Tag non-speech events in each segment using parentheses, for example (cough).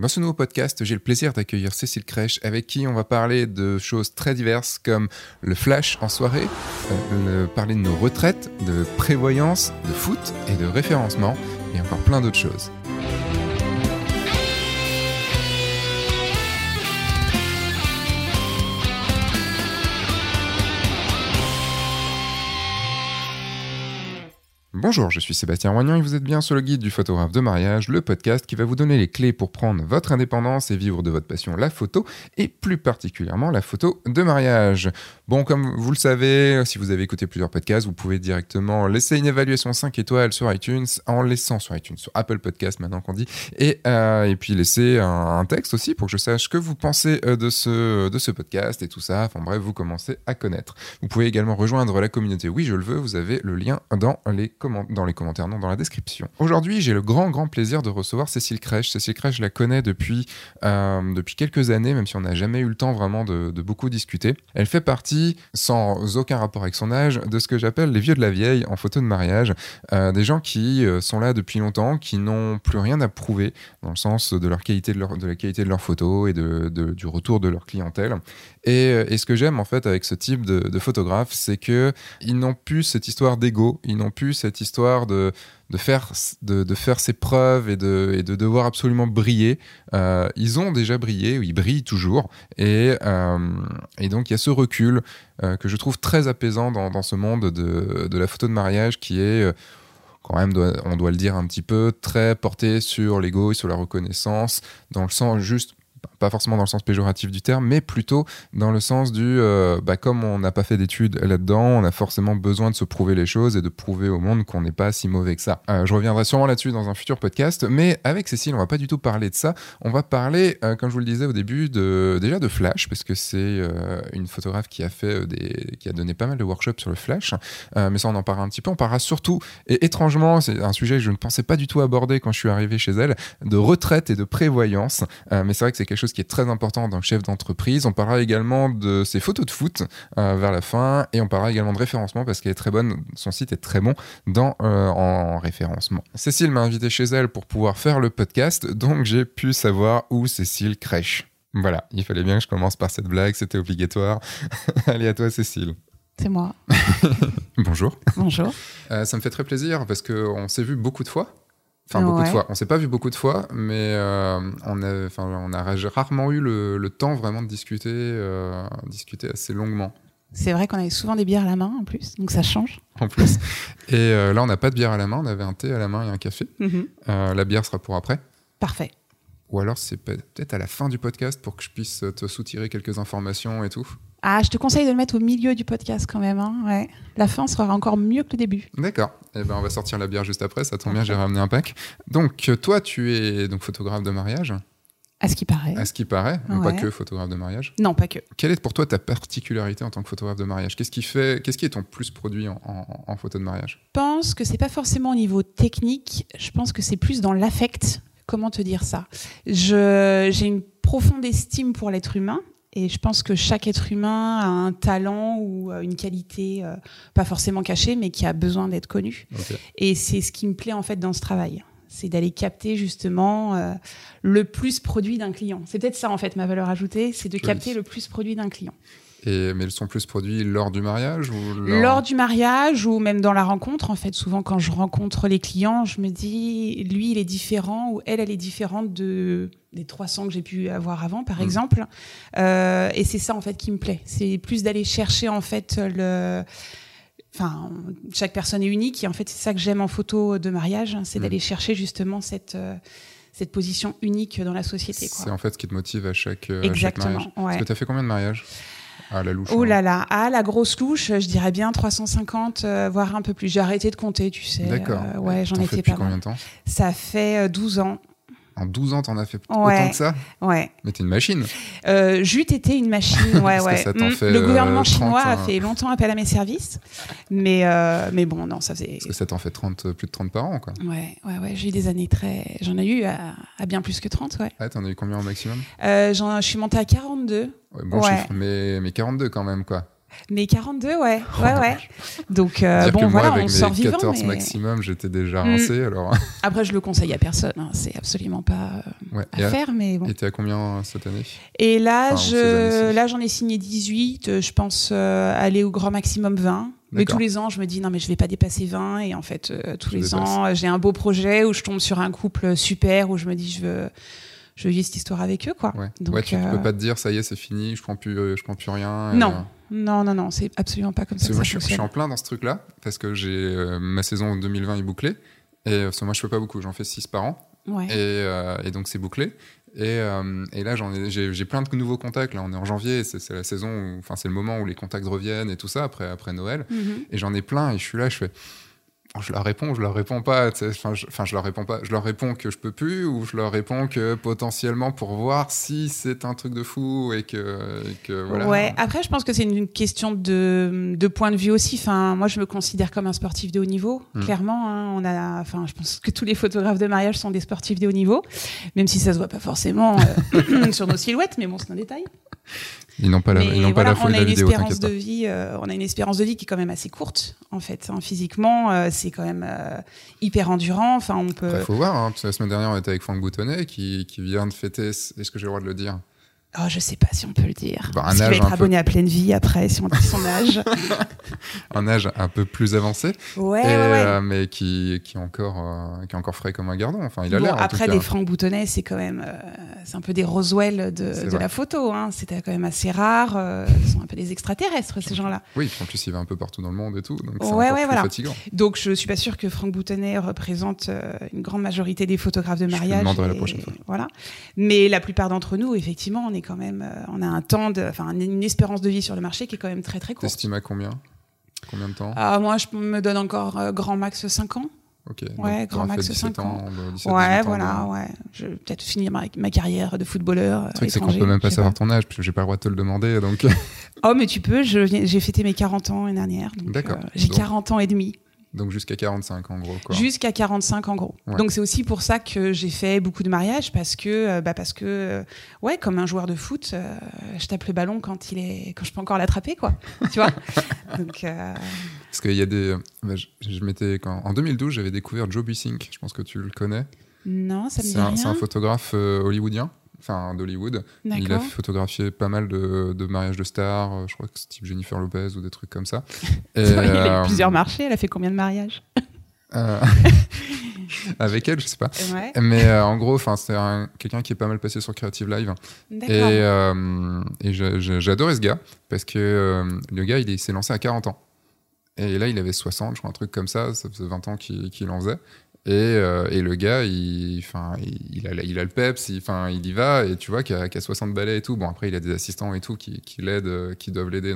Dans ce nouveau podcast, j'ai le plaisir d'accueillir Cécile Crèche avec qui on va parler de choses très diverses comme le flash en soirée, euh, le- parler de nos retraites, de prévoyance, de foot et de référencement et encore plein d'autres choses. Bonjour, je suis Sébastien Roignan et vous êtes bien sur le guide du photographe de mariage, le podcast qui va vous donner les clés pour prendre votre indépendance et vivre de votre passion la photo et plus particulièrement la photo de mariage. Bon, comme vous le savez, si vous avez écouté plusieurs podcasts, vous pouvez directement laisser une évaluation 5 étoiles sur iTunes en laissant sur iTunes, sur Apple Podcast maintenant qu'on dit, et, euh, puis laisser un, texte aussi pour que je sache que vous pensez euh, de ce, de ce podcast et tout ça. Enfin bref, vous commencez à connaître. Vous pouvez également rejoindre la communauté Oui, je le veux. Vous avez le lien dans les, dans les commentaires, non, dans la description. Aujourd'hui, j'ai le grand, grand plaisir de recevoir Cécile Crèche. Cécile Crèche, la connais depuis, euh, depuis quelques années, même si on n'a jamais eu le temps vraiment de, beaucoup discuter. Elle fait partie, sans aucun rapport avec son âge, de ce que j'appelle les vieux de la vieille en photo de mariage. Euh, des gens qui euh, sont là depuis longtemps, qui n'ont plus rien à prouver dans le sens de, leur qualité de, leur, de la qualité de leurs photos et de, du retour de leur clientèle. Et, et ce que j'aime en fait avec ce type de, de photographe, c'est que ils n'ont plus cette histoire d'ego, ils n'ont plus cette histoire de, de, faire, de, de faire ses preuves et de, de devoir absolument briller. Euh, ils ont déjà brillé, ils brillent toujours. Et, euh, et donc il y a ce recul euh, que je trouve très apaisant dans, dans ce monde de, de la photo de mariage qui est... quand même, on doit le dire un petit peu, très porté sur l'ego et sur la reconnaissance, dans le sens juste, pas forcément dans le sens péjoratif du terme, mais plutôt dans le sens du, euh, bah, comme on n'a pas fait d'études là-dedans, on a forcément besoin de se prouver les choses et de prouver au monde qu'on n'est pas si mauvais que ça. Euh, je reviendrai sûrement là-dessus dans un futur podcast, mais avec Cécile, on va pas du tout parler de ça. On va parler, euh, comme je vous le disais au début, de, déjà de Flash, parce que c'est euh, une photographe qui a fait des, qui a donné pas mal de workshops sur le Flash, mais ça on en parlera un petit peu. On parlera surtout, et étrangement, c'est un sujet que je ne pensais pas du tout aborder quand je suis arrivé chez elle, de retraite et de prévoyance. Mais c'est vrai que c'est quelque chose qui est très important dans le chef d'entreprise. On parlera également de ses photos de foot euh, vers la fin, et on parlera également de référencement parce qu'elle est très bonne, son site est très bon dans, euh, en référencement. Cécile m'a invité chez elle pour pouvoir faire le podcast, donc j'ai pu savoir où Cécile crèche. Voilà, il fallait bien que je commence par cette blague, c'était obligatoire. (laughs) Allez à toi Cécile. C'est moi. (laughs) Bonjour. Bonjour. Euh, ça me fait très plaisir parce qu'on s'est vu beaucoup de fois. Enfin, beaucoup de fois. On s'est pas vu beaucoup de fois, mais euh, on, a, on a rarement eu le, le temps vraiment de discuter, euh, discuter assez longuement C'est vrai qu'on avait souvent des bières à la main en plus, donc ça change. en plus. et euh, là, on n'a pas de bière à la main, on avait un thé à la main et un café. Euh, la bière sera pour après. Parfait. Ou alors, c'est peut- peut-être à la fin du podcast pour que je puisse te soutirer quelques informations et tout. Ah, je te conseille de le mettre au milieu du podcast quand même. hein, Ouais. La fin sera encore mieux que le début. D'accord. Eh ben, on va sortir la bière juste après. Ça tombe bien, j'ai ramené un pack. Donc, euh, toi, tu es donc photographe de mariage? À ce qui paraît. À ce qui paraît, pas que photographe de mariage. Non, pas que. Quelle est pour toi ta particularité en tant que photographe de mariage? Qu'est-ce qui fait, qu'est-ce qui est ton plus produit en, en- en photo de mariage? Je pense que c'est pas forcément au niveau technique. Je pense que c'est plus dans l'affect. Comment te dire ça? Je- J'ai une profonde estime pour l'être humain. Et je pense que chaque être humain a un talent ou euh, une qualité, euh, pas forcément cachée, mais qui a besoin d'être connue. Et c'est ce qui me plaît en fait dans ce travail. C'est d'aller capter justement euh, le plus produit d'un client. C'est peut-être ça en fait ma valeur ajoutée, c'est de capter le plus produit d'un client. Et mais ils sont plus produits lors du mariage ou lors... Lors du mariage ou même dans la rencontre, en fait, souvent quand je rencontre les clients, je me dis, lui, il est différent ou elle, elle est différente de des 300 que j'ai pu avoir avant, par Mm. exemple. Euh, et c'est ça en fait qui me plaît. C'est plus d'aller chercher en fait le enfin, chaque personne est unique et en fait, c'est ça que j'aime en photo de mariage, hein, c'est Mm. d'aller chercher justement cette, euh, cette position unique dans la société. C'est en fait ce qui te motive à chaque, euh, à chaque Exactement. mariage. ouais. Parce que tu as fait combien de mariages? Ah, la louche. Oh hein. là là, ah la grosse louche, je dirais bien 350, euh, voire un peu plus. J'ai arrêté de compter, tu sais. D'accord. Euh, ouais, j'en depuis pas combien de temps? Ça fait euh, 12 ans. En 12 ans, t'en as fait Ouais. autant que ça Ouais. Mais t'es une machine. Euh, J'eût été une machine. (laughs) Ouais, Parce que ouais. ça t'en Mm. fait, Le gouvernement euh, 30, chinois a hein. fait longtemps appel à mes services. Mais, euh, mais bon, non, ça faisait. Parce que ça t'en fait 30, plus de 30 par an, quoi. Ouais, ouais, ouais. J'ai eu des années très. J'en ai eu à, à bien plus que 30, ouais. Ah, t'en as eu combien au maximum? Euh, j'en- je suis montée à 42. Ouais, Bon Ouais. chiffre, mais, mais 42 quand même, quoi. Mais 42, ouais, ouais, ouais. Donc euh, bon, moi, voilà, avec on mes sort vivant. 14 mais- maximum, j'étais déjà Mm. rincé, alors. (laughs) Après, je le conseille à personne. hein, C'est absolument pas euh, Ouais. à faire, mais bon. et t'es à combien euh, cette année? Et là, Enfin, je, là, j'en ai signé 18. euh, Je pense euh, aller au grand maximum 20. Mais tous les ans, je me dis non, mais je vais pas dépasser 20. Et en fait, euh, tous les ans, j'ai un beau projet où je tombe sur un couple super où je me dis je veux, je vivre cette histoire avec eux, quoi. Ouais. Donc, ouais, tu, tu euh, peux pas te dire, ça y est, c'est fini, je prends plus, je prends plus rien. et, Non, euh, non, non, non, c'est absolument pas comme ça. que moi, ça je, suis- je fonctionne. suis en plein dans ce truc-là, parce que j'ai euh, ma saison 2020 est bouclée, et euh, parce que moi, je fais pas beaucoup, j'en fais 6 par an, Ouais. et, euh, et donc c'est bouclé. Et, euh, et là, j'ai plein de nouveaux contacts. Là, on est en janvier, c'est la saison, enfin, c'est le moment où les contacts reviennent et tout ça après, après Noël. Mhm. Et j'en ai plein, et je suis là, je fais. Je leur réponds, je leur réponds pas. Enfin, je, leur réponds pas. Je leur réponds que je peux plus, ou je leur réponds que potentiellement pour voir si c'est un truc de fou et que, et que voilà. Ouais, après, je pense que c'est une question de, de point de vue aussi. Enfin, moi, je me considère comme un sportif de haut niveau, Mm. clairement. hein. on a, enfin, je pense que tous les photographes de mariage sont des sportifs de haut niveau, même si ça se voit pas forcément euh, (coughs) sur nos silhouettes, mais bon, c'est un détail. Ils n'ont pas la, ils n'ont pas voilà, la folie on de a la une vidéo, espérance de vie, euh, on a une espérance de vie qui est quand même assez courte, en fait. hein. Physiquement, euh, c'est quand même euh, hyper endurant. Enfin, on peut. Il faut voir, hein, parce que la semaine dernière, on était avec Franck Boutonnet qui, qui vient de fêter. Est-ce que j'ai le droit de le dire? Oh, je sais pas si on peut le dire. Bah, un Parce qu'il va être peu- abonné à pleine vie après, si on dit son âge. (laughs) Un âge un peu plus avancé, Ouais, et, ouais, ouais. euh, mais qui, qui, est encore, euh, qui est encore frais comme un gardon. Enfin, il a Bon, l'air. après, des Franck Boutonnet, c'est quand même, euh, c'est un peu des Roswell de, la photo. Hein. C'était quand même assez rare. ce sont un peu des extraterrestres, ces gens-là. Oui, en plus, il va un peu partout dans le monde et tout, donc c'est Ouais, ouais, voilà. fatigant. Donc, je suis pas sûre que Franck Boutonnet représente une grande majorité des photographes de mariage. demanderai la prochaine fois. Voilà. Mais la plupart d'entre nous, effectivement, on est quand même, euh, on a un temps, de, enfin, une espérance de vie sur le marché qui est quand même très très courte. T'estimes à combien? Combien de temps? Ah, moi, je me donne encore euh, grand max 5 ans. Ok. ouais, grand max fait 17 cinq ans. de- 17, ouais, 18 ans voilà, ouais. Je vais peut-être finir ma, ma carrière de footballeur. Le euh, truc, c'est qu'on peut même pas savoir ton âge, parce que j'ai pas le droit de te le demander, donc. Oh, mais tu peux, j'ai fêté mes 40 ans l'année dernière. D'accord. euh, j'ai Donc- 40 ans et demi. Donc jusqu'à 45 en gros. Jusqu'à 45 en gros. Ouais. Donc c'est aussi pour ça que j'ai fait beaucoup de mariages parce que, euh, bah parce que, euh, ouais, comme un joueur de foot, euh, je tape le ballon quand il est, quand je peux encore l'attraper, quoi. tu vois. (laughs) Donc euh, Parce qu'il y a des. bah, je, je m'étais quand- en 2012, j'avais découvert Joe Bussink. Je pense que tu le connais. non, ça me dit C'est un, c'est un photographe euh, hollywoodien, enfin d'Hollywood. Il a photographié pas mal de, de mariages de stars. euh, Je crois que c'est type Jennifer Lopez ou des trucs comme ça. Et, (laughs) il a eu euh, plusieurs marchés. Elle a fait combien de mariages? Euh, (laughs) avec elle, je sais pas. Ouais. Mais euh, en gros, c'est un- quelqu'un qui est pas mal passé sur Creative Live. Et, euh, et j'adorais ce gars parce que euh, le gars, il est- s'est lancé à 40 ans. Et là, il avait 60, je crois, un truc comme ça. Ça faisait 20 ans qu'il qu'il en faisait. Et, euh, et le gars, il, a, il a le peps, il, y va. Et tu vois qu'il a, a 60 balais et tout. Bon, après, il a des assistants et tout qui, qui l'aident, euh, qui doivent l'aider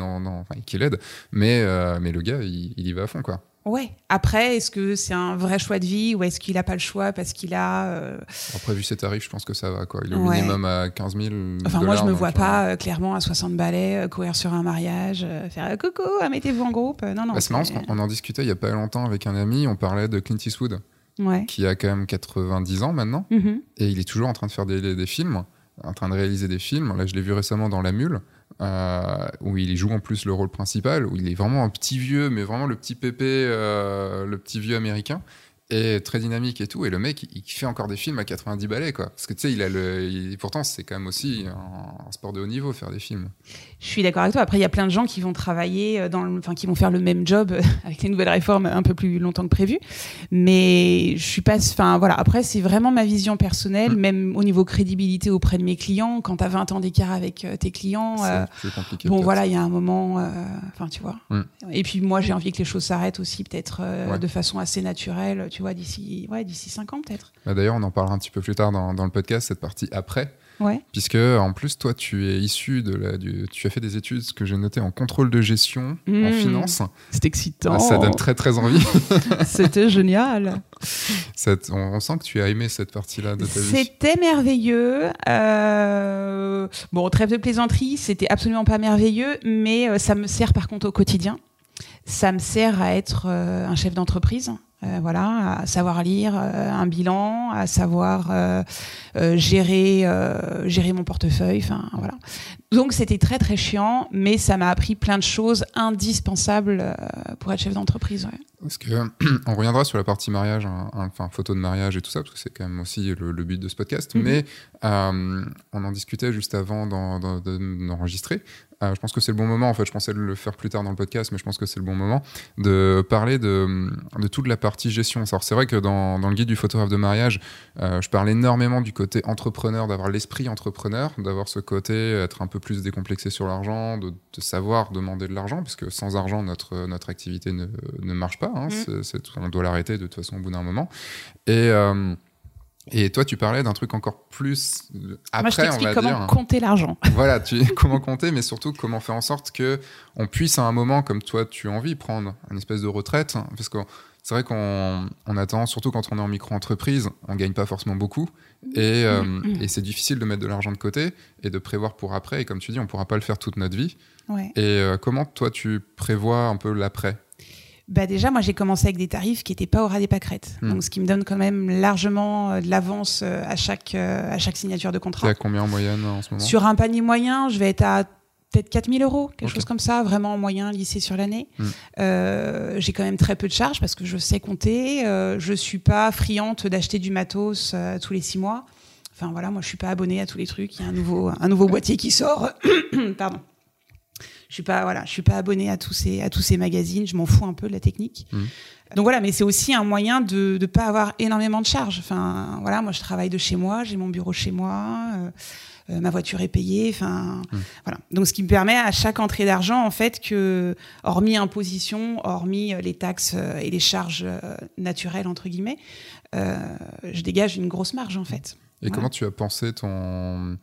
qui l'aident. Mais, euh, mais le gars, il, il y va à fond, quoi. Ouais. Après, est-ce que c'est un vrai choix de vie ou est-ce qu'il a pas le choix parce qu'il a euh, Après, vu ses tarifs, je pense que ça va, quoi. Il est au Ouais. minimum à 15 000. Enfin, moi, je me dollars, vois pas clairement à 60 balais courir sur un mariage, faire coucou, mettez-vous en groupe. Non, non. Bah, c'est marrant qu'on on en discutait il y a pas longtemps avec un ami. On parlait de Clint Eastwood. Ouais. qui a quand même 90 ans maintenant, Mhm. et il est toujours en train de faire des, des films, en train de réaliser des films. Là, je l'ai vu récemment dans La Mule, euh, où il joue en plus le rôle principal, où il est vraiment un petit vieux, mais vraiment le petit pépé, euh, le petit vieux américain, et très dynamique et tout. Et le mec, il, fait encore des films à 90 balais, quoi. Parce que tu sais, il a le, il- pourtant, c'est quand même aussi un, un sport de haut niveau, faire des films. Je suis d'accord avec toi. Après, il y a plein de gens qui vont travailler, euh, dans le- enfin, qui vont faire le même job euh, (laughs) avec les nouvelles réformes un peu plus longtemps que prévu. Mais je suis pas. Enfin, voilà. Après, c'est vraiment ma vision personnelle, Mm. même au niveau crédibilité auprès de mes clients. Quand tu as 20 ans d'écart avec euh, tes clients, euh, compliqué. bon, voilà, il y a un moment. euh, Enfin, tu vois. Mm. Et puis, moi, j'ai envie que les choses s'arrêtent aussi, peut-être euh, Ouais. de façon assez naturelle, tu vois, d'ici ouais, d'ici 5 ans, peut-être. Bah, D'ailleurs, on en parlera un petit peu plus tard dans, dans le podcast, cette partie après. Ouais. Puisque en plus toi tu es issu de la du, tu as fait des études ce que j'ai noté en contrôle de gestion en Mmh. finance C'est excitant. ça donne très très envie (laughs) C'était génial. Ça on, on sent que tu as aimé cette partie là de ta vie C'était merveilleux. Euh, Bon, trêve de plaisanterie, c'était absolument pas merveilleux, mais euh, ça me sert par contre au quotidien. Ça me sert à être euh, un chef d'entreprise. Euh, voilà, à savoir lire euh, un bilan, à savoir euh, gérer mon portefeuille. Donc c'était très très chiant, mais ça m'a appris plein de choses indispensables euh, pour être chef d'entreprise. Ouais. Parce que (clears throat) on reviendra sur la partie mariage, hein, enfin photo de mariage et tout ça, parce que c'est quand même aussi le, but de ce podcast. Mhm. Mais euh, on en discutait juste avant d'enregistrer. Euh, je pense que c'est le bon moment, en fait, je pensais le faire plus tard dans le podcast, mais je pense que c'est le bon moment de parler de, de toute la partie gestion. Alors c'est vrai que dans, dans, le guide du photographe de mariage, euh, je parle énormément du côté entrepreneur, d'avoir l'esprit entrepreneur, d'avoir ce côté, être un peu plus décomplexé sur l'argent, de, savoir demander de l'argent, parce que sans argent, notre, notre activité ne, ne marche pas. Hein, mmh. on doit l'arrêter de toute façon au bout d'un moment. Et... Euh, et toi, tu parlais d'un truc encore plus après, Moi, je t'explique comment compter l'argent. (laughs) Voilà, tu, comment compter, mais surtout comment faire en sorte que on puisse à un moment, comme toi, tu as envie, prendre une espèce de retraite, parce que c'est vrai qu'on on attend, surtout quand on est en micro-entreprise, on gagne pas forcément beaucoup, et, euh, mm, mm. et c'est difficile de mettre de l'argent de côté et de prévoir pour après. Et comme tu dis, on pourra pas le faire toute notre vie. Ouais. Et euh, comment toi, tu prévois un peu l'après? Bah déjà, moi, j'ai commencé avec des tarifs qui n'étaient pas au ras des pâquerettes. Hmm. Donc, ce qui me donne quand même largement euh, de l'avance à chaque, à chaque signature de contrat. Tu à combien en moyenne en ce moment? Sur un panier moyen, je vais être à peut-être 4000 euros, quelque chose comme ça, vraiment en moyen lycée sur l'année. Hmm. j'ai quand même très peu de charges parce que je sais compter. je ne suis pas friante d'acheter du matos tous les six mois. Enfin voilà, moi je suis pas abonnée à tous les trucs. Il y a un nouveau, un nouveau boîtier qui sort. (coughs) Pardon. Je suis pas voilà, je suis pas abonné à tous ces à tous ces magazines. Je m'en fous un peu de la technique. Mmh. Donc voilà, mais c'est aussi un moyen de ne pas avoir énormément de charges. Enfin voilà, moi je travaille de chez moi, j'ai mon bureau chez moi. Euh, euh, ma voiture est payée, enfin mmh. voilà. Donc ce qui me permet à chaque entrée d'argent en fait que, hormis imposition, hormis euh, les taxes et les charges naturelles entre guillemets, je dégage une grosse marge en fait. Et comment tu as pensé ton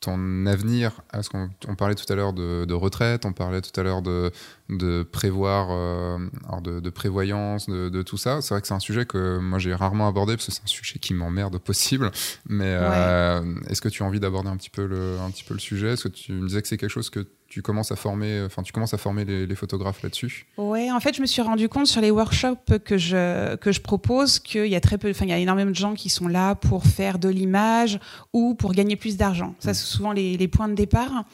ton avenir? Est-ce qu'on on parlait tout à l'heure de, retraite, on parlait tout à l'heure de, de prévoir, euh, de, prévoyance, de, tout ça. C'est vrai que c'est un sujet que moi j'ai rarement abordé parce que c'est un sujet qui m'emmerde au possible. Mais euh, est-ce que tu as envie d'aborder un petit peu le, un petit peu le sujet? Est-ce que tu me disais que c'est quelque chose que tu commences à former, enfin tu commences à former les, photographes là-dessus? Ouais, en fait, je me suis rendu compte sur les workshops que je que je propose qu'il y a très peu, enfin il y a énormément de gens qui sont là pour faire de l'image ou pour gagner plus d'argent. Ça, mm. c'est souvent les, les, points de départ.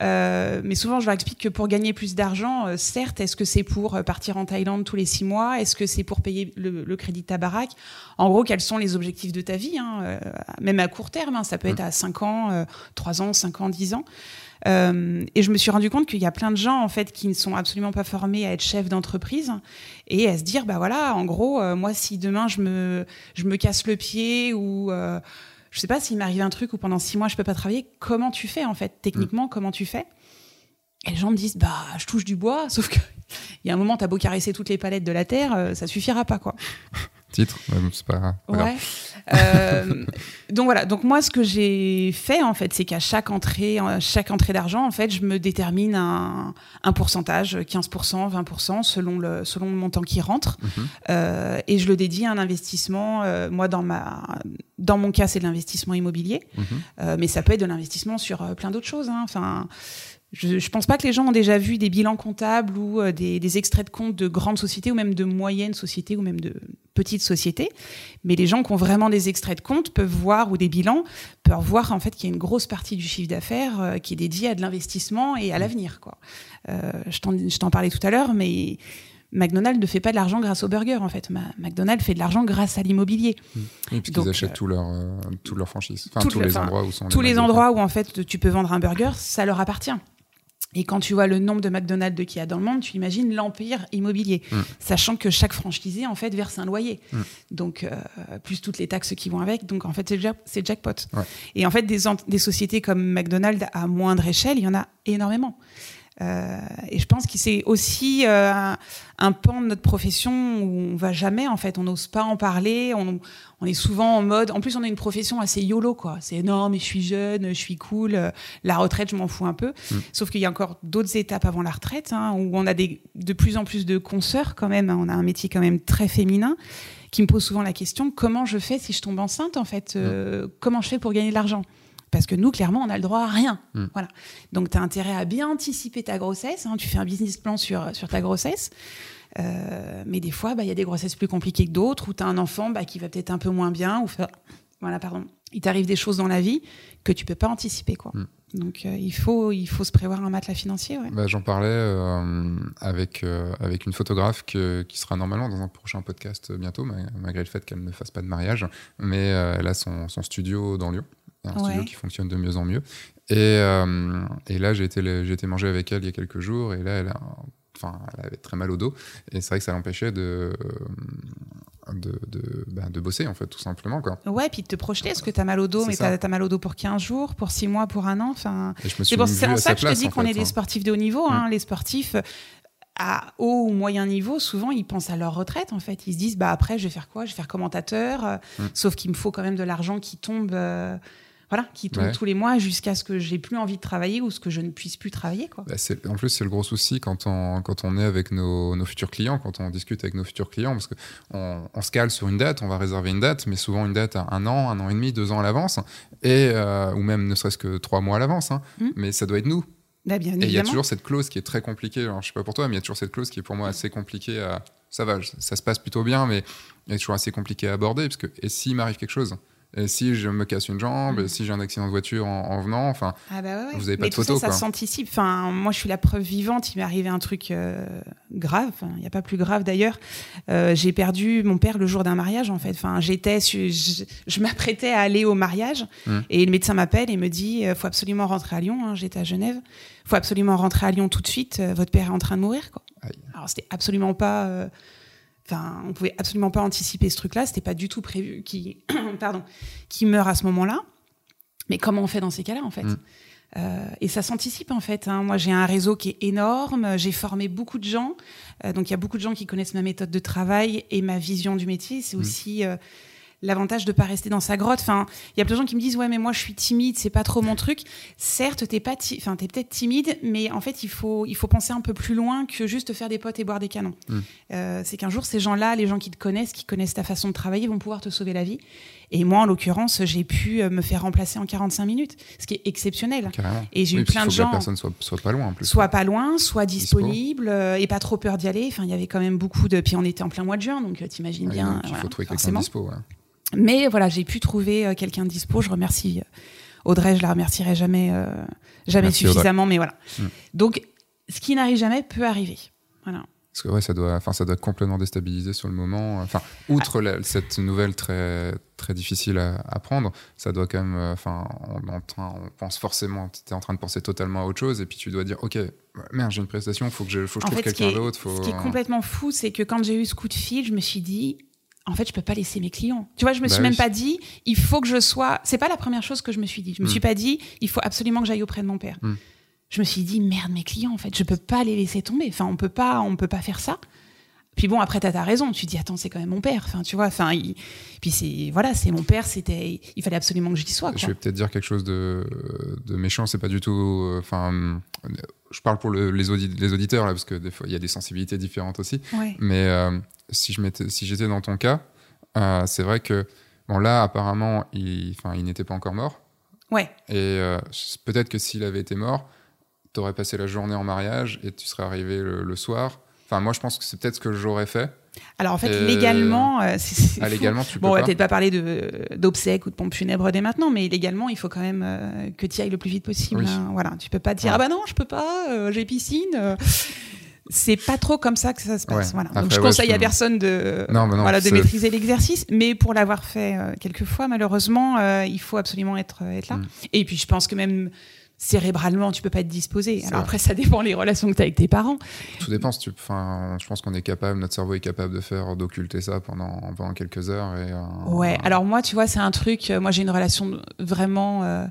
Euh, mais souvent, je leur explique que pour gagner plus d'argent, euh, certes, est-ce que c'est pour euh, partir en Thaïlande tous les six mois? Est-ce que c'est pour payer le, crédit de ta baraque? En gros, quels sont les objectifs de ta vie hein Même à court terme, hein, ça peut être à 5 ans, 3 ans, 5 ans, 10 ans. et je me suis rendu compte qu'il y a plein de gens en fait qui ne sont absolument pas formés à être chef d'entreprise et à se dire bah voilà en gros moi si demain je me je me casse le pied ou je sais pas s'il m'arrive un truc où pendant six mois je peux pas travailler, comment tu fais en fait Techniquement, mm. comment tu fais? Et les gens me disent, bah, je touche du bois, (laughs) sauf qu'il y a un moment, tu as beau caresser toutes les palettes de la terre, euh, ça suffira pas, quoi. Titre, c'est pas, ouais. Euh, donc voilà. Donc moi, ce que j'ai fait en fait, c'est qu'à chaque entrée, chaque entrée d'argent, en fait, je me détermine un, un pourcentage, 15%, 20%, selon le selon le montant qui rentre, mhm. euh, et je le dédie à un investissement. Euh, moi, dans ma dans mon cas, c'est de l'investissement immobilier, mhm. mais ça peut être de l'investissement sur plein d'autres choses. Hein. Enfin je ne pense pas que les gens ont déjà vu des bilans comptables ou euh, des, extraits de comptes de grandes sociétés ou même de moyennes sociétés ou même de petites sociétés. Mais les gens qui ont vraiment des extraits de comptes peuvent voir ou des bilans peuvent voir en fait qu'il y a une grosse partie du chiffre d'affaires euh, qui est dédiée à de l'investissement et à l'avenir. Quoi. Euh, je t'en parlais tout à l'heure, mais McDonald's ne fait pas de l'argent grâce au burger en fait. McDonald's fait de l'argent grâce à l'immobilier. Oui, puisqu'ils achètent tous leurs leur franchises. Enfin, tous les endroits où sont Tous les endroits où en fait tu peux vendre un burger, ça leur appartient. Et quand tu vois le nombre de McDonald's qu'il y a dans le monde, tu imagines l'empire immobilier, mm. sachant que chaque franchisé en fait verse un loyer. Mm. Donc euh, plus toutes les taxes qui vont avec. Donc en fait c'est jackpot. Et en fait des, des sociétés comme McDonald's à moindre échelle, il y en a énormément. Euh, et je pense que c'est aussi euh, un, pan de notre profession où on va jamais, en fait, on n'ose pas en parler. On, on, est souvent en mode. En plus, on a une profession assez yolo, quoi. C'est non, mais je suis jeune, je suis cool. Euh, la retraite, je m'en fous un peu. Mm. Sauf qu'il y a encore d'autres étapes avant la retraite, hein, où on a des, de plus en plus de consoeurs quand même. On a un métier quand même très féminin qui me pose souvent la question comment je fais si je tombe enceinte, en fait mm. Comment je fais pour gagner de l'argent? Parce que nous, clairement, on a le droit à rien. Hmm. Voilà. Donc, tu as intérêt à bien anticiper ta grossesse. Hein. tu fais un business plan sur, sur ta grossesse. Euh, mais des fois, bah, il y a des grossesses plus compliquées que d'autres, où tu as un enfant bah, qui va peut-être un peu moins bien. Ou voilà, pardon. Il t'arrive des choses dans la vie que tu peux pas anticiper. Quoi. Hmm. Donc euh, il, faut, il faut se prévoir un matelas financier. Ouais. Bah, J'en parlais euh, avec, euh, avec une photographe que, qui sera normalement dans un prochain podcast bientôt, malgré le fait qu'elle ne fasse pas de mariage. Mais elle a son, son, studio dans Lyon. Un studio Ouais. qui fonctionne de mieux en mieux. Et, euh, et là, j'ai été, j'ai été manger avec elle il y a quelques jours. Et là, elle, a, enfin, elle avait très mal au dos. Et c'est vrai que ça l'empêchait de, de, de, bah, de bosser, en fait, tout simplement. Quoi. Ouais, puis de te projeter, parce que tu as mal au dos, mais tu ça. as, mal au dos pour 15 jours, pour 6 mois, pour un an? Enfin, Et c'est pour- ça que je te place, dis qu'on est des hein. sportifs de haut niveau. hein. Les sportifs euh, à haut ou moyen niveau, souvent, ils pensent à leur retraite, en fait. Ils se disent, bah, après, je vais faire quoi? Je vais faire commentateur, euh, Mm. sauf qu'il me faut quand même de l'argent qui tombe... euh, voilà, qui tombe Ouais. tous les mois jusqu'à ce que j'ai plus envie de travailler ou ce que je ne puisse plus travailler. Quoi. Bah, en plus, c'est le gros souci quand on, quand on est avec nos, nos futurs clients, quand on discute avec nos futurs clients, parce qu'on on se cale sur une date, on va réserver une date, mais souvent une date à un an, un an et demi, deux ans à l'avance, et, euh, ou même ne serait-ce que trois mois à l'avance. hein. Mm. Mais ça doit être nous. Bah, bien Et il y a toujours cette clause qui est très compliquée. Alors, je sais pas pour toi, mais il y a toujours cette clause qui est pour moi assez compliquée à. Ça va, ça se passe plutôt bien, mais il est toujours assez compliqué à aborder, parce que et s'il m'arrive quelque chose et si je me casse une jambe, Mm. et si j'ai un accident de voiture en, en venant, enfin, Ah bah ouais, ouais. Vous avez pas Mais de tout photos, ça, ça s'anticipe. Enfin, moi, je suis la preuve vivante. Il m'est arrivé un truc euh, grave. Enfin, Il n'y a pas plus grave d'ailleurs. Euh, j'ai perdu mon père le jour d'un mariage, en fait. Enfin, j'étais, je, je m'apprêtais à aller au mariage Mm. et le médecin m'appelle et me dit euh, faut absolument rentrer à Lyon. hein. J'étais à Genève. faut absolument rentrer à Lyon tout de suite. votre père est en train de mourir. Quoi. Aïe. Alors, c'était absolument pas. euh, Enfin, on pouvait absolument pas anticiper ce truc-là. C'était pas du tout prévu qui, (clears throat) pardon, qui meurt à ce moment-là. Mais comment on fait dans ces cas-là, en fait Mm. Euh, et ça s'anticipe en fait. hein. Moi, j'ai un réseau qui est énorme. J'ai formé beaucoup de gens. Euh, donc, il y a beaucoup de gens qui connaissent ma méthode de travail et ma vision du métier. C'est Mm. aussi euh, l'avantage de pas rester dans sa grotte. Enfin, il y a plein de gens qui me disent ouais, mais moi, je suis timide, c'est pas trop mon truc. Certes, t'es pas, ti- enfin, t'es peut-être timide, mais en fait, il faut, il faut penser un peu plus loin que juste faire des potes et boire des canons. Mm. Euh, c'est qu'un jour, ces gens-là, les gens qui te connaissent, qui connaissent ta façon de travailler, vont pouvoir te sauver la vie. Et moi, en l'occurrence, j'ai pu euh, me faire remplacer en 45 minutes, ce qui est exceptionnel. carrément. Et j'ai Oui, eu plein de faut que gens, la personne soit, soit pas loin en plus. soit pas loin, soit Dispo. disponible, euh, et pas trop peur d'y aller. Enfin, il y avait quand même beaucoup de. Puis on était en plein mois de juin, donc t'imagines Ouais, bien. donc il voilà, faut trouver quelqu'un dispo. ouais. Mais voilà, j'ai pu trouver euh, quelqu'un dispo. Je remercie euh, Audrey, je la remercierai jamais, euh, jamais Merci, Audrey. suffisamment, mais voilà. Mm. Donc, ce qui n'arrive jamais peut arriver. Voilà. Parce que ouais, ça doit, enfin, ça doit complètement déstabiliser sur le moment. Enfin, outre la- cette nouvelle très, très difficile à, à prendre, ça doit quand même, enfin, on, est en train- on pense forcément, tu es en train de penser totalement à autre chose, et puis tu dois dire, ok, merde, j'ai une prestation, faut que je, faut que je trouve quelqu'un d'autre. Faut... ce qui est complètement fou, c'est que quand j'ai eu ce coup de fil, je me suis dit, en fait, je peux pas laisser mes clients. Tu vois, je me Bah suis même oui. pas dit, il faut que je sois. C'est pas la première chose que je me suis dit. Je me Mm. suis pas dit, il faut absolument que j'aille auprès de mon père. Mm. Je me suis dit, merde, mes clients, en fait, je peux pas les laisser tomber. Enfin, on peut pas, on peut pas faire ça. Puis bon, après, t'as ta raison. Tu dis, attends, c'est quand même mon père. Enfin, tu vois, enfin, il- puis c'est, voilà, c'est mon père, c'était, il fallait absolument que j'y sois, Je quoi. vais peut-être dire quelque chose de, de méchant, c'est pas du tout. euh, Enfin, je parle pour le- les, audi- les auditeurs là, parce que des fois il y a des sensibilités différentes aussi. Ouais. Mais euh, si je si j'étais dans ton cas, euh, c'est vrai que bon là apparemment il, enfin, il n'était pas encore mort. Ouais. Et euh, peut-être que s'il avait été mort, tu aurais passé la journée en mariage et tu serais arrivé le, le soir. Enfin, moi, je pense que c'est peut-être ce que j'aurais fait. Alors en fait, Euh, légalement, euh, c'est, Ah, fou. légalement, tu peux Bon, on va peut-être pas parler d'obsèques ou de pompes funèbres dès maintenant, mais légalement, il faut quand même euh, que tu ailles le plus vite possible. Oui. hein. Voilà, tu peux pas dire Ouais. ah bah non, je peux pas, euh, j'ai piscine. C'est pas trop comme ça que ça se passe. Ouais. Voilà. Après, Donc je ouais, conseille à personne de, Non, mais non, voilà, de maîtriser l'exercice, mais pour l'avoir fait quelques fois, malheureusement, il faut absolument être, être là. Mm. Et puis je pense que même cérébralement, tu peux pas être disposé. Alors après, ça dépend les relations que tu as avec tes parents. Tout dépend. si tu- Enfin, je pense qu'on est capable, notre cerveau est capable de faire, d'occulter ça pendant, pendant quelques heures. Et, euh, Ouais, alors moi, tu vois, c'est un truc. euh, Moi, j'ai une relation vraiment euh,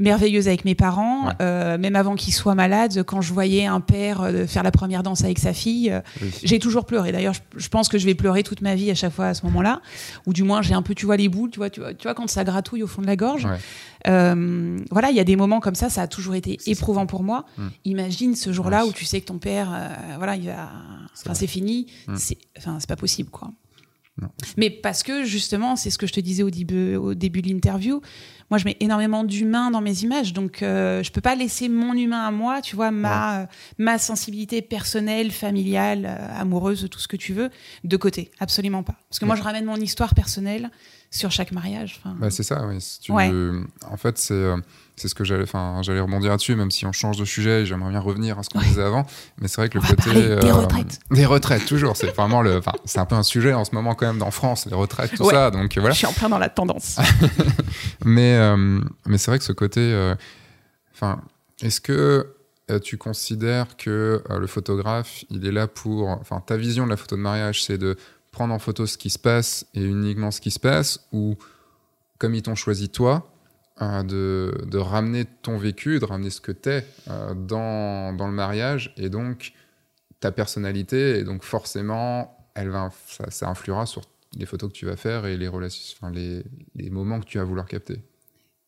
merveilleuse avec mes parents. Ouais. Euh, même avant qu'ils soient malades, quand je voyais un père euh, faire la première danse avec sa fille, euh, oui. j'ai toujours pleuré. D'ailleurs, je, je pense que je vais pleurer toute ma vie à chaque fois à ce moment-là. Ou du moins, j'ai un peu, tu vois, les boules, tu vois, tu vois, tu vois quand ça gratouille au fond de la gorge. Ouais. Euh, voilà, il y a des moments comme ça, ça a toujours été ça. éprouvant pour moi. Mm. Imagine ce jour-là Ouais. où tu sais que ton père, euh, voilà, il va, C'est enfin, c'est fini. Mm. C'est, enfin, c'est pas possible, quoi. Non. Mais parce que justement, c'est ce que je te disais au début, au début de l'interview. Moi, je mets énormément d'humain dans mes images, donc euh, je peux pas laisser mon humain à moi, tu vois, ma euh, ma sensibilité personnelle, familiale, euh, amoureuse, tout ce que tu veux, de côté. Absolument pas. Parce que moi, je ramène mon histoire personnelle sur chaque mariage. Bah, c'est ça, oui. En fait, c'est euh, c'est ce que j'allais, enfin, j'allais rebondir là-dessus, même si on change de sujet, j'aimerais bien revenir à ce qu'on disait avant. Mais c'est vrai que le côté des retraites, des retraites toujours, c'est vraiment le, c'est un peu un sujet en ce moment quand même dans France, les retraites, tout ça. Donc voilà. Je suis en plein dans la tendance. (laughs) mais euh, mais c'est vrai que ce côté, enfin, est-ce que tu considères que le photographe, il est là pour, enfin, ta vision de la photo de mariage, c'est de prendre en photo ce qui se passe et uniquement ce qui se passe, ou comme ils t'ont choisi toi, euh, de, ramener ton vécu, de ramener ce que tu es euh, dans, dans, le mariage, et donc ta personnalité, et donc forcément, elle va, ça, influera sur les photos que tu vas faire et les moments que tu vas vouloir capter?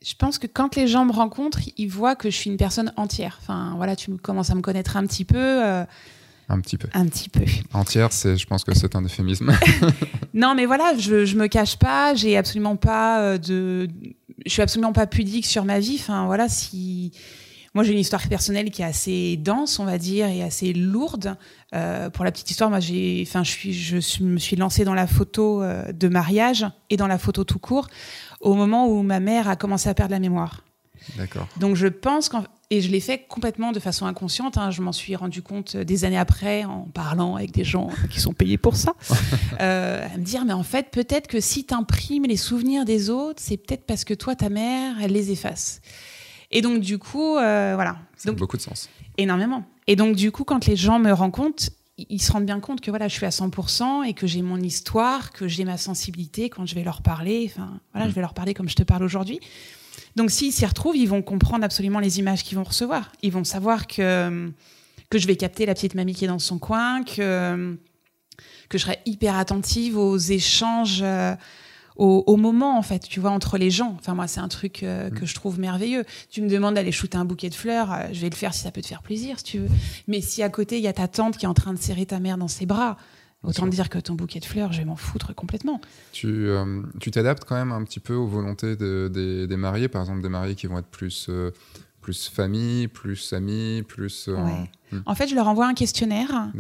Je pense que quand les gens me rencontrent, ils voient que je suis une personne entière. Enfin, voilà, tu commences à me connaître un petit peu. Euh, un petit peu. Un petit peu. Entière, c'est, je pense que c'est un euphémisme. (laughs) non, mais voilà, je, je me cache pas, j'ai absolument pas euh, de, je suis absolument pas pudique sur ma vie. Enfin, voilà, si moi j'ai une histoire personnelle qui est assez dense, on va dire, et assez lourde. Euh, pour la petite histoire, moi j'ai, enfin, je suis, je me suis lancée dans la photo euh, de mariage et dans la photo tout court au moment où ma mère a commencé à perdre la mémoire. D'accord. Donc je pense qu'en et je l'ai fait complètement de façon inconsciente. Hein. Je m'en suis rendu compte des années après en parlant avec des gens (laughs) qui sont payés pour ça. (laughs) euh, à me dire, mais en fait, peut-être que si tu imprimes les souvenirs des autres, c'est peut-être parce que toi, ta mère, elle les efface. Et donc, du coup, euh, voilà. Ça a beaucoup de sens. Énormément. Et donc, du coup, quand les gens me rencontrent, ils se rendent bien compte que voilà, je suis à 100% et que j'ai mon histoire, que j'ai ma sensibilité quand je vais leur parler. Enfin, voilà, mm. je vais leur parler comme je te parle aujourd'hui. Donc s'ils s'y retrouvent, ils vont comprendre absolument les images qu'ils vont recevoir. Ils vont savoir que, que je vais capter la petite mamie qui est dans son coin, que, que je serai hyper attentive aux échanges, euh, au, moment en fait, tu vois, entre les gens. Enfin moi, c'est un truc euh, que je trouve merveilleux. Tu me demandes d'aller shooter un bouquet de fleurs, euh, je vais le faire si ça peut te faire plaisir, si tu veux. Mais si à côté il y a ta tante qui est en train de serrer ta mère dans ses bras, Autant dire que ton bouquet de fleurs, je vais m'en foutre complètement. Tu euh, tu t'adaptes quand même un petit peu aux volontés des, mariés, par exemple des mariés qui vont être plus, euh, plus famille, plus amis, plus... Euh, hmm. En fait, je leur envoie un questionnaire.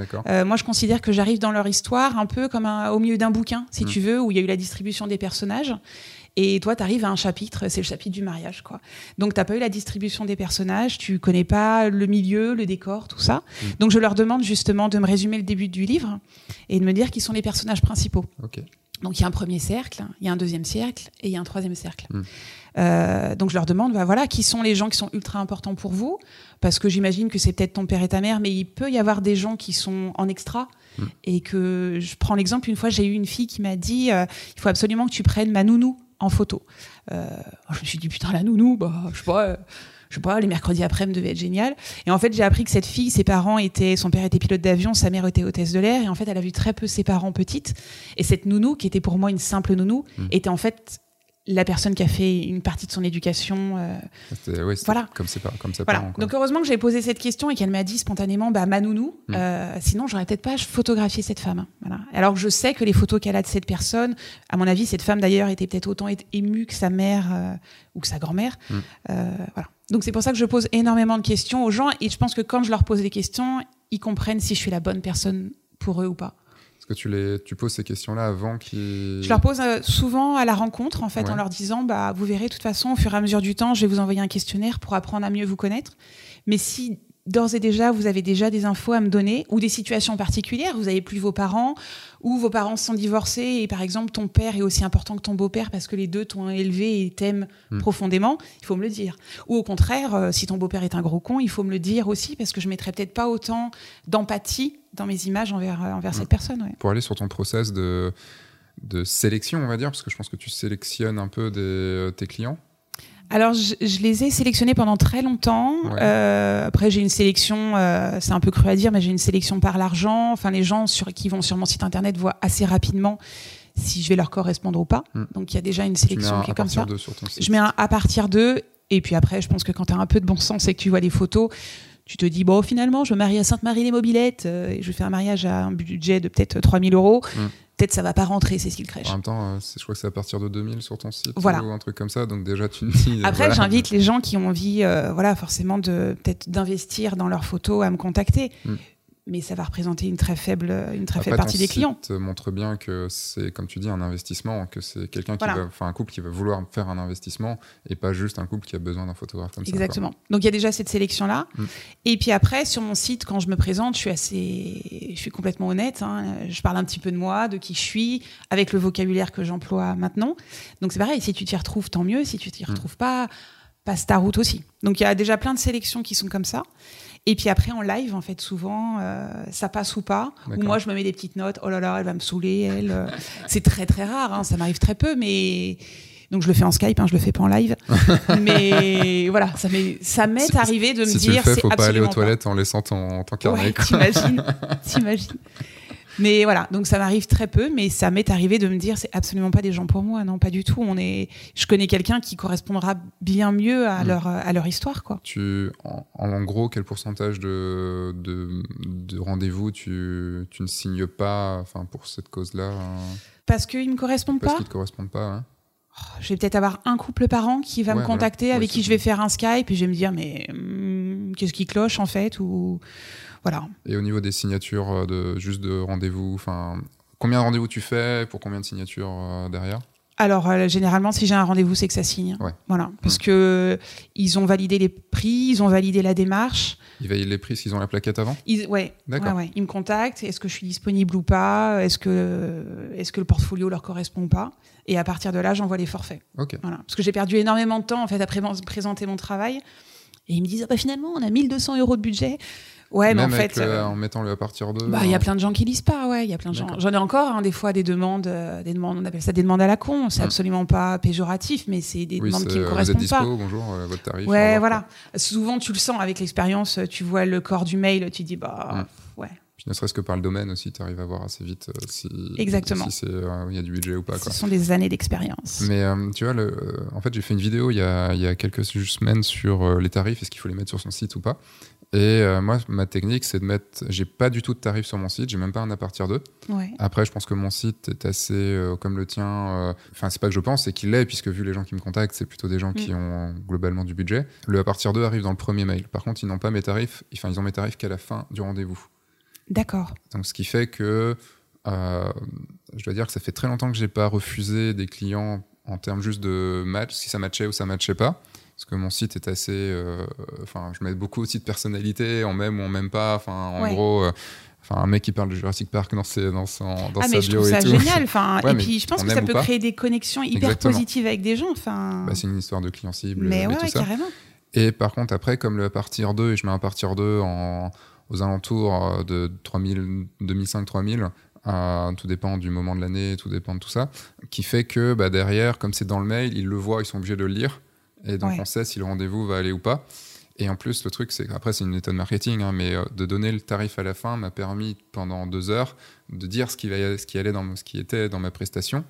moi, je considère que j'arrive dans leur histoire un peu comme au milieu d'un bouquin, si hmm. tu veux, où il y a eu la distribution des personnages. Et toi, tu arrives à un chapitre, c'est le chapitre du mariage, quoi. Donc, t'as pas eu la distribution des personnages, tu connais pas le milieu, le décor, tout ça. Mm. Donc, je leur demande justement de me résumer le début du livre et de me dire qui sont les personnages principaux. Donc, il y a un premier cercle, il y a un deuxième cercle et il y a un troisième cercle. Mm. Euh, donc, je leur demande, bah, voilà, qui sont les gens qui sont ultra importants pour vous? Parce que j'imagine que c'est peut-être ton père et ta mère, mais il peut y avoir des gens qui sont en extra. Mm. Et que je prends l'exemple, une fois, j'ai eu une fille qui m'a dit euh, il faut absolument que tu prennes ma nounou en photo. Euh, je me suis dit, putain, la nounou, bah, je sais pas. Je sais pas, les mercredis après-midi devaient être génial. Et en fait, j'ai appris que cette fille, ses parents étaient, son père était pilote d'avion, sa mère était hôtesse de l'air. Et en fait, elle a vu très peu ses parents petites. Et cette nounou, qui était pour moi une simple nounou, mm. était en fait la personne qui a fait une partie de son éducation. Euh, voilà. Comme c'est comme ça voilà. Donc heureusement que j'ai posé cette question et qu'elle m'a dit spontanément, bah ma nounou. Mm. Euh, sinon, j'aurais peut-être pas photographié cette femme. Voilà. Alors je sais que les photos qu'elle a de cette personne, à mon avis, cette femme d'ailleurs était peut-être autant émue que sa mère euh, ou que sa grand-mère. Mm. Euh, voilà. Donc c'est pour ça que je pose énormément de questions aux gens et je pense que quand je leur pose des questions, ils comprennent si je suis la bonne personne pour eux ou pas que tu, les, tu poses ces questions-là avant qu'ils... Je leur pose euh, souvent à la rencontre, en fait, en leur disant, bah, vous verrez, de toute façon, au fur et à mesure du temps, je vais vous envoyer un questionnaire pour apprendre à mieux vous connaître. Mais si d'ores et déjà, vous avez déjà des infos à me donner ou des situations particulières. Vous n'avez plus vos parents ou vos parents sont divorcés et par exemple ton père est aussi important que ton beau-père parce que les deux t'ont élevé et t'aiment hmm. profondément. Il faut me le dire. Ou au contraire, euh, si ton beau-père est un gros con, il faut me le dire aussi parce que je mettrais peut-être pas autant d'empathie dans mes images envers, euh, envers cette hmm. personne. Pour aller sur ton process de, de sélection, on va dire, parce que je pense que tu sélectionnes un peu des, euh, tes clients alors, je, les ai sélectionnés pendant très longtemps. Euh, après, j'ai une sélection, euh, c'est un peu cru à dire, mais j'ai une sélection par l'argent. Enfin, les gens sur, qui vont sur mon site internet voient assez rapidement si je vais leur correspondre ou pas. Hmm. Donc, il y a déjà une sélection qui est comme ça. Je mets un à partir d'eux. Et puis après, je pense que quand tu as un peu de bon sens et que tu vois les photos, tu te dis, bon, finalement, je me marie à Sainte-Marie-les-Mobilettes euh, et je fais un mariage à un budget de peut-être 3000 euros. Hmm peut-être ça va pas rentrer, qu'il crèche. En même temps, euh, je crois que c'est à partir de 2000 sur ton site ou un truc comme ça, donc déjà tu me dis. Après, j'invite les gens qui ont envie, euh, voilà, forcément de peut-être d'investir dans leurs photos à me contacter. Hmm. Mais ça va représenter une très faible, une très faible partie des clients. Ça montre bien que c'est, comme tu dis, un investissement, que c'est quelqu'un qui va, enfin un couple qui va vouloir faire un investissement et pas juste un couple qui a besoin d'un photographe comme Exactement. ça. Exactement. Donc il y a déjà cette sélection là. Mm. Et puis après, sur mon site, quand je me présente, je suis assez, je suis complètement honnête. Hein. Je parle un petit peu de moi, de qui je suis, avec le vocabulaire que j'emploie maintenant. Donc c'est pareil. Si tu t'y retrouves, tant mieux. Si tu t'y mm. retrouves pas, passe ta route aussi. Donc il y a déjà plein de sélections qui sont comme ça. Et puis après, en live, en fait, souvent, euh, ça passe ou pas. Ou moi, je me mets des petites notes. Oh là là, elle va me saouler, elle. Euh. c'est très, très rare. Hein, ça m'arrive très peu, mais. Donc je le fais en Skype, hein, je le fais pas en live. (laughs) mais voilà, ça m'est, ça m'est arrivé de me dire. Si tu le fais, faut pas aller aux toilettes en laissant ton, ton carnet. Ouais, t'imagines, (laughs) t'imagines. Mais voilà, donc ça m'arrive très peu, mais ça m'est arrivé de me dire c'est absolument pas des gens pour moi, non, pas du tout. On est, je connais quelqu'un qui correspondra bien mieux à mm. leur à leur histoire, quoi. Tu, en, gros, quel pourcentage de de, de rendez-vous tu, tu ne signes pas, enfin pour cette cause-là hein? Parce qu'ils me correspondent pas. Parce qu'ils te correspondent pas. Hein? Oh, je vais peut-être avoir un couple par an qui va me contacter, avec qui je vais faire un Skype, et je vais me dire mais hmm, qu'est-ce qui cloche en fait ou et au niveau des signatures euh, de juste de rendez-vous, combien de rendez-vous tu fais pour combien de signatures euh, derrière? Alors euh, généralement, si j'ai un rendez-vous, c'est que ça signe. Voilà, parce que ils ont validé les prix, ils ont validé la démarche. Ils valident les prix, s'ils ont la plaquette avant? Ils, ouais, ouais, Ils me contactent. Est-ce que je suis disponible ou pas? Est-ce que est-ce que le portfolio leur correspond ou pas? Et à partir de là, j'envoie les forfaits. Ok. Voilà, parce que j'ai perdu énormément de temps en fait à présenter mon travail. Et ils me disent ah bah, finalement, on a 1200 euros de budget. Ouais, mais en fait. Euh, en mettant le à partir de. Bah, il y a plein de gens qui lisent pas, ouais. Il y a plein de gens. J'en ai encore, hein, des fois, des demandes, euh, des demandes, on appelle ça des demandes à la con. C'est absolument pas péjoratif, mais c'est des demandes qui ne correspondent vous êtes dispo, Bonjour, euh, votre tarif. Ouais, voilà. Souvent, tu le sens avec l'expérience, tu vois le corps du mail, tu dis, bah, ouais. Puis ne serait-ce que par le domaine aussi, tu arrives à voir assez vite si, Exactement. si il y a du budget ou pas. Quoi. Ce sont des années d'expérience. Mais tu vois, le, en fait, j'ai fait une vidéo il y a, il y a quelques semaines sur les tarifs, est-ce qu'il faut les mettre sur son site ou pas. Et euh, moi, ma technique, c'est de mettre. J'ai pas du tout de tarif sur mon site, j'ai même pas un à partir d'eux. Après, je pense que mon site est assez euh, comme le tien. Euh, enfin, c'est pas que je pense, c'est qu'il l'est, puisque vu les gens qui me contactent, c'est plutôt des gens qui mm. ont globalement du budget. Le à partir d'eux arrive dans le premier mail. Par contre, ils n'ont pas mes tarifs. Enfin, ils ont mes tarifs qu'à la fin du rendez-vous. D'accord. Donc, ce qui fait que je dois dire que ça fait très longtemps que j'ai pas refusé des clients en termes juste de match, si ça matchait ou ça matchait pas parce que mon site est assez. Euh, enfin, je mets beaucoup aussi de personnalité, on m'aime ou on m'aime pas. Enfin, en gros. Euh, enfin, un mec qui parle de Jurassic Park dans, ses, dans, son, dans ah, mais je trouve ça génial. Enfin, (laughs) et puis, je pense que ça peut créer des connexions hyper positives avec des gens. Enfin... Bah, c'est une histoire de client cible. Mais et ouais, tout ça. carrément. Et par contre, après, comme le partir 2, et je mets un partir 2 en, aux alentours euh, de 3000, 2005, 3000, tout dépend du moment de l'année, tout dépend de tout ça, qui fait que bah, derrière, comme c'est dans le mail, ils le voient, ils sont obligés de le lire. Et donc, on sait si le rendez-vous va aller ou pas. Et en plus, le truc, c'est après, c'est une méthode marketing, hein, mais euh, de donner le tarif à la fin m'a permis pendant deux heures de dire ce qui, ce qui allait dans ce qui était dans ma prestation,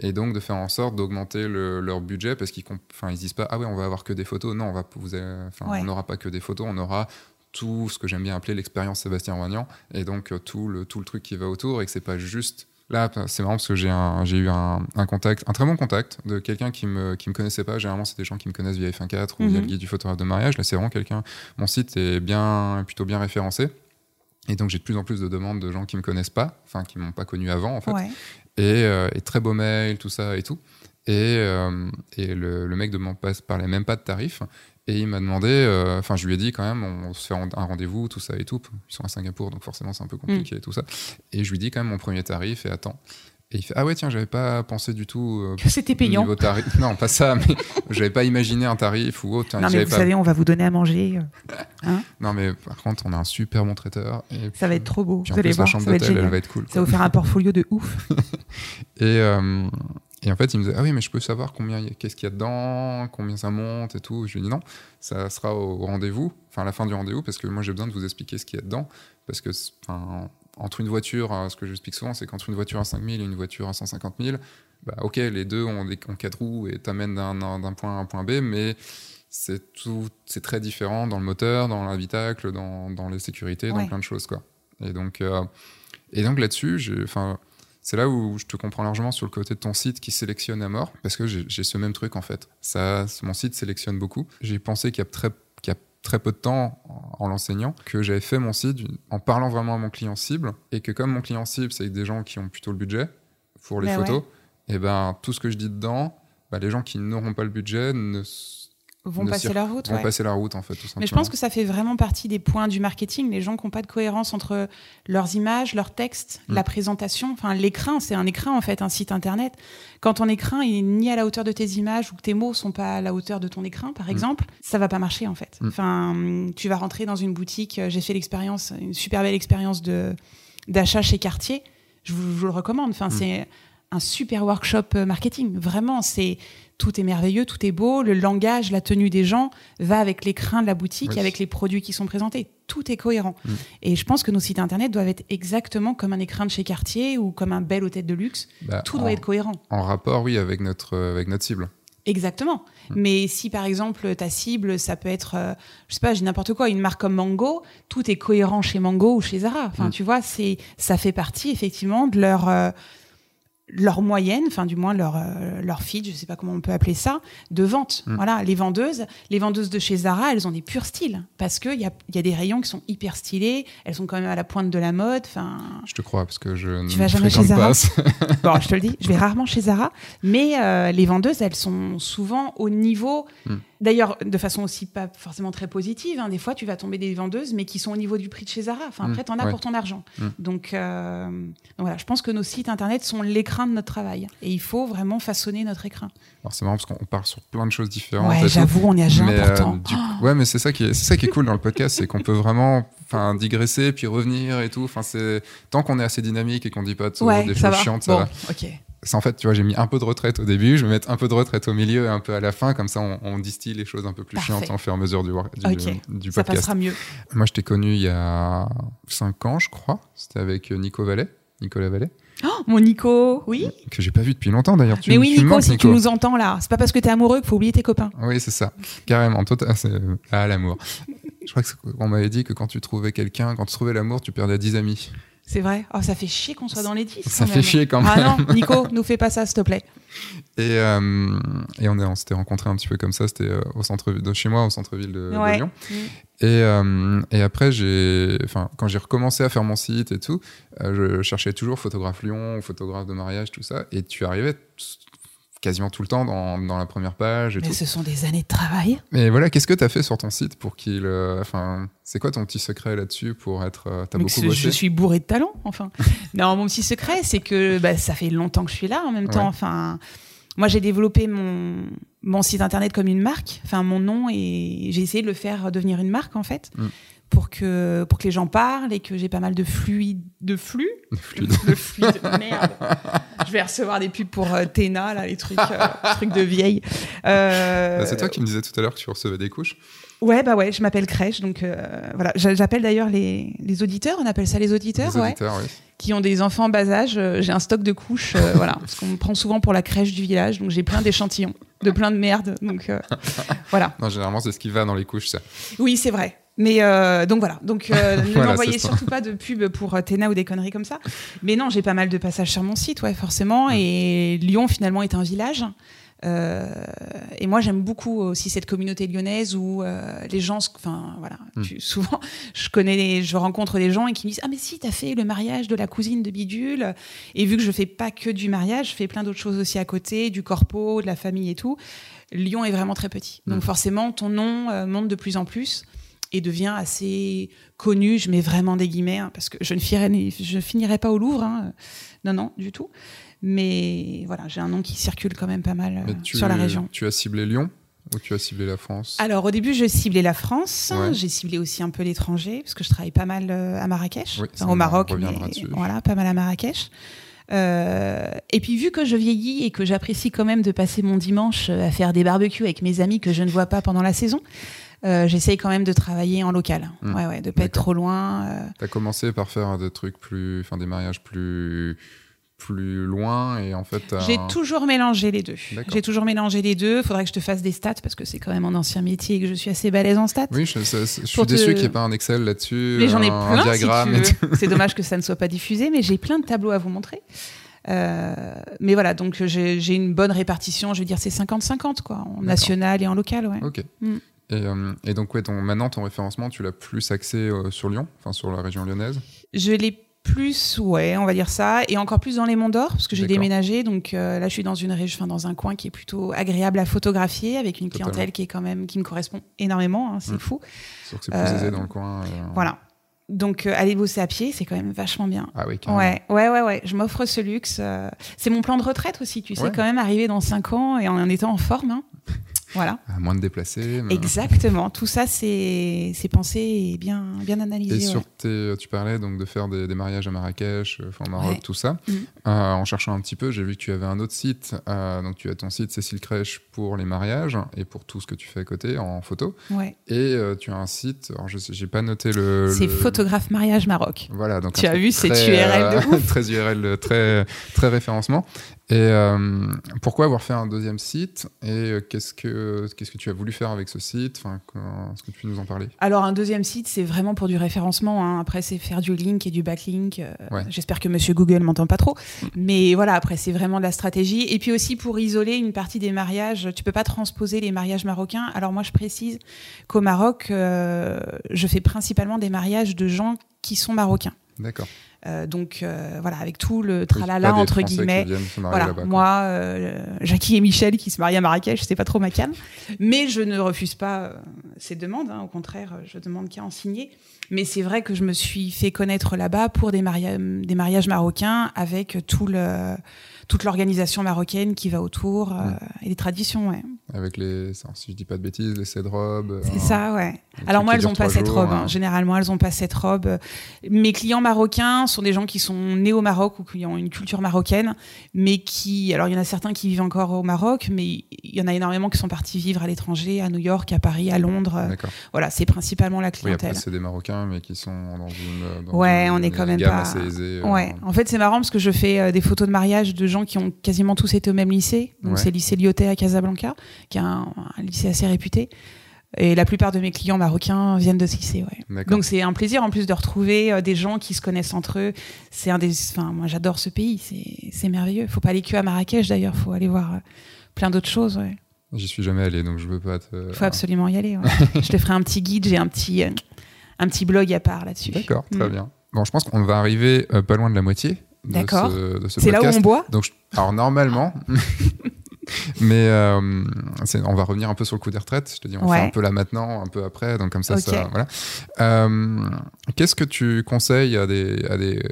et donc de faire en sorte d'augmenter leur budget parce qu'ils, enfin, ils disent pas ah ouais, on va avoir que des photos. Non, on va, vous, on n'aura pas que des photos, on aura tout ce que j'aime bien appeler l'expérience Sébastien Roignan, et donc euh, tout le tout le truc qui va autour, et que c'est pas juste Là, c'est marrant parce que j'ai eu un, contact, un très bon contact de quelqu'un qui me, qui me connaissait pas. Généralement, c'est des gens qui me connaissent via F1.4 ou via le mhm. guide du photographe de mariage. Là, c'est vraiment quelqu'un. Mon site est bien, plutôt bien référencé. Et donc, j'ai de plus en plus de demandes de gens qui me connaissent pas, enfin, qui m'ont pas connu avant, en fait. Euh, et, très beau mail, tout ça et tout. Et, euh, et le, le, mec ne parlait même pas de tarif. Et il m'a demandé, euh, enfin, je lui ai dit quand même, on se fait un rendez-vous, tout ça et tout. Ils sont à Singapour, donc forcément, c'est un peu compliqué mm. et tout ça. Et je lui dis quand même mon premier tarif et attends. Et il fait Ah ouais, tiens, j'avais pas pensé du tout. Euh, que c'était payant. Niveau tarif. (laughs) non, pas ça, mais (laughs) j'avais pas imaginé un tarif ou autre. Non, mais vous savez, on va vous donner à manger. Euh, hein (laughs) non, mais par contre, on a un super bon traiteur. Et ça va être trop beau. vous allez voir, ça va être elle va être cool. Ça va vous faire un portfolio de ouf. et, et en fait, il me disait Ah oui, mais je peux savoir combien, qu'est-ce qu'il y a dedans, combien ça monte et tout. Je lui ai dit Non, ça sera au rendez-vous, enfin à la fin du rendez-vous, parce que moi j'ai besoin de vous expliquer ce qu'il y a dedans. Parce que entre une voiture, ce que j'explique souvent, c'est qu'entre une voiture à 5000 et une voiture à 150 000, bah, ok, les deux ont, des, ont quatre roues et t'amènent d'un point A à un point B, mais c'est tout, c'est très différent dans le moteur, dans l'habitacle, dans, dans, les sécurités, dans plein de choses. Quoi. Et donc, euh, et donc là-dessus, enfin c'est là où je te comprends largement sur le côté de ton site qui sélectionne à mort, parce que j'ai ce même truc en fait. Ça, mon site sélectionne beaucoup. J'ai pensé qu'il y a très, très peu de temps, en l'enseignant que j'avais fait mon site en parlant vraiment à mon client cible et que comme mon client cible, c'est des gens qui ont plutôt le budget pour les Mais photos, et ben tout ce que je dis dedans, bah, les gens qui n'auront pas le budget ne Vont passer leur route. vont ouais. passer la route en fait tout simplement. Mais je pense que ça fait vraiment partie des points du marketing. Les gens qui n'ont pas de cohérence entre leurs images, leurs textes, Mm. la présentation. Enfin, l'écran, c'est un écran en fait, un site internet. Quand ton écran est ni à la hauteur de tes images ou que tes mots sont pas à la hauteur de ton écran, par exemple, ça va pas marcher en fait. Mm. Enfin, tu vas rentrer dans une boutique. euh, J'ai fait l'expérience, une super belle expérience de d'achat chez Cartier. Je vous, je vous le recommande. Enfin, Mm. c'est un super workshop euh, marketing. Vraiment, c'est tout est merveilleux, tout est beau. Le langage, la tenue des gens va avec l'écran de la boutique, Oui. avec les produits qui sont présentés. Tout est cohérent. Mm. Et je pense que nos sites internet doivent être exactement comme un écran de chez Cartier ou comme un bel hôtel de luxe. Bah, Tout en, doit être cohérent. en rapport, oui, avec notre, euh, avec notre cible. Exactement. Mm. Mais si par exemple ta cible, ça peut être, euh, je sais pas, j'ai n'importe quoi, une marque comme Mango, tout est cohérent chez Mango ou chez Zara. Enfin, Mm. tu vois, c'est, ça fait partie effectivement de leur, euh, leur moyenne, enfin du moins leur, euh, leur feed, je sais pas comment on peut appeler ça, de vente. Mm. Voilà, les vendeuses, les vendeuses de chez Zara, elles ont des purs styles parce qu'il y a, y a des rayons qui sont hyper stylés, elles sont quand même à la pointe de la mode. Enfin, Je te crois parce que je ne vas jamais chez Zara? Bon, je te le dis, (laughs) je vais rarement chez Zara, mais euh, les vendeuses, elles sont souvent au niveau. Hmm. D'ailleurs, de façon aussi pas forcément très positive. hein, des fois, tu vas tomber des vendeuses, mais qui sont au niveau du prix de chez Zara. Enfin, après, t'en as ouais. pour ton argent. Donc, euh, donc voilà, je pense que nos sites internet sont l'écran de notre travail, et il faut vraiment façonner notre écran. Alors c'est marrant parce qu'on part sur plein de choses différentes. Ouais, j'avoue, on jamais Mais, euh, pourtant. du ouais, mais c'est ça qui est, c'est ça qui est cool dans le podcast, c'est qu'on peut vraiment, enfin, digresser puis revenir et tout. Enfin, c'est tant qu'on est assez dynamique et qu'on dit pas de- ouais, des choses chiantes, ça va. ok. C'est en fait, tu vois, j'ai mis un peu de retraite au début, je vais mettre un peu de retraite au milieu et un peu à la fin, comme ça, on, on distille les choses un peu plus Parfait. chiantes fur et à mesure du, du, Ok, du Ça podcast. passera mieux. Moi, je t'ai connu il y a 5 ans, je crois. C'était avec Nico Vallet, Nicolas Vallet, Oh, mon Nico, oui. que j'ai pas vu depuis longtemps d'ailleurs. Tu, mais oui, tu Nico, manques, si tu Nico. nous entends là, c'est pas parce que t'es amoureux qu'il faut oublier tes copains. Oui, c'est ça. Carrément. Toi, t'as- c'est ah, l'amour. Je crois que c'est- on m'avait dit que quand tu trouvais quelqu'un, quand tu trouvais l'amour, tu perdais 10 amis. C'est vrai. Oh, ça fait chier qu'on soit dans les 10. Ça quand fait même. chier quand Ah non, Nico, (laughs) nous fais pas ça, s'il te plaît. Et, euh, et on, est- on s'était rencontrés un petit peu comme ça. C'était euh, au centre de chez moi, au centre-ville de. Lyon. Mm. Et, euh, et après, j'ai, enfin, quand j'ai recommencé à faire mon site et tout, euh, je cherchais toujours photographe Lyon, photographe de mariage, tout ça. Et tu arrivais quasiment tout le temps dans, dans la première page et Mais tout. ce sont des années de travail. Mais voilà, qu'est-ce que tu as fait sur ton site pour qu'il. euh, Enfin, c'est quoi ton petit secret là-dessus pour être. euh, T'as beaucoup bossé je suis bourrée de talent, enfin. (laughs) non, mon petit secret, c'est que bah, ça fait longtemps que je suis là en même temps. Enfin, moi, j'ai développé mon, mon site internet comme une marque, enfin mon nom, et j'ai essayé de le faire devenir une marque en fait. Mm. Pour que, pour que les gens parlent et que j'ai pas mal de fluide, de flux, Fluide. de fluide, merde. Je vais recevoir des pubs pour euh, Tena, là, les trucs, euh, trucs de vieille. Euh, Bah, c'est toi qui me disais tout à l'heure que tu recevais des couches. Ouais, bah ouais, je m'appelle Crèche, donc euh, voilà. J'a- J'appelle d'ailleurs les, les auditeurs, on appelle ça les auditeurs, ouais, auditeurs, oui. qui ont des enfants en bas âge. J'ai un stock de couches, voilà, parce qu'on me prend souvent pour la crèche du village, donc j'ai plein d'échantillons, de plein de merde, donc euh, voilà. (laughs) Non, généralement, c'est ce qui va dans les couches, ça. Oui, c'est vrai. Mais euh, donc voilà, donc euh, (laughs) ne Voilà, m'envoyez surtout pas de pub pour euh, Tena ou des conneries comme ça. Mais non, j'ai pas mal de passages sur mon site, ouais, forcément. Et Lyon finalement est un village. Euh, et moi, j'aime beaucoup aussi cette communauté lyonnaise où les gens, enfin voilà, Mm. tu- souvent, (laughs) je connais, les- je rencontre des gens et qui me disent ah mais si t'as fait le mariage de la cousine de bidule. Et vu que je fais pas que du mariage, je fais plein d'autres choses aussi à côté, du corpo, de la famille et tout. Lyon est vraiment très petit, donc Mm. forcément ton nom monte de plus en plus et devient assez connu. Je mets vraiment des guillemets hein, parce que je ne finirai, je finirai pas au Louvre. hein. Non, non, du tout. Mais voilà, j'ai un nom qui circule quand même pas mal euh, tu, sur la région. Tu as ciblé Lyon ou tu as ciblé la France? Alors au début, je ciblais la France. Ouais. J'ai ciblé aussi un peu l'étranger parce que je travaille pas mal euh, à Marrakech, Oui, Enfin, ça, au Maroc, mais voilà, pas mal à Marrakech. Euh, et puis vu que je vieillis et que j'apprécie quand même de passer mon dimanche à faire des barbecues avec mes amis que je ne vois pas pendant la saison, euh, j'essaye quand même de travailler en local. Hmm. Ouais, ouais, de pas être trop loin. euh. Tu as commencé par faire des trucs plus. Enfin, des mariages plus. plus loin et en fait. J'ai un- toujours mélangé les deux. J'ai toujours mélangé les deux. Faudrait que je te fasse des stats parce que c'est quand même mon ancien métier et que je suis assez balèze en stats. Oui, je, ça- je suis te- déçu qu'il n'y ait pas un Excel là-dessus. Mais j'en ai plein un diagramme. C'est dommage que (laughs) ça ne soit pas diffusé, mais j'ai plein de tableaux à vous montrer. Euh, mais voilà, donc j'ai j'ai une bonne répartition. Je veux dire, c'est 50-50 quoi, en national et en local. Ouais. Ok. Mm. Et, euh, et donc, ouais, ton, maintenant, ton référencement, tu l'as plus axé euh, sur Lyon, enfin sur la région lyonnaise? Je l'ai plus, ouais, on va dire ça, et encore plus dans les Monts d'Or, parce que j'ai déménagé, donc euh, là je suis dans une région, enfin dans un coin qui est plutôt agréable à photographier, avec une Totalement. clientèle qui est quand même, qui me correspond énormément, hein, c'est Mm. fou. Sûr que c'est plus Euh, aisé dans le coin. euh, Voilà. Donc aller bosser à pied, c'est quand même vachement bien. Ah oui, carrément. Ouais, ouais, ouais, ouais. Je m'offre ce luxe. C'est mon plan de retraite aussi, tu sais, Ouais. quand même arriver dans 5 ans et en étant en forme. hein. Voilà. À moins de déplacer. mais- Exactement. Tout ça, c'est pensé et bien, bien analysé. Et ouais. sur tes, tu parlais donc de faire des, des mariages à Marrakech, euh, au Maroc, Ouais. tout ça. Mhm. Euh, en cherchant un petit peu, j'ai vu que tu avais un autre site. euh, donc tu as ton site Cécile Crèche pour les mariages et pour tout ce que tu fais à côté en photo. Ouais. Et euh, tu as un site. Alors je j'ai pas noté le. C'est le- photographe mariage Maroc. Voilà, donc Tu as vu cette URL de ouf (laughs) Très URL, très, très référencement. Et euh, pourquoi avoir fait un deuxième site Et euh, qu'est-ce que, qu'est-ce que tu as voulu faire avec ce site? Enfin, Est-ce que tu peux nous en parler? Alors un deuxième site, c'est vraiment pour du référencement. hein. Après, c'est faire du link et du backlink. Euh, Ouais. J'espère que Monsieur Google m'entend pas trop. Mais voilà, après, c'est vraiment de la stratégie. Et puis aussi pour isoler une partie des mariages. Tu peux pas transposer les mariages marocains. Alors moi, je précise qu'au Maroc, euh, je fais principalement des mariages de gens qui sont marocains. D'accord. Euh, donc euh, voilà, avec tout le tralala entre Français guillemets. Voilà, moi, euh, Jackie et Michel qui se marient à Marrakech, c'était pas trop ma cam. Mais je ne refuse pas ces demandes. hein. Au contraire, je demande qu'à en signer. Mais c'est vrai que je me suis fait connaître là-bas pour des, maria- des mariages marocains avec tout le, toute l'organisation marocaine qui va autour et les traditions. Ouais. Avec les, si je dis pas de bêtises, les cèdres robes. C'est ça, ouais. Alors moi, elles durent ont pas cette robe. hein. hein. Généralement, elles ont pas cette robe. Mes clients marocains sont des gens qui sont nés au Maroc ou qui ont une culture marocaine, mais qui, alors il y en a certains qui vivent encore au Maroc, mais il y en a énormément qui sont partis vivre à l'étranger, à New York, à Paris, à Londres. D'accord. Voilà, c'est principalement la Oui, clientèle. après, c'est des Marocains, mais qui sont dans une. Dans Ouais, une- on est quand même pas- assez aisée. euh, Ouais, en fait c'est marrant parce que je fais euh, des photos de mariage de gens qui ont quasiment tous été au même lycée. Donc Ouais. c'est le lycée Lyoté à Casablanca, qui est un, un lycée assez réputé. Et la plupart de mes clients marocains viennent de ce lycée, ouais. Donc c'est un plaisir en plus de retrouver euh, des gens qui se connaissent entre eux. C'est un des, enfin moi j'adore ce pays, c'est merveilleux. Faut pas aller que à Marrakech d'ailleurs, faut aller voir euh, plein d'autres choses. Ouais. J'y suis jamais allé, donc je veux pas te. Faut absolument y aller. ouais. (laughs) Je te ferai un petit guide, j'ai un petit, euh, un petit blog à part là-dessus. D'accord, très Mm. bien. Bon, je pense qu'on va arriver pas loin de la moitié de D'accord. ce C'est là où on boit? Donc, je- alors normalement, (laughs) mais euh, on va revenir un peu sur le coup des retraites. Je te dis, on Ouais. fait un peu là maintenant, un peu après, donc comme ça, voilà. Euh, Qu'est-ce que tu conseilles à des, à des,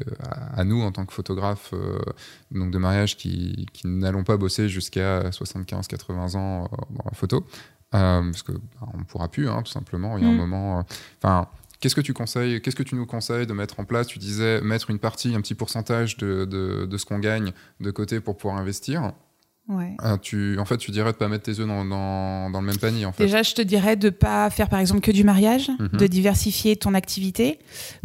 à nous en tant que photographes euh, donc de mariage qui, qui n'allons pas bosser jusqu'à 75-80 ans la photo, parce que bah, on pourra plus, hein, tout simplement. Il y a un Mm. moment, enfin. Qu'est-ce que tu conseilles Qu'est-ce que tu nous conseilles de mettre en place? Tu disais mettre une partie, un petit pourcentage de, de, de ce qu'on gagne de côté pour pouvoir investir. Ouais. Euh, tu, en fait, tu dirais de pas mettre tes œufs dans, dans, dans le même panier. En fait. Déjà, je te dirais de pas faire par exemple que du mariage, Mhm. de diversifier ton activité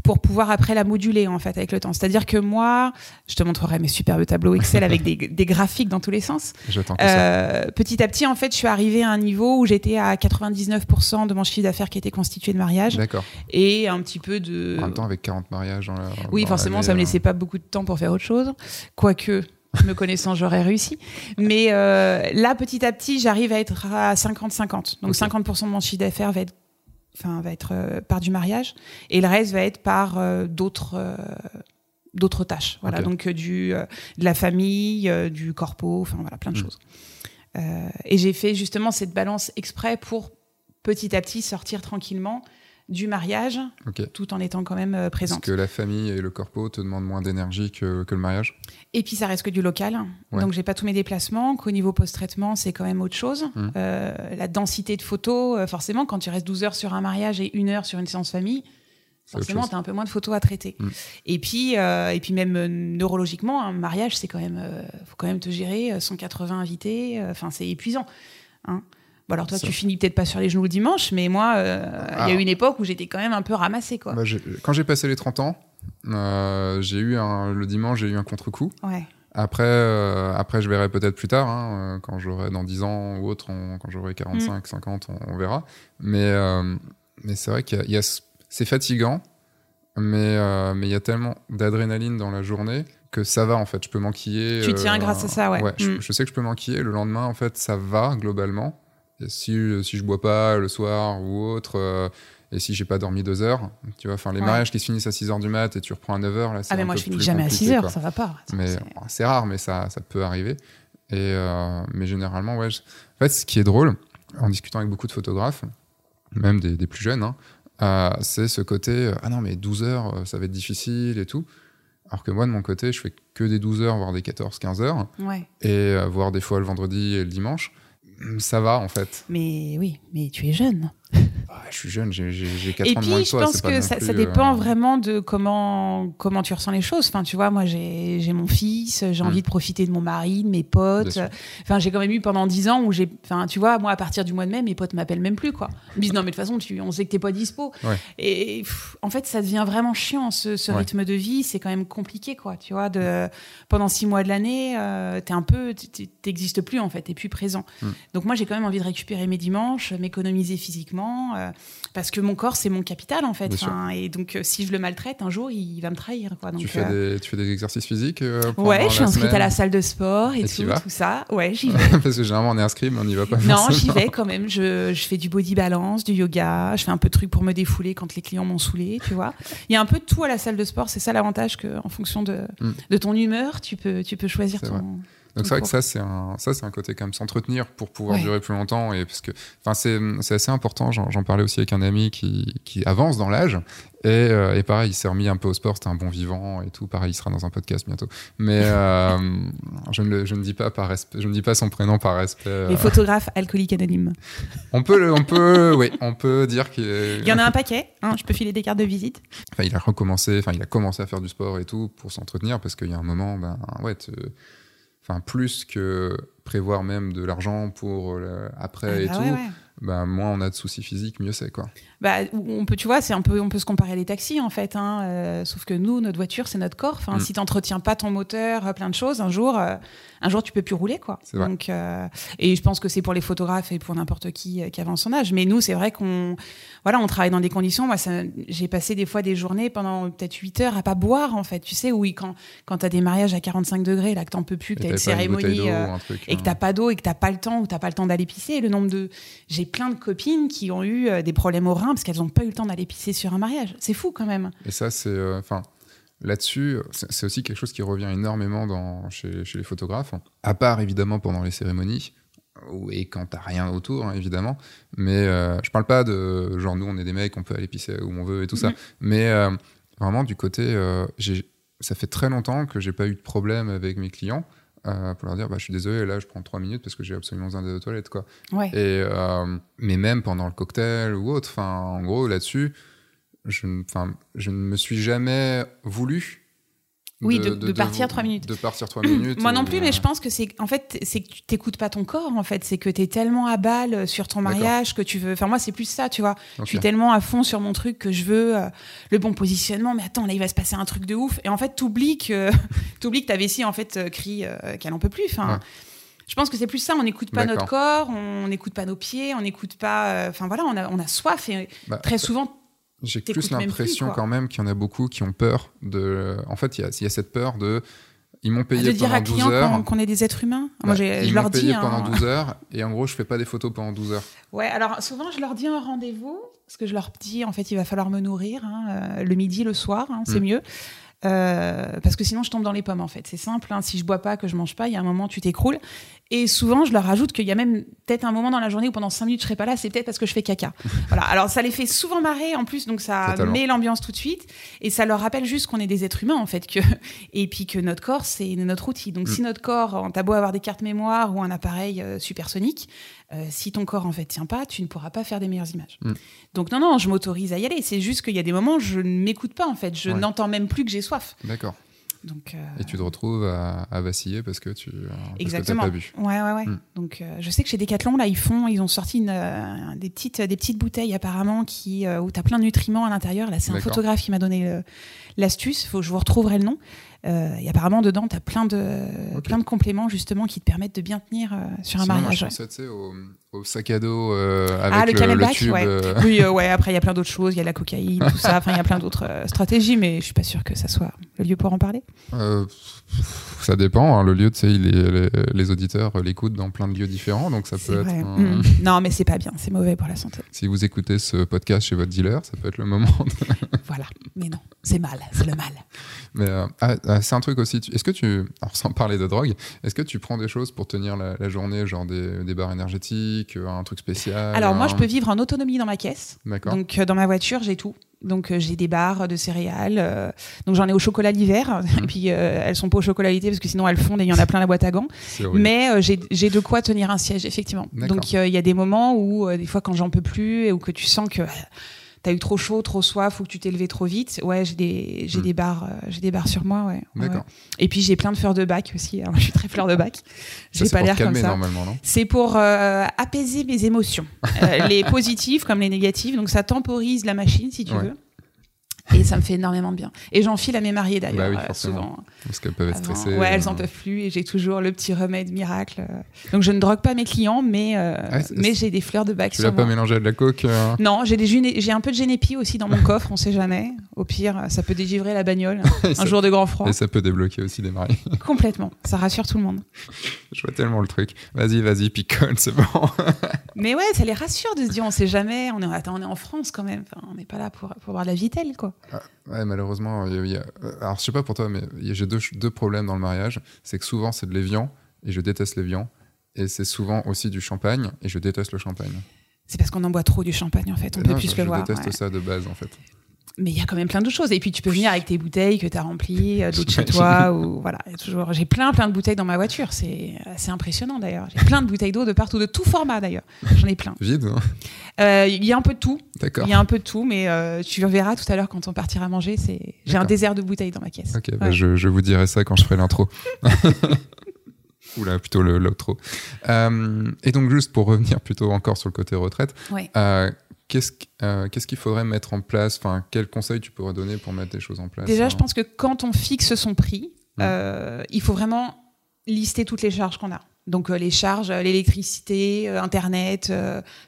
pour pouvoir après la moduler en fait avec le temps. C'est-à-dire que moi, je te montrerai mes superbes tableaux Excel avec des, (laughs) des graphiques dans tous les sens. Que ça. Euh, petit à petit, en fait, je suis arrivée à un niveau où j'étais à 99% de mon chiffre d'affaires qui était constitué de mariage D'accord. et un petit peu de. En même temps, avec 40 mariages. dans la- Oui, dans forcément, ça me euh, laissait pas beaucoup de temps pour faire autre chose. Quoique, me connaissant, j'aurais réussi. Mais euh, là, petit à petit, j'arrive à être à 50-50. Donc Ok. 50% de mon chiffre d'affaires va être, enfin, va être euh, par du mariage et le reste va être par euh, d'autres. d'autres tâches voilà donc du de la famille du corpo enfin voilà plein de Mm. choses et j'ai fait justement cette balance exprès pour petit à petit sortir tranquillement du mariage Ok. tout en étant quand même euh, Parce présente que la famille et le corpo te demandent moins d'énergie que, que le mariage? Et puis ça reste que du local, Ouais. donc j'ai pas tous mes déplacements. Qu'au niveau post-traitement, c'est quand même autre chose. Mm. Euh, la densité de photos, euh, forcément, quand tu restes 12 heures sur un mariage et une heure sur une séance famille, forcément, tu as un peu moins de photos à traiter. Mm. Et puis, euh, et puis même euh, neurologiquement, un mariage, c'est quand même, faut quand même te gérer euh, 180 invités. Enfin, c'est épuisant. Hein. Bon alors toi, Ça- tu finis peut-être pas sur les genoux le dimanche, mais moi, euh, il Ah. y a eu une époque où j'étais quand même un peu ramassée, quoi. Bah, quand j'ai passé les 30 ans, euh, j'ai eu un, le dimanche, j'ai eu un contre-coup. Ouais. Après, euh, après, je verrai peut-être plus tard, hein, quand j'aurai dans 10 ans ou autre, on- quand j'aurai 45, 50, on, on verra. Mais, mais c'est vrai qu'il y a, c'est fatigant, mais mais il y a tellement d'adrénaline dans la journée que ça va en fait. Je peux m'enquiller. Tu tiens grâce à ça, ouais. je, Mm. je sais que je peux m'enquiller. Le lendemain, en fait, ça va globalement. Et si, si je bois pas le soir ou autre, euh, et si j'ai pas dormi deux heures, tu vois, enfin les Ouais. mariages qui se finissent à 6 heures du mat et tu reprends à 9 heures, là, c'est Ah, mais moi, je finis jamais à compliqué, 6 heures, quoi. ça va pas. Mais c'est- rare, mais ça, ça peut arriver. Et euh, mais généralement, ouais. je- En fait, ce qui est drôle, en discutant avec beaucoup de photographes, même des, des plus jeunes, hein, euh, c'est ce côté euh, ah non mais 12 heures, euh, ça va être difficile et tout. Alors que moi, de mon côté, je fais que des 12 heures, voire des 14-15 heures, Ouais. et euh, voire des fois le vendredi et le dimanche. Ça va en fait. Mais oui, mais tu es jeune. Ah, je suis jeune, j'ai j'ai- j'ai 4 Et ans de moins puis, que je pense que ça, plus, ça euh, dépend vraiment de comment, comment tu ressens les choses. Enfin, tu vois, moi, j'ai mon fils, j'ai Mm. envie de profiter de mon mari, de mes potes. Enfin, j'ai quand même eu pendant 10 ans où j'ai. Enfin, tu vois, moi, à partir du mois de mai, mes potes m'appellent même plus, quoi. Ils me disent, non, mais de toute façon, tu, on sait que t'es pas dispo. Ouais. Et pff, en fait, ça devient vraiment chiant, ce, ce Ouais. rythme de vie. C'est quand même compliqué, quoi. Tu vois, de, pendant 6 mois de l'année, euh, t'es un peu. t'es- T'existes plus, en fait, t'es plus présent. Mm. Donc, moi, j'ai quand même envie de récupérer mes dimanches, m'économiser physiquement. Euh, parce que mon corps, c'est mon capital, en fait. Et donc, euh, si je le maltraite, un jour, il va me trahir. Quoi. Donc, tu, fais euh, des, tu fais des exercices physiques Ouais, je suis inscrite à la salle de sport et, Et tout, tout ça. Ouais, j'y (laughs) vais. Parce que généralement, on est inscrit, mais on n'y va pas non, j'y vais quand même. Je, je fais du body balance, du yoga. Je fais un peu de trucs pour me défouler quand les clients m'ont saoulé, tu vois. Il y a un peu de tout à la salle de sport. C'est ça l'avantage que, en fonction de, Mm. de ton humeur, tu peux, tu peux choisir ton. vrai. Donc c'est vrai que ça c'est un ça c'est un côté quand même s'entretenir pour pouvoir Ouais. durer plus longtemps et parce que enfin c'est c'est assez important j'en parlais aussi avec un ami qui, qui avance dans l'âge et, euh, et pareil il s'est remis un peu au sport c'était un bon vivant et tout pareil il sera dans un podcast bientôt mais euh, (laughs) je ne le- je ne dis pas par respect je ne dis pas son prénom par respect euh, Les photographes alcooliques anonymes. on peut le- on peut (laughs) oui on peut dire qu'il est- Il y en a un paquet. hein, je peux filer des cartes de visite. Enfin, il a recommencé, enfin, il a commencé à faire du sport et tout pour s'entretenir parce qu'il y a un moment, ben, ouais, te- enfin, plus que prévoir même de l'argent pour le- après Ah et bah tout, ouais, ben, moins on a de soucis physiques, mieux c'est, quoi. Bah, on peut, tu vois, c'est un peu, on peut se comparer à des taxis en fait. Hein, euh, sauf que nous, notre voiture, c'est notre corps. Enfin, Mm. si t'entretiens pas ton moteur, euh, plein de choses, un jour, euh, un jour, tu peux plus rouler, quoi. C'est vrai. Donc, euh, et je pense que c'est pour les photographes et pour n'importe qui qui avance son âge. Mais nous, c'est vrai qu'on, voilà, on travaille dans des conditions. Moi, ça- j'ai passé des fois des journées pendant peut-être 8 heures à pas boire en fait. Tu sais, oui, quand quand t'as des mariages à 45 degrés, là, que t'en peux plus, que t'as une cérémonie. euh, un truc, et que hein. t'as pas d'eau et que t'as pas le temps ou t'as pas le temps d'aller pisser. Et le nombre de, j'ai plein de copines qui ont eu des problèmes au parce qu'elles ont pas eu le temps d'aller pisser sur un mariage. C'est fou quand même. Et ça, c'est, euh, enfin, là-dessus, c'est aussi quelque chose qui revient énormément dans, chez, chez les photographes, à part évidemment pendant les cérémonies. Et quand t'as rien autour, hein, évidemment. Mais euh, je parle pas de genre nous, on est des mecs, on peut aller pisser où on veut et tout ça. Mhm. Mais euh, vraiment, du côté, euh, ça fait très longtemps que j'ai pas eu de problème avec mes clients euh, pour leur dire bah, je suis désolé, là je prends trois minutes parce que j'ai absolument besoin d'aller aux toilettes. Quoi. Ouais. Et, euh, mais même pendant le cocktail ou autre, enfin, en gros, là-dessus, je, enfin, je ne me suis jamais voulu. Oui, de- de partir trois minutes. De partir trois minutes. Moi non plus, euh, mais je pense que c'est en fait c'est que tu t'écoutes pas ton corps en fait, c'est que tu es tellement à balle sur ton mariage que tu veux. Enfin moi c'est plus ça, tu vois. ok. Je suis tellement à fond sur mon truc que je veux euh, le bon positionnement. Mais attends, là il va se passer un truc de ouf. Et en fait t'oublies que (laughs) t'oublies que ta vessie en fait euh, crie euh, qu'elle en peut plus. Enfin. Ouais. Je pense que c'est plus ça, on n'écoute pas notre corps, on n'écoute pas nos pieds, on n'écoute pas. euh, Enfin voilà, on a, on a soif et Bah, très souvent. J'ai plus l'impression quand même qu'il y en a beaucoup qui ont peur de. En fait, il y a, il y a cette peur de. Ils m'ont payé de dire pendant à 12 client heures. qu'on est des êtres humains. Bah, Moi, j'ai- ils je m'ont leur payé dis. pendant hein, 12 heures et en gros, je fais pas des photos pendant 12 heures. Ouais, alors souvent je leur dis un rendez-vous, parce que je leur dis en fait il va falloir me nourrir, hein, euh, le midi, le soir, hein, c'est Mm. mieux. Euh, parce que sinon je tombe dans les pommes en fait. C'est simple, hein, si je bois pas, que je mange pas, il y a un moment tu t'écroules. Et souvent je leur rajoute qu'il y a même peut-être un moment dans la journée où pendant 5 minutes je serai pas là, c'est peut-être parce que je fais caca. (laughs) voilà. Alors ça les fait souvent marrer en plus, donc ça Totalement. met l'ambiance tout de suite et ça leur rappelle juste qu'on est des êtres humains en fait, que (laughs) et puis que notre corps c'est notre outil. Donc Mm. si notre corps, t'as beau avoir des cartes mémoire ou un appareil euh, supersonique, euh, si ton corps en fait tient pas, tu ne pourras pas faire des meilleures images. Mm. Donc non, non, je m'autorise à y aller. C'est juste qu'il y a des moments où je ne m'écoute pas en fait. Je Ouais. n'entends même plus que j'ai soif. D'accord. Donc euh, Et tu te retrouves à, à vaciller parce que tu euh, parce que exactement. pas bu. Ouais, ouais, ouais. Mm. Donc euh, je sais que chez Decathlon là, ils font, ils ont sorti une, euh, des petites, des petites bouteilles apparemment qui où t'as plein de nutriments à l'intérieur. Là, c'est un photographe qui m'a donné l'astuce. Faut que je vous retrouverai le nom. Euh, et apparemment, dedans, tu as plein de, plein de compléments justement qui te permettent de bien tenir euh, sur un Sinon, moi, mariage. je pensais, au, au sac à dos euh, avec Ah, le le, camelback, tube. ouais. euh, (laughs) Oui, ouais, après, il y a plein d'autres choses. Il y a la cocaïne, tout ça. Enfin, il y a plein d'autres stratégies, mais je suis pas sûre que ça soit le lieu pour en parler. Ça dépend. hein, le lieu, tu sais, les, les auditeurs l'écoutent dans plein de lieux différents, donc ça peut être. un- Mm. Non, mais c'est pas bien. C'est mauvais pour la santé. Si vous écoutez ce podcast chez votre dealer, ça peut être le moment. de- (laughs) Voilà. Mais non, c'est mal. C'est le mal. Mais euh, ah, ah, c'est un truc aussi. Est-ce que tu, alors sans parler de drogue, est-ce que tu prends des choses pour tenir la, la journée, genre des, des barres énergétiques, un truc spécial Alors, moi, je peux vivre en autonomie dans ma caisse. D'accord. Donc, euh, dans ma voiture, j'ai tout. Donc, euh, j'ai des barres de céréales. euh, donc, j'en ai au chocolat l'hiver. (laughs) Et puis, euh, elles sont pas au chocolalité parce que sinon, elles fondent et il y en a plein la boîte à gants. Mais euh, j'ai j'ai de quoi tenir un siège, effectivement. Donc, euh, il y a des moments où, euh, des fois, quand j'en peux plus et ou que tu sens que tu as eu trop chaud, trop soif ou que tu t'es levé trop vite, ouais, j'ai des, j'ai Hmm. des barres, euh, j'ai des barres sur moi, ouais. D'accord. ouais. Et puis, j'ai plein de fleurs de bac aussi. Alors, (laughs) je suis très fleur de bac. J'ai pas l'air comme ça. normalement, non? C'est pour euh, apaiser mes émotions, Euh, les (laughs) positives comme les négatives. Donc ça temporise la machine si tu Ouais. veux. Et ça me fait énormément de bien. Et j'en file à mes mariées d'ailleurs, Bah oui, euh, souvent. Parce qu'elles peuvent être stressées. Ouais, elles euh, en peuvent plus et j'ai toujours le petit remède miracle. Donc je ne drogue pas mes clients, mais, euh, Ah, mais j'ai des fleurs de bac Tu l'as pas mélangé à de la coke euh? Non, j'ai des j'ai un peu de génépi aussi dans mon coffre, on sait jamais. Au pire, ça peut dégivrer la bagnole (laughs) un ça, jour de grand froid. et ça peut débloquer aussi des mariés. (laughs) Complètement, ça rassure tout le monde. Je vois tellement le truc. Vas-y, vas-y, picole, c'est bon. (laughs) Mais ouais, ça les rassure de se dire on sait jamais, on est, attends, on est en France quand même, enfin, on n'est pas là pour, pour boire de la vitelle quoi. Ouais, malheureusement, y a- il y a- euh, alors je sais pas pour toi, mais j'ai deux, problèmes dans le mariage. C'est que souvent c'est de l'évian et je déteste l'évian. Et c'est souvent aussi du champagne et je déteste le champagne. C'est parce qu'on en boit trop du champagne en fait, on Et peut non, plus je, le je voir. déteste ouais. ça de base en fait. Mais il y a quand même plein d'autres choses. Et puis tu peux venir avec tes bouteilles que tu as remplies, euh, (laughs) d'autres chez toi. Ou, voilà, il y a toujours... J'ai plein plein de bouteilles dans ma voiture, c'est assez impressionnant d'ailleurs. J'ai plein de bouteilles d'eau de partout, de tout format d'ailleurs. J'en ai plein. Vide, hein Euh, Il y a un peu de tout, d'accord. il y a un peu de tout, mais euh, tu verras tout à l'heure quand on partira manger. C'est J'ai un désert de bouteilles dans ma caisse. Ok, bah, je, je vous dirai ça quand je ferai l'intro. (laughs) Oula, plutôt l'outro. Euh, et donc, juste pour revenir plutôt encore sur le côté retraite, Ouais. Euh, qu'est-ce qu'- euh, qu'est-ce qu'il faudrait mettre en place? Enfin, quels conseils tu pourrais donner pour mettre des choses en place Déjà, hein? je pense que quand on fixe son prix, Mm. euh, il faut vraiment lister toutes les charges qu'on a. Donc euh, les charges, l'électricité, Internet,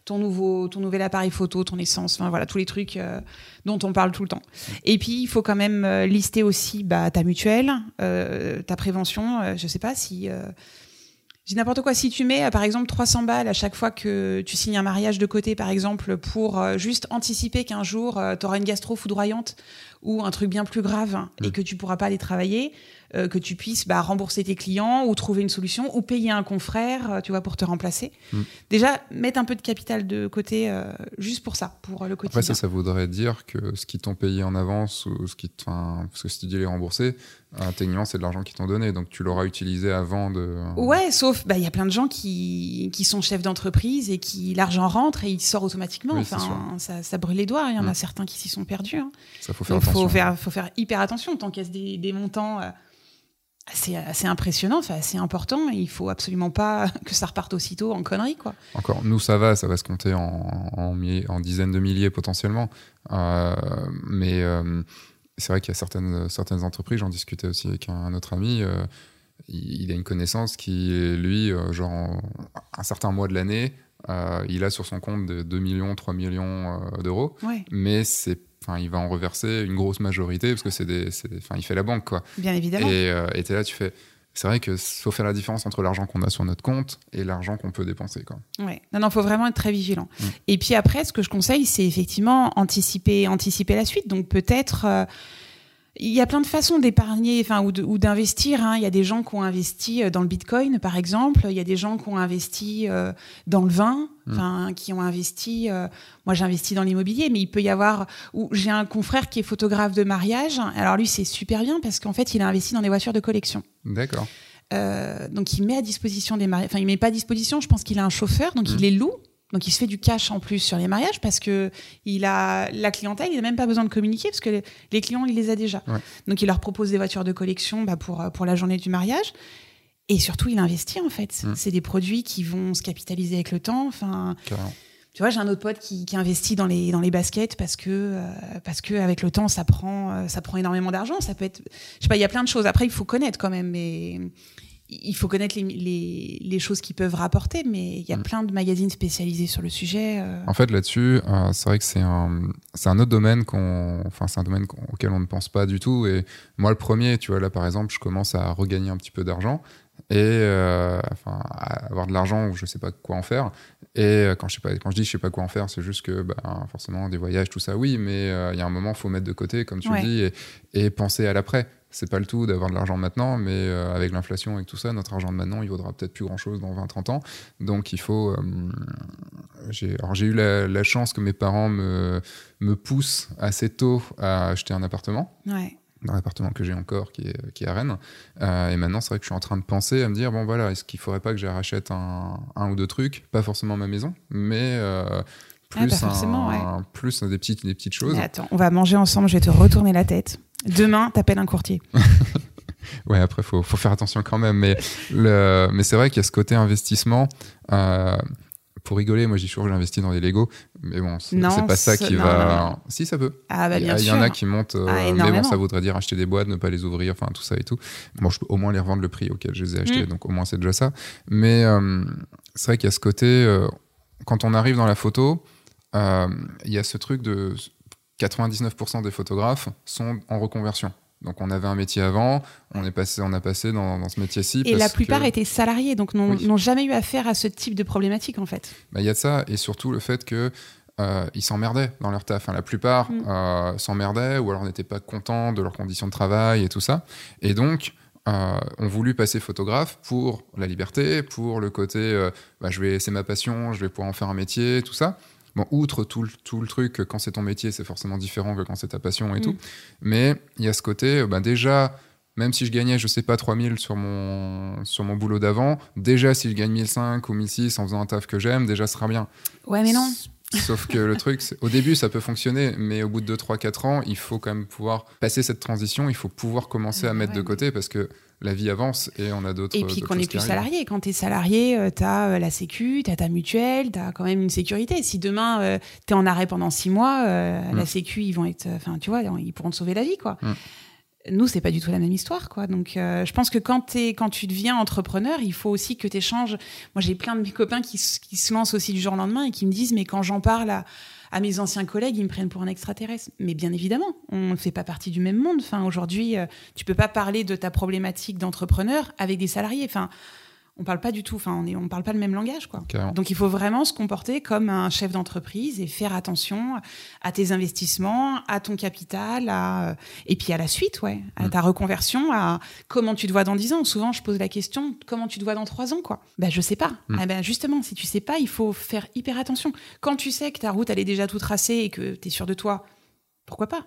ton nouveau, ton nouvel appareil photo, ton essence, enfin voilà tous les trucs dont on parle tout le temps. Et puis il faut quand même lister aussi bah, ta mutuelle, ta prévention. je sais pas si euh, dis n'importe quoi. Si tu mets, euh, par exemple, 300 balles à chaque fois que tu signes un mariage de côté, par exemple, pour euh, juste anticiper qu'un jour, tu auras une gastro foudroyante ou un truc bien plus grave et Mm. que tu pourras pas aller travailler, euh, que tu puisses bah, rembourser tes clients ou trouver une solution ou payer un confrère, euh, tu vois, pour te remplacer. Mm. Déjà, mettre un peu de capital de côté euh, juste pour ça, pour euh, le quotidien. Après, ça, ça voudrait dire que ce qu'ils t'ont payé en avance ou ce qui parce que si tu dis les rembourser, techniquement, c'est de l'argent qu'ils t'ont donné, donc tu l'auras utilisé avant de. Ouais, sauf bah, il y a plein de gens qui, qui sont chefs d'entreprise et qui l'argent rentre et il sort automatiquement. Oui, enfin, ça, ça brûle les doigts. Il y en a Mm. certains qui s'y sont perdus. hein. Ça faut faire Donc, attention. faut faire, faut faire hyper attention. T'encaisses des, des montants euh, assez, assez impressionnants, enfin, assez importants. Et il faut absolument pas (laughs) que ça reparte aussitôt en conneries, quoi. Encore, nous, ça va, ça va se compter en, en dizaines de milliers potentiellement. Euh, mais euh, c'est vrai qu'il y a certaines, certaines entreprises, j'en discutais aussi avec un, un autre ami, euh, il, il a une connaissance qui, lui, euh, genre, en- un certain mois de l'année, euh, il a sur son compte de 2 millions, 3 millions d'euros, Ouais, mais c'est, enfin, il va en reverser une grosse majorité parce que c'est des, enfin, il fait la banque, quoi. bien évidemment. Et euh, et t'es là, tu fais. C'est vrai que faut faire la différence entre l'argent qu'on a sur notre compte et l'argent qu'on peut dépenser, quoi. Ouais. Non, non, faut vraiment être très vigilant. Mm. Et puis après, ce que je conseille, c'est effectivement anticiper, anticiper la suite. Donc peut-être, euh, il y a plein de façons d'épargner, enfin ou d'investir. hein. Il y a des gens qui ont investi euh, dans le Bitcoin, par exemple. Il y a des gens qui ont investi euh, dans le vin, Mm. enfin qui ont investi. euh, moi, j'ai investi dans l'immobilier, mais il peut y avoir. Ou j'ai un confrère qui est photographe de mariage. Alors lui, c'est super bien parce qu'en fait, il a investi dans des voitures de collection. D'accord. Euh, donc il met à disposition des mariages. Enfin, il met pas à disposition. Je pense qu'il a un chauffeur, donc Mhm. il les loue. Donc il se fait du cash en plus sur les mariages parce que il a la clientèle. Il n'a même pas besoin de communiquer parce que les, les clients il les a déjà. Ouais. Donc il leur propose des voitures de collection bah, pour pour la journée du mariage. Et surtout, il investit en fait. Mhm. C'est des produits qui vont se capitaliser avec le temps. Enfin, Carrément. tu vois, j'ai un autre pote qui, qui, investit dans les, dans les baskets parce que, euh, parce que avec le temps, ça prend, euh, ça prend énormément d'argent. Ça peut être, je sais pas, il y a plein de choses. Après, il faut connaître quand même, mais il faut connaître les, les, les choses qui peuvent rapporter. Mais il y a mm. plein de magazines spécialisés sur le sujet. Euh. En fait, là-dessus, c'est vrai que c'est un, c'est un autre domaine qu'on, enfin, c'est un domaine auquel on ne pense pas du tout. Et moi, le premier, tu vois, là, par exemple, je commence à regagner un petit peu d'argent et euh, enfin avoir de l'argent où je sais pas quoi en faire et euh, quand je sais pas quand je dis je sais pas quoi en faire c'est juste que bah, forcément des voyages tout ça oui mais euh, il y a un moment faut mettre de côté comme tu le dis et, et, penser à l'après c'est pas le tout d'avoir de l'argent maintenant mais avec l'inflation et tout ça notre argent de maintenant il vaudra peut-être plus grand chose dans 20 30 ans. Donc il faut j'ai alors j'ai eu la, la, chance que mes parents me me poussent assez tôt à acheter un appartement. Ouais. Dans l'appartement que j'ai encore, qui est, qui est à Rennes. Euh, et maintenant, c'est vrai que je suis en train de penser à me dire, bon voilà, est-ce qu'il faudrait pas que je rachète un, un, ou deux trucs, pas forcément ma maison, mais euh, plus, plus des, petites, des petites choses. attends, on va manger ensemble, je vais te retourner la tête. Demain, t'appelles un courtier. (laughs) ouais, après, il faut, faut, faire attention quand même. Mais, le, mais c'est vrai qu'il y a ce côté investissement. Euh, pour rigoler, moi, j'ai toujours j'investis dans des Lego, mais bon, c'est pas ça qui va. Si, ça peut. Ah, bah, il, y, en a qui montent, euh, ah, mais bon, ça voudrait dire acheter des boîtes, ne pas les ouvrir, enfin tout ça et tout. Bon, je peux au moins les revendre le prix auquel je les ai achetés, mm. donc au moins c'est déjà ça. Mais euh, c'est vrai qu'il y a ce côté, quand on arrive dans la photo, il y a ce truc de 99% des photographes sont en reconversion. Donc on avait un métier avant, on est passé, on a passé dans, ce métier-ci. Et la plupart étaient salariés, donc n'ont jamais eu affaire à ce type de problématique en fait. Bah, il y a de ça, et surtout le fait que euh, ils s'emmerdaient dans leur taf. Enfin, la plupart mm. euh, s'emmerdaient ou alors n'étaient pas contents de leurs conditions de travail et tout ça. Et donc, euh, ont voulu passer photographe pour la liberté, pour le côté, euh, bah, je vais, c'est ma passion, je vais pouvoir en faire un métier, tout ça. Bon, outre tout le, tout le truc, quand c'est ton métier, c'est forcément différent que quand c'est ta passion et mm. tout. Mais il y a ce côté, bah déjà, même si je gagnais, je sais pas, 3000 sur mon, sur mon boulot d'avant, déjà, si je gagne 1005 ou 1006 en faisant un taf que j'aime, déjà, ce sera bien. Ouais, mais non. Sauf que le truc, au début, ça peut fonctionner, mais au bout de 2, 3, 4 ans, il faut quand même pouvoir passer cette transition, il faut pouvoir commencer à mettre de côté parce que la vie avance et on a d'autres. Et puis qu'on n'est plus salarié. Quand tu es salarié, euh, tu as euh, la Sécu, tu as ta mutuelle, tu as quand même une sécurité. Si demain euh, tu es en arrêt pendant 6 mois, la mm. Sécu, ils vont être. Enfin, tu vois, ils pourront te sauver la vie, quoi. Mm nous, c'est pas du tout la même histoire, quoi. Donc, euh, je pense que quand, es, quand tu deviens entrepreneur, il faut aussi que tu échanges. Moi, j'ai plein de mes copains qui, qui, se lancent aussi du jour au lendemain et qui me disent, mais quand j'en parle à, à, mes anciens collègues, ils me prennent pour un extraterrestre. Mais bien évidemment, on ne fait pas partie du même monde. Enfin, aujourd'hui, euh, tu peux pas parler de ta problématique d'entrepreneur avec des salariés. Enfin, on parle pas du tout, enfin, on ne on parle pas le même langage, quoi. Donc, il faut vraiment se comporter comme un chef d'entreprise et faire attention à tes investissements, à ton capital, à, euh, et puis à la suite, ouais, à mm. ta reconversion, à comment tu te vois dans 10 ans. Souvent, je pose la question, comment tu te vois dans 3 ans, quoi? Ben, je sais pas. Ben, justement, si tu sais pas, il faut faire hyper attention. Quand tu sais que ta route, elle est déjà tout tracée et que tu es sûr de toi, pourquoi pas?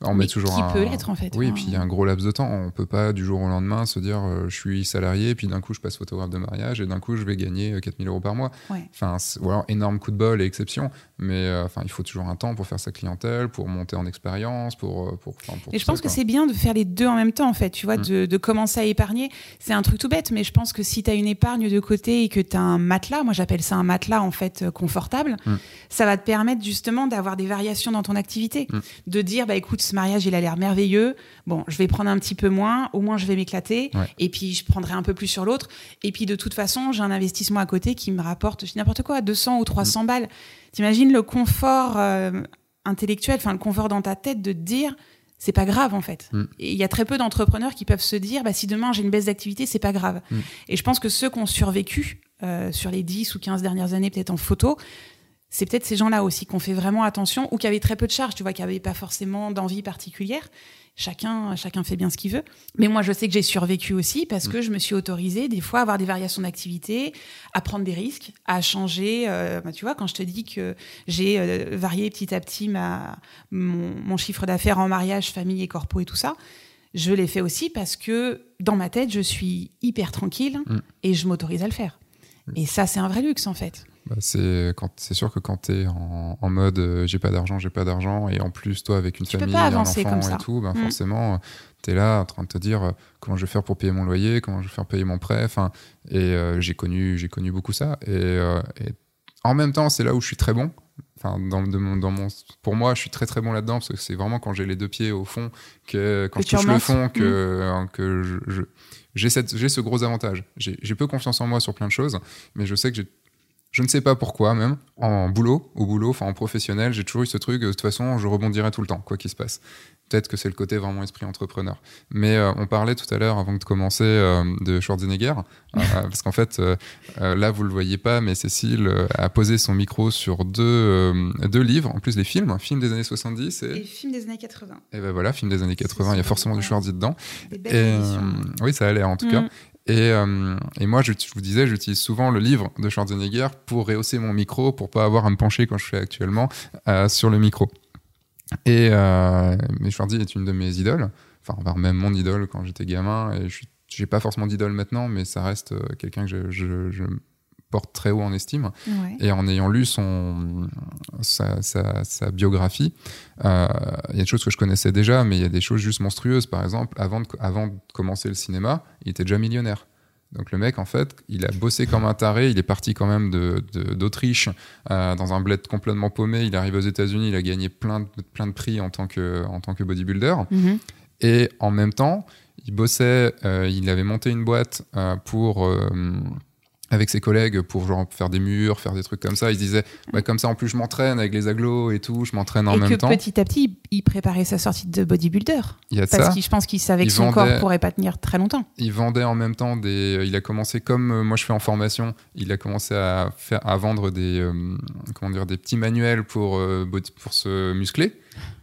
On met toujours qui peut l'être en fait Oui, et puis il y a un gros laps de temps. On peut pas du jour au lendemain se dire euh, je suis salarié, et puis d'un coup je passe photographe de mariage, et d'un coup je vais gagner 4000 euh, euros par mois. Enfin, voilà, énorme coup de bol et exception. Mais euh, enfin, il faut toujours un temps pour faire sa clientèle, pour monter en expérience, pour, pour, pour, Et je pense que c'est bien de faire les deux en même temps en fait. Tu vois, mm. de, commencer à épargner. C'est un truc tout bête, mais je pense que si tu as une épargne de côté et que tu as un matelas, moi j'appelle ça un matelas en fait confortable, mm. ça va te permettre justement d'avoir des variations dans ton activité. Mm. De dire, bah écoute, ce mariage il a l'air merveilleux. Bon, je vais prendre un petit peu moins, au moins je vais m'éclater. Et puis je prendrai un peu plus sur l'autre. Et puis de toute façon, j'ai un investissement à côté qui me rapporte, n'importe quoi, 200 ou 300 mm. balles. T'imagines le confort euh, intellectuel, enfin le confort dans ta tête de te dire c'est pas grave en fait. Mm. Il y a très peu d'entrepreneurs qui peuvent se dire bah, si demain j'ai une baisse d'activité, c'est pas grave. Mm. Et je pense que ceux qui ont survécu euh, sur les 10 ou 15 dernières années, peut-être en photo, c'est peut-être ces gens-là aussi qui ont fait vraiment attention ou qui avaient très peu de charges, tu vois, qui n'avaient pas forcément d'envie particulière. Chacun, chacun fait bien ce qu'il veut. Mais moi, je sais que j'ai survécu aussi parce que je me suis autorisée des fois à avoir des variations d'activité, à prendre des risques, à changer. Euh, bah, tu vois, quand je te dis que j'ai euh, varié petit à petit ma, mon, chiffre d'affaires en mariage, famille et corpo et tout ça, je l'ai fait aussi parce que dans ma tête, je suis hyper tranquille mm. et je m'autorise à le faire. Et ça, c'est un vrai luxe en fait. Bah, c'est quand c'est sûr que quand tu es en, mode euh, j'ai pas d'argent, j'ai pas d'argent et en plus toi avec une famille, un enfant et tout, ben forcément tu es là en train de te dire euh, comment je vais faire pour payer mon loyer, comment je vais faire payer mon prêt, enfin et euh, j'ai connu j'ai connu beaucoup ça et, et, En même temps, c'est là où je suis très bon. Enfin, dans, dans mon, pour moi, je suis très très bon là-dedans parce que c'est vraiment quand j'ai les deux pieds au fond, que quand je touche le fond, que, mmh. que je, j'ai ce gros avantage. J'ai peu confiance en moi sur plein de choses, mais je sais que j'ai je ne sais pas pourquoi même, en boulot, au boulot, enfin en professionnel, j'ai toujours eu ce truc, de toute façon, je rebondirai tout le temps, quoi qu'il se passe. Peut-être que c'est le côté vraiment esprit entrepreneur. Mais euh, on parlait tout à l'heure, avant de commencer, euh, de Schwarzenegger, euh, (laughs) parce qu'en fait, là, vous le voyez pas, mais Cécile a posé son micro sur deux, deux livres, en plus des films, un film des années 70 et... et film des années 80. Et ben voilà, film des années 80, il y a forcément du Schwarzy dedans. et, oui, ça a l'air en tout cas. Et, et, moi, je, vous disais, j'utilise souvent le livre de Schwarzenegger pour rehausser mon micro, pour pas avoir à me pencher quand je fais actuellement sur le micro. Et euh, mais Schwarzy est une de mes idoles, enfin même mon idole quand j'étais gamin. Et je n'ai pas forcément d'idole maintenant, mais ça reste euh, quelqu'un que je, porte très haut en estime. Et en ayant lu son, sa, sa, biographie, euh, il y a des choses que je connaissais déjà, mais il y a des choses juste monstrueuses. Par exemple, avant de, avant de commencer le cinéma, il était déjà millionnaire. Donc le mec, en fait, il a bossé comme un taré. Il est parti quand même d'Autriche de, euh, dans un bled complètement paumé. Il arrive aux États-Unis. Il a gagné plein de, plein de prix en tant que, en tant que bodybuilder. Mhm. Et en même temps, il bossait. Euh, il avait monté une boîte euh, pour avec ses collègues pour genre faire des murs, faire des trucs comme ça. Il se disait, bah, comme ça en plus je m'entraîne avec les aglos et tout, je m'entraîne en même temps. Et petit à petit, il préparait sa sortie de bodybuilder. Il y a parce que je pense qu'il savait que son corps pourrait pas tenir très longtemps. Il vendait en même temps des. Il a commencé comme euh, moi je fais en formation. Il a commencé à faire à vendre des euh, comment dire des petits manuels pour euh, pour se muscler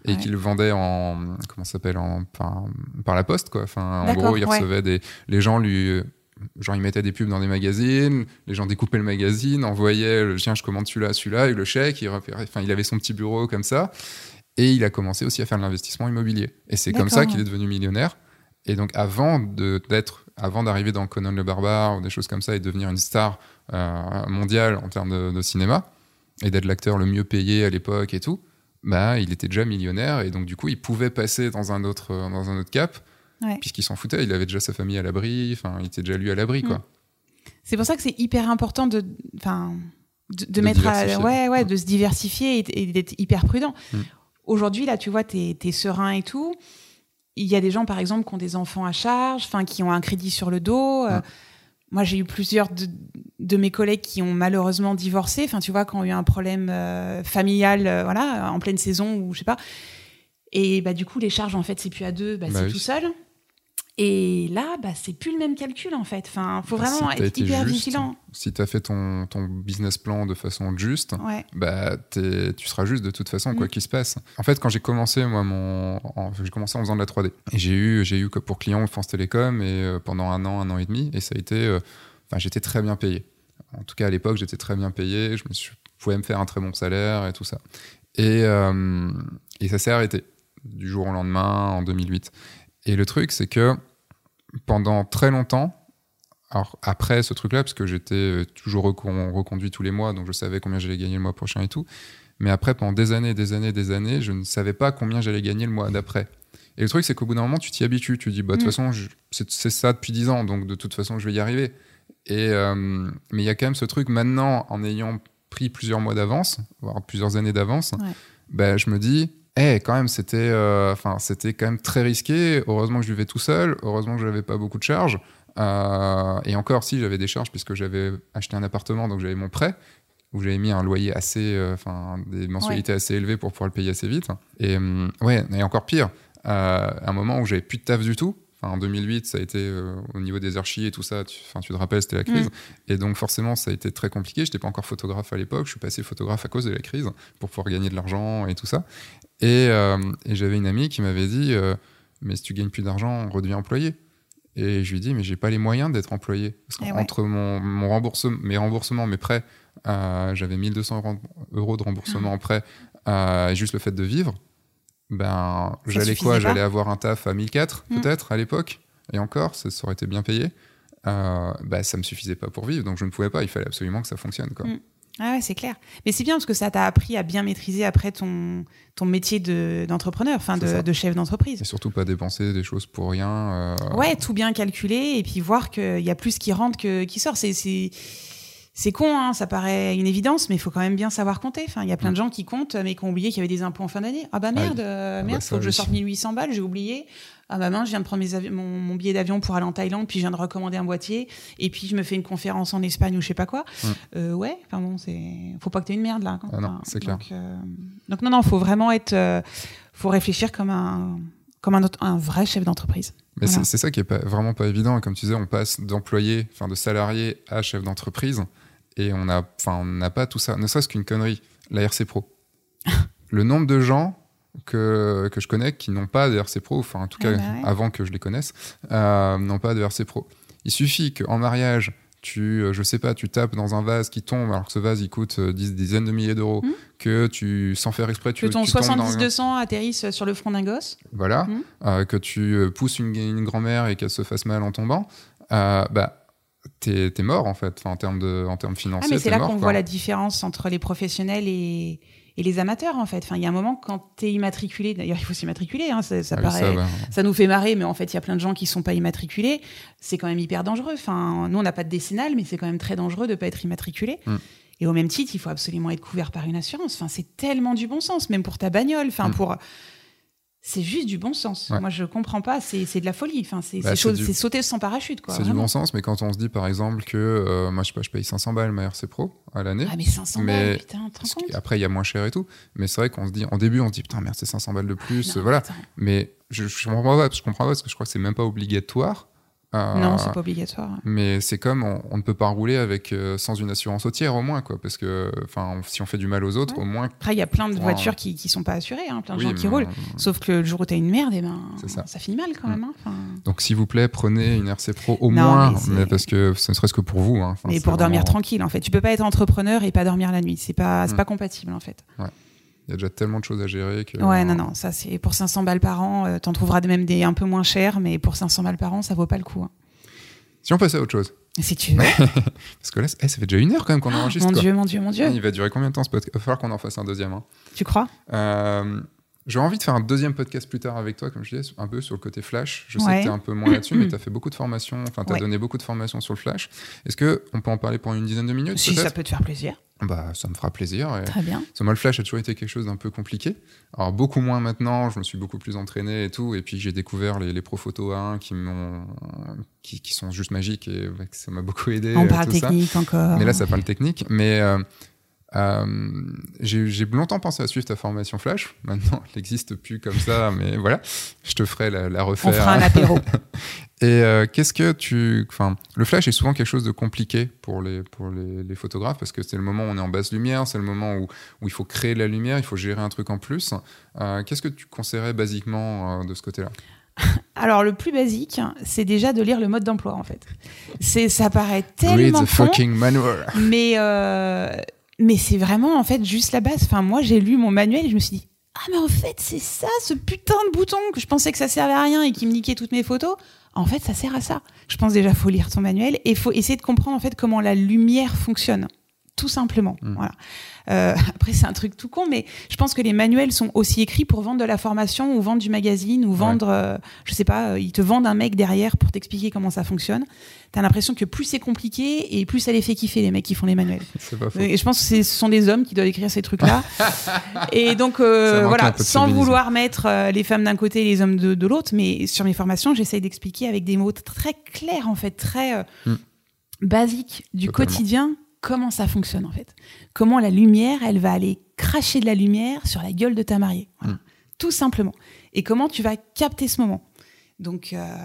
et qu'il vendait en comment s'appelle en par, par, la poste quoi. Enfin en gros il recevait des les gens lui genre il mettait des pubs dans des magazines, les gens découpaient le magazine, envoyaient le chien je commande celui-là, celui-là, et le chèque, il, enfin, il avait son petit bureau comme ça, et il a commencé aussi à faire de l'investissement immobilier. Et c'est comme ça qu'il est devenu millionnaire. Et donc avant d'être, avant d'arriver dans Conan le barbare ou des choses comme ça et devenir une star euh, mondiale en termes de, cinéma et d'être l'acteur le mieux payé à l'époque et tout, bah il était déjà millionnaire et donc du coup il pouvait passer dans un autre dans un autre cap puisqu'il s'en foutait, il avait déjà sa famille à l'abri, enfin, il était déjà lui à l'abri, quoi. Mm. C'est pour ça que c'est hyper important de, enfin, de, mettre, ouais, ouais, de se diversifier et, d'être hyper prudent. Mm. Aujourd'hui, là, tu vois, t'es es serein et tout. Il y a des gens, par exemple, qui ont des enfants à charge, enfin, qui ont un crédit sur le dos. Euh, mm. moi, j'ai eu plusieurs de, mes collègues qui ont malheureusement divorcé. Enfin, tu vois, qui ont eu un problème euh, familial, euh, voilà, en pleine saison ou je sais pas. Et bah, du coup, les charges, en fait, c'est plus à deux, bah, bah c'est tout seul. Et là, bah, c'est plus le même calcul en fait. Enfin, faut bah, vraiment être hyper vigilant. Si tu as fait ton, ton, business plan de façon juste, bah, tu seras juste de toute façon, quoi mm. qu'il se passe. En fait, quand j'ai commencé, moi, mon, j'ai commencé en faisant de la 3D. Et j'ai eu, j'ai eu pour client France Télécom et euh, pendant un an, un an et demi. Et ça a été, euh, enfin, j'étais très bien payé. En tout cas, à l'époque, j'étais très bien payé. Je me suis, pouvais me faire un très bon salaire et tout ça. Et, euh, et ça s'est arrêté du jour au lendemain en 2008. Et le truc, c'est que pendant très longtemps, alors après ce truc-là, parce que j'étais euh, toujours reconduit tous les mois, donc je savais combien j'allais gagner le mois prochain et tout. Mais après, pendant des années, des années, des années, je ne savais pas combien j'allais gagner le mois d'après. Et le truc, c'est qu'au bout d'un moment, tu t'y habitues. Tu dis, bah, de toute mm. façon, c'est ça depuis 10 ans, donc de toute façon, je vais y arriver. Et, euh, mais il y a quand même ce truc, maintenant, en ayant pris plusieurs mois d'avance, voire plusieurs années d'avance, bah, je me dis, eh, quand même, c'était, euh, enfin, c'était quand même très risqué. Heureusement que je vivais tout seul. Heureusement que j'avais pas beaucoup de charges. Euh, et encore, si j'avais des charges puisque j'avais acheté un appartement, donc j'avais mon prêt où j'avais mis un loyer assez, euh, enfin, des mensualités assez élevées pour pouvoir le payer assez vite. Et ouais, et encore pire, un moment où j'avais plus de taf du tout en 2008, ça a été euh, au niveau des archives et tout ça. Tu, tu te rappelles, c'était la crise. Mm. Et donc, forcément, ça a été très compliqué. Je n'étais pas encore photographe à l'époque. Je suis passé photographe à cause de la crise pour pouvoir gagner de l'argent et tout ça. Et, euh, j'avais une amie qui m'avait dit euh, Mais si tu gagnes plus d'argent, redeviens employé. Et je lui ai dit Mais j'ai pas les moyens d'être employé. Parce eh mon, mon remboursement, mes remboursements, mes prêts, j'avais 1200 euros de remboursement ah. en prêt, et juste le fait de vivre ben j'allais quoi? J'allais avoir un taf à 1004 hmm. peut-être à l'époque, et encore, ça, aurait été bien payé. Euh, bah, ça me suffisait pas pour vivre, donc je ne pouvais pas. Il fallait absolument que ça fonctionne. Quoi. Hmm. Ah ouais, c'est clair. Mais c'est bien parce que ça t'a appris à bien maîtriser après ton, ton métier d'entrepreneur, enfin de, chef d'entreprise. Et surtout pas dépenser des choses pour rien. Euh... Ouais, tout bien calculer et puis voir qu'il y a plus qui rentre que qui sort. C'est c'est con, hein, ça paraît une évidence, mais il faut quand même bien savoir compter. Enfin, il y a plein de gens qui comptent, mais qui ont oublié qu'il y avait des impôts en fin d'année. Ah bah merde, euh, bah merde, faut que je sorte 1800 balles, j'ai oublié. Ah bah mince, je viens de prendre mes mon, mon billet d'avion pour aller en Thaïlande, puis je viens de recommander un boîtier, et puis je me fais une conférence en Espagne ou je sais pas quoi. Mm. Euh, ouais, enfin bon, c'est, faut pas que t'aies une merde là. Ah non, c'est clair. Donc, euh, donc non, non, faut vraiment être, euh, faut réfléchir comme un, comme un, vrai chef d'entreprise. Mais Voilà. c'est ça qui est pas, vraiment pas évident. Comme tu disais, on passe d'employé, enfin de salarié à chef d'entreprise, et on a, enfin, on n'a pas tout ça. Ne serait-ce qu'une connerie, la RC Pro. (laughs) le nombre de gens que, que je connais qui n'ont pas de RC Pro, enfin en tout Ah cas bah ouais. avant que je les connaisse, euh, n'ont pas de RC Pro. Il suffit qu'en mariage, tu, euh, je sais pas, tu tapes dans un vase qui tombe, alors que ce vase il coûte euh, dix- dizaines de milliers d'euros, Mhm. que tu, sans faire exprès, tu, Que ton tu tombes dans- 70-200 atterrisse sur le front d'un gosse. voilà, euh, que tu pousses une, une grand-mère et qu'elle se fasse mal en tombant, euh, bah, t'es t'es mort en fait, Enfin, en termes de, en termes Ah, financiers. mais c'est t'es là qu'on voit la différence entre les professionnels et, et les amateurs, en fait. Enfin, il y a un moment, quand tu es immatriculé, d'ailleurs, il faut s'immatriculer, hein, ça, ça Ah paraît. ça, Ça, nous fait marrer, mais en fait, il y a plein de gens qui sont pas immatriculés. C'est quand même hyper dangereux. Enfin, nous, on n'a pas de décennale, mais c'est quand même très dangereux de pas être immatriculé. Mm. Et au même titre, il faut absolument être couvert par une assurance. Enfin, c'est tellement du bon sens, même pour ta bagnole. Enfin, Mm. pour. C'est juste du bon sens. Ouais. Moi, je comprends pas. C'est de la folie. Enfin, c'est Bah, du- sauter sans parachute, quoi. c'est du bon sens, mais quand on se dit par exemple que euh, moi je sais pas, je paye 500 balles ma RC Pro à l'année. Ah, mais 500 Mais- balles, putain, parce compte qu'après il y a moins cher et tout, mais c'est vrai qu'on se dit en début on se dit putain merde c'est 500 balles de plus, Non, voilà. Mais je, je comprends pas, je comprends pas parce que je crois que c'est même pas obligatoire. Euh, Non, c'est pas obligatoire. Mais c'est comme on, on ne peut pas rouler avec euh, sans une assurance au tiers au moins quoi, parce que enfin si on fait du mal aux autres Ouais. au moins. Après, il y a plein de voitures qui, qui sont pas assurées, hein, plein de Oui, gens qui roulent. euh, Sauf que le jour où t'as une merde, eh ben, ça. ça. finit mal quand Mm. même. hein. Donc s'il vous plaît prenez une RC Pro au Non, moins, mais parce que ce ne serait-ce que pour vous. hein. Mais pour dormir tranquille, en fait. Tu peux pas être entrepreneur et pas dormir la nuit. C'est pas, c'est Mm. pas compatible, en fait. Il y a déjà tellement de choses à gérer que. Ouais, non, non. Ça, c'est pour 500 balles par an. euh, T'en trouveras même des un peu moins chers, mais pour 500 balles par an, ça vaut pas le coup. hein. Si on passait à autre chose, Si tu veux. (laughs) parce que là, eh, ça fait déjà une heure quand même qu'on enregistre. mon quoi. Dieu, mon Dieu, mon Dieu. Il va durer combien de temps ce podcast Il va falloir qu'on en fasse un deuxième. hein. Tu crois? Euh, J'ai envie de faire un deuxième podcast plus tard avec toi, comme je disais, un peu sur le côté flash. Je sais que tu es un peu moins là-dessus, mais (clears throat) tu as fait beaucoup de formations, enfin, tu as Ouais. donné beaucoup de formations sur le flash. Est-ce qu'on peut en parler pendant une dizaine de minutes Si ça peut te faire plaisir. Bah, Ça me fera plaisir. Et... Très bien. Parce moi, le flash a toujours été quelque chose d'un peu compliqué. Alors, beaucoup moins maintenant, je me suis beaucoup plus entraîné et tout. Et puis, j'ai découvert les, les Pro Photo A1 qui, m'ont- qui, qui sont juste magiques et ça m'a beaucoup aidé. On euh, parle tout ça. technique encore. Mais là, ça parle technique. Mais euh, euh, j'ai longtemps pensé à suivre ta formation Flash. (laughs) Maintenant, elle n'existe plus comme ça, mais voilà, je te ferai la, la refaire. On fera un apéro. (laughs) Et euh, qu'est-ce que tu. Enfin, le flash est souvent quelque chose de compliqué pour les, pour les, les photographes parce que c'est le moment où on est en basse lumière, c'est le moment où, où il faut créer de la lumière, il faut gérer un truc en plus. Euh, qu'est-ce que tu conseillerais basiquement de ce côté-là? (laughs) Alors, le plus basique, c'est déjà de lire le mode d'emploi, en fait. C'est, ça paraît Read tellement the con, fucking manual. mais, euh, mais c'est vraiment, en fait, juste la base. Enfin, moi, j'ai lu mon manuel et je me suis dit, ah, mais en fait, c'est ça, ce putain de bouton que je pensais que ça servait à rien et qui me niquait toutes mes photos. En fait, ça sert à ça. Je pense déjà, faut lire ton manuel et faut essayer de comprendre, en fait, comment la lumière fonctionne. Tout simplement. Mm. Voilà. Euh, (laughs) après, c'est un truc tout con, mais je pense que les manuels sont aussi écrits pour vendre de la formation ou vendre du magazine ou vendre, euh, je sais pas, euh, ils te vendent un mec derrière pour t'expliquer comment ça fonctionne. T'as l'impression que plus c'est compliqué et plus ça les fait kiffer les mecs qui font les manuels. (laughs) C'est pas faux. Et je pense que ce sont des hommes qui doivent écrire ces trucs-là. (laughs) et donc, euh, voilà, sans vouloir mettre les femmes d'un côté et les hommes de, de l'autre, mais sur mes formations, j'essaye d'expliquer avec des mots très clairs, en fait, très euh, Mm. basiques du Totalement. quotidien, comment ça fonctionne, en fait. Comment la lumière, elle va aller cracher de la lumière sur la gueule de ta mariée. Voilà. Mm. Tout simplement. Et comment tu vas capter ce moment. Donc, euh,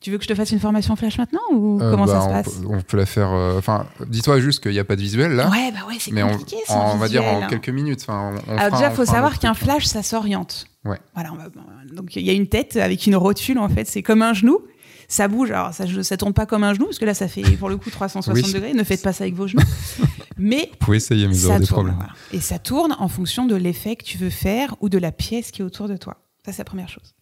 tu veux que je te fasse une formation flash maintenant ou Euh, comment bah, ça se on passe peut- on, peut la faire. euh, Enfin, dis-toi juste qu'il n'y a pas de visuel là. Ouais, bah ouais, c'est mais on, compliqué sans on va dire en hein. quelques minutes. On, Alors fera- déjà, il faut savoir qu'un flash, ça s'oriente. Ouais. Voilà, va- donc il y a une tête avec une rotule en fait, c'est comme un genou. Ça bouge, alors ça, ça tourne pas comme un genou parce que là ça fait pour le coup 360 (laughs) Oui. degrés. Ne faites pas ça avec vos genoux. (laughs) Mais Vous pouvez essayer, mais vous aurez des tourne, problèmes. voilà. Et ça tourne en fonction de l'effet que tu veux faire ou de la pièce qui est autour de toi. Ça c'est la première chose.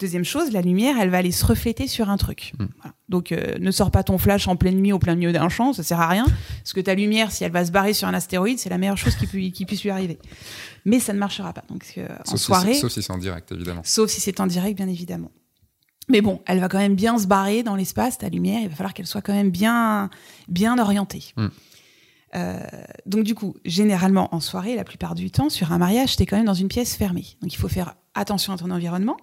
Deuxième chose, la lumière, elle va aller se refléter sur un truc. Mm. Voilà. Donc, euh, ne sors pas ton flash en pleine nuit au plein milieu d'un champ, ça sert à rien. Parce que ta lumière, si elle va se barrer sur un astéroïde, c'est la meilleure chose qui, pu- qui puisse lui arriver. Mais ça ne marchera pas. Donc, euh, en Sauf si- soirée, sauf si c'est en direct, évidemment. sauf si c'est en direct, bien évidemment. Mais bon, elle va quand même bien se barrer dans l'espace, ta lumière. Il va falloir qu'elle soit quand même bien, bien orientée. Mm. Euh, donc du coup, généralement en soirée, la plupart du temps, sur un mariage, tu es quand même dans une pièce fermée. Donc il faut faire attention à ton environnement,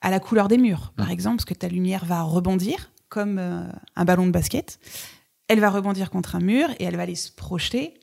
à la couleur des murs, par exemple, parce que ta lumière va rebondir comme euh, un ballon de basket. Elle va rebondir contre un mur et elle va aller se projeter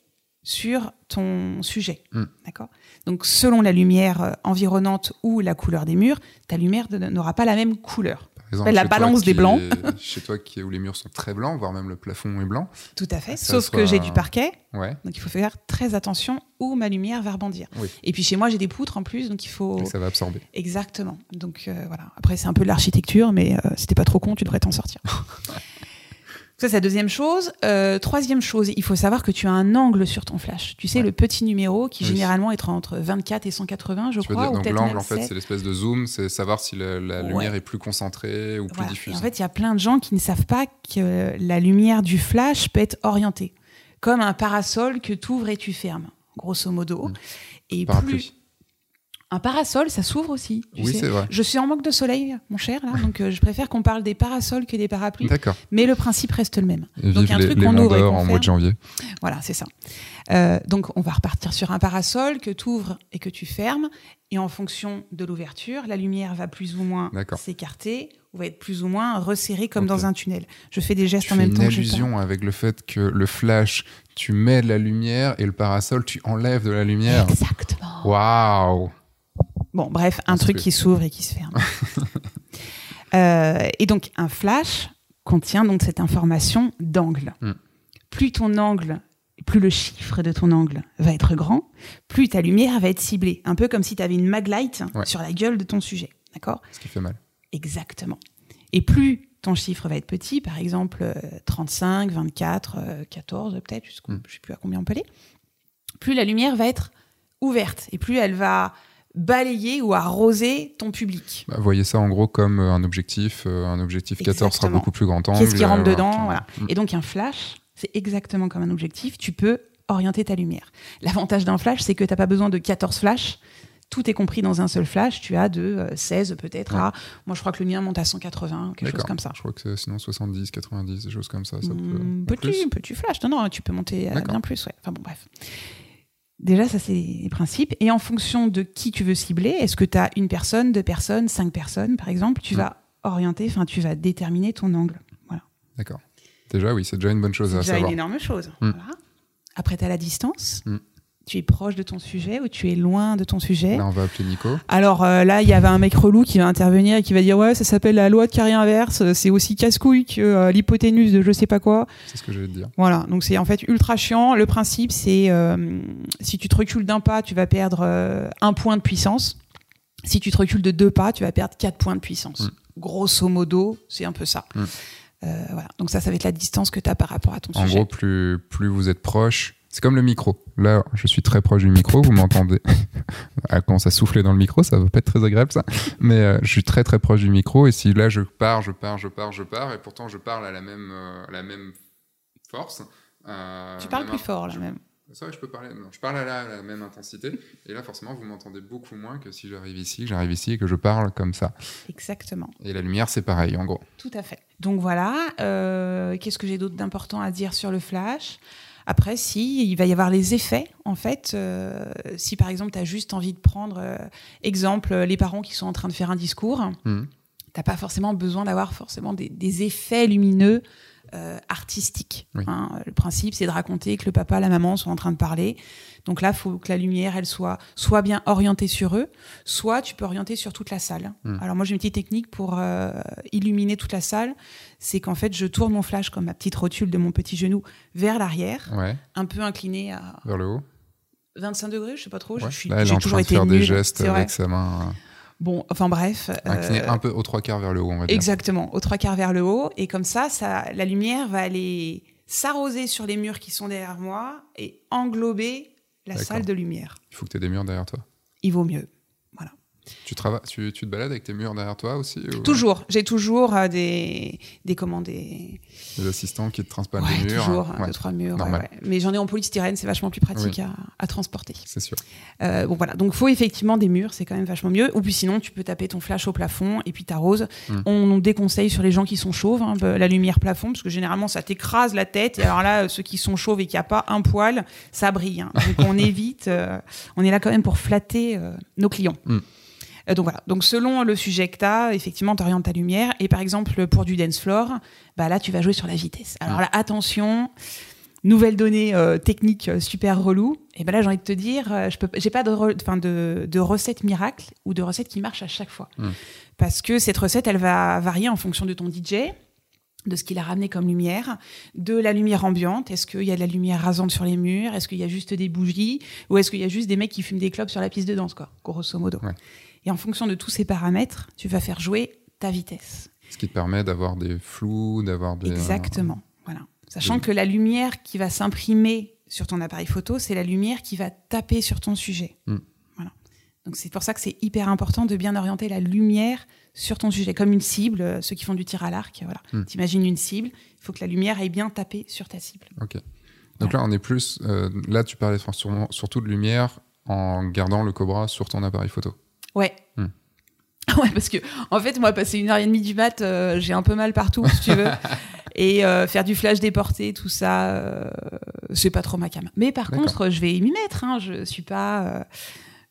sur ton sujet. Mm. D'accord? Donc selon la lumière euh, environnante ou la couleur des murs, ta lumière n'aura pas la même couleur. Par exemple, la balance des blancs. est- (laughs) chez toi, qui où les murs sont très blancs, voire même le plafond est blanc. Tout à fait. Sauf que j'ai du parquet, Ouais. donc il faut faire très attention où ma lumière va rebondir. Oui. Et puis chez moi, j'ai des poutres en plus, donc il faut... Et ça va absorber. Exactement. Donc euh, voilà. Après, c'est un peu de l'architecture, mais euh, si t'es pas trop con, tu devrais t'en sortir. (laughs) Ça, c'est la deuxième chose. Euh, troisième chose, il faut savoir que tu as un angle sur ton flash. Tu sais, Ouais. le petit numéro qui Oui. généralement est entre 24 et 180, je Tu crois. dire, ou donc l'angle, en fait, 7. c'est l'espèce de zoom, c'est savoir si la, la Ouais. lumière est plus concentrée ou plus Voilà. Et diffuse. en fait, il y a plein de gens qui ne savent pas que la lumière du flash peut être orientée. Comme un parasol que tu ouvres et tu fermes, grosso modo. Mm. Et Parapluie. plus. Un parasol, ça s'ouvre aussi. tu Oui, c'est vrai. Je suis en manque de soleil, mon cher, là, donc euh, je préfère qu'on parle des parasols que des parapluies. D'accord. Mais le principe reste le même. Et Donc, un les, truc qu'on ouvre et qu'on en mois de janvier. Voilà, c'est ça. Euh, donc, on va repartir sur un parasol que tu ouvres et que tu fermes. Et en fonction de l'ouverture, la lumière va plus ou moins s'écarter ou va être plus ou moins resserrée comme dans un tunnel. Je fais des gestes Tu en même une temps je allusion avec le fait que le flash, tu mets de la lumière et le parasol, tu enlèves de la lumière. Exactement. Waouh Bon, bref, un truc qui s'ouvre et qui se ferme. (laughs) Euh, et donc, un flash contient donc cette information d'angle. Hmm. Plus ton angle, plus le chiffre de ton angle va être grand, plus ta lumière va être ciblée. Un peu comme si tu avais une maglite Ouais. sur la gueule de ton sujet. D'accord? Ce qui fait mal. Exactement. Et plus ton chiffre va être petit, par exemple euh, 35, 24, euh, 14 peut-être, jusqu'au- Mm. je ne sais plus à combien on peut aller, plus la lumière va être ouverte et plus elle va balayer ou arroser ton public. Bah, voyez ça en gros comme euh, un objectif. euh, un objectif 14 sera beaucoup plus grand angle. Qu'est-ce qui rentre euh, dedans voilà. Mm. Et donc un flash, c'est exactement comme un objectif, tu peux orienter ta lumière. L'avantage d'un flash, c'est que tu n'as pas besoin de 14 flashs. Tout est compris dans un seul flash. Tu as de euh, 16 peut-être Ouais. à... Moi, je crois que le mien monte à 180, quelque chose comme ça. Je crois que c'est sinon 70, 90, des choses comme ça. ça peut- ou petit, plus. petit flash. Non, non, tu peux monter à bien plus. Ouais. Enfin bon, bref. Déjà, ça, c'est les principes. Et en fonction de qui tu veux cibler, est-ce que tu as une personne, deux personnes, cinq personnes, par exemple, tu Hmm. vas orienter, enfin, tu vas déterminer ton angle. Voilà. D'accord. Déjà, oui, c'est déjà une bonne chose C'est à déjà savoir. une énorme chose. Hmm. Voilà. Après, tu as la distance. Hmm. Tu es proche de ton sujet ou tu es loin de ton sujet. Là, on va appeler Nico. Alors euh, là, il y avait un mec relou qui va intervenir et qui va dire ouais, ça s'appelle la loi de carré inverse, c'est aussi casse-couille que euh, l'hypoténuse de je sais pas quoi. C'est ce que j'allais te dire. Voilà, donc c'est en fait ultra chiant. Le principe, c'est euh, si tu te recules d'un pas, tu vas perdre un point de puissance. Si tu te recules de deux pas, tu vas perdre quatre points de puissance. Mm. Grosso modo, c'est un peu ça. Mm. Voilà. Donc ça, ça va être la distance que tu as par rapport à ton En sujet. gros, plus, plus vous êtes proche, c'est comme le micro. Là, je suis très proche du micro, vous m'entendez. Elle commence à souffler dans le micro, ça va pas être très agréable ça. Mais euh, je suis très très proche du micro et si là je pars, je pars, je pars, je pars et pourtant je parle à la même, euh, la même force. euh, tu parles plus fort là je- même. C'est vrai, je peux parler. Non, je parle à la, à la même intensité et là forcément vous m'entendez beaucoup moins que si j'arrive ici, que j'arrive ici et que je parle comme ça. Exactement. Et la lumière, c'est pareil en gros. Tout à fait. Donc voilà, euh, qu'est-ce que j'ai d'autre d'important à dire sur le flash? Après, si, il va y avoir les effets, en fait. euh, si par exemple, tu as juste envie de prendre, euh, exemple, euh, les parents qui sont en train de faire un discours, Mhm. t'as pas forcément besoin d'avoir forcément des, des effets lumineux euh, artistiques. Oui. hein. Le principe, c'est de raconter que le papa, la maman sont en train de parler. Donc là, il faut que la lumière, elle soit soit bien orientée sur eux, soit tu peux orienter sur toute la salle. Mm. Alors moi, j'ai une petite technique pour euh, illuminer toute la salle. C'est qu'en fait, je tourne mon flash comme ma petite rotule de mon petit genou vers l'arrière, Ouais, un peu incliné à vers le haut. 25 degrés, je sais pas trop. je Ouais. J'ai en toujours train de été faire des gestes vrai. avec sa main. Bon, enfin bref. euh, inclinée euh, un peu aux trois quarts vers le haut, on va dire. Exactement, aux trois quarts vers le haut. Et comme ça, ça, la lumière va aller s'arroser sur les murs qui sont derrière moi et englober la salle de lumière. Il faut que tu aies des murs derrière toi. Il vaut mieux. Tu, travailles, tu, tu, te balades avec tes murs derrière toi aussi ou... Toujours. J'ai toujours euh, des, des, comment, des... des assistants qui te transportent ouais, des murs. Toujours, ouais. deux, trois murs. Ouais, Mais j'en ai en polystyrène, c'est vachement plus pratique oui. à, à, transporter. C'est sûr. Euh, bon, voilà. Donc, il faut effectivement des murs, c'est quand même vachement mieux. Ou puis sinon, tu peux taper ton flash au plafond et puis t'arroses. Mm. On, on, déconseille sur les gens qui sont chauves, hein, la lumière plafond, parce que généralement, ça t'écrase la tête. Et alors là, ceux qui sont chauves et qui n'ont pas un poil, ça brille. Hein. Donc, on (laughs) évite. Euh, on est là quand même pour flatter euh, nos clients. Mm. Donc voilà. Donc selon le sujet que tu as, effectivement, tu orientes ta lumière. Et par exemple, pour du dance floor, bah là, tu vas jouer sur la vitesse. Alors là, attention, nouvelle donnée euh, technique super relou. Et ben là, j'ai envie de te dire, euh, je peux, j'ai pas de, re, de, de recette miracle ou de recette qui marche à chaque fois. Mm. Parce que cette recette, elle va varier en fonction de ton DJ de ce qu'il a ramené comme lumière, de la lumière ambiante. Est-ce qu'il y a de la lumière rasante sur les murs? Est-ce qu'il y a juste des bougies? Ou est-ce qu'il y a juste des mecs qui fument des clopes sur la piste de danse, quoi, grosso modo ouais. Et en fonction de tous ces paramètres, tu vas faire jouer ta vitesse. Ce qui te permet d'avoir des flous, d'avoir des... Exactement, voilà. Sachant que la lumière qui va s'imprimer sur ton appareil photo, c'est la lumière qui va taper sur ton sujet. Mm. Voilà. Donc c'est pour ça que c'est hyper important de bien orienter la lumière sur ton sujet, comme une cible. Euh, ceux qui font du tir à l'arc, voilà. Mm. T'imagines une cible, il faut que la lumière aille bien taper sur ta cible. Ok. Donc voilà. là, on est plus. Euh, là, tu parlais surtout de lumière en gardant le Cobra sur ton appareil photo. Ouais. Mm. (laughs) Ouais, parce que en fait, moi, passer une heure et demie du mat, euh, j'ai un peu mal partout, si tu veux. (laughs) et euh, faire du flash déporté, tout ça, euh, c'est pas trop ma cam. Mais par contre, je vais m'y mettre. Hein, je suis pas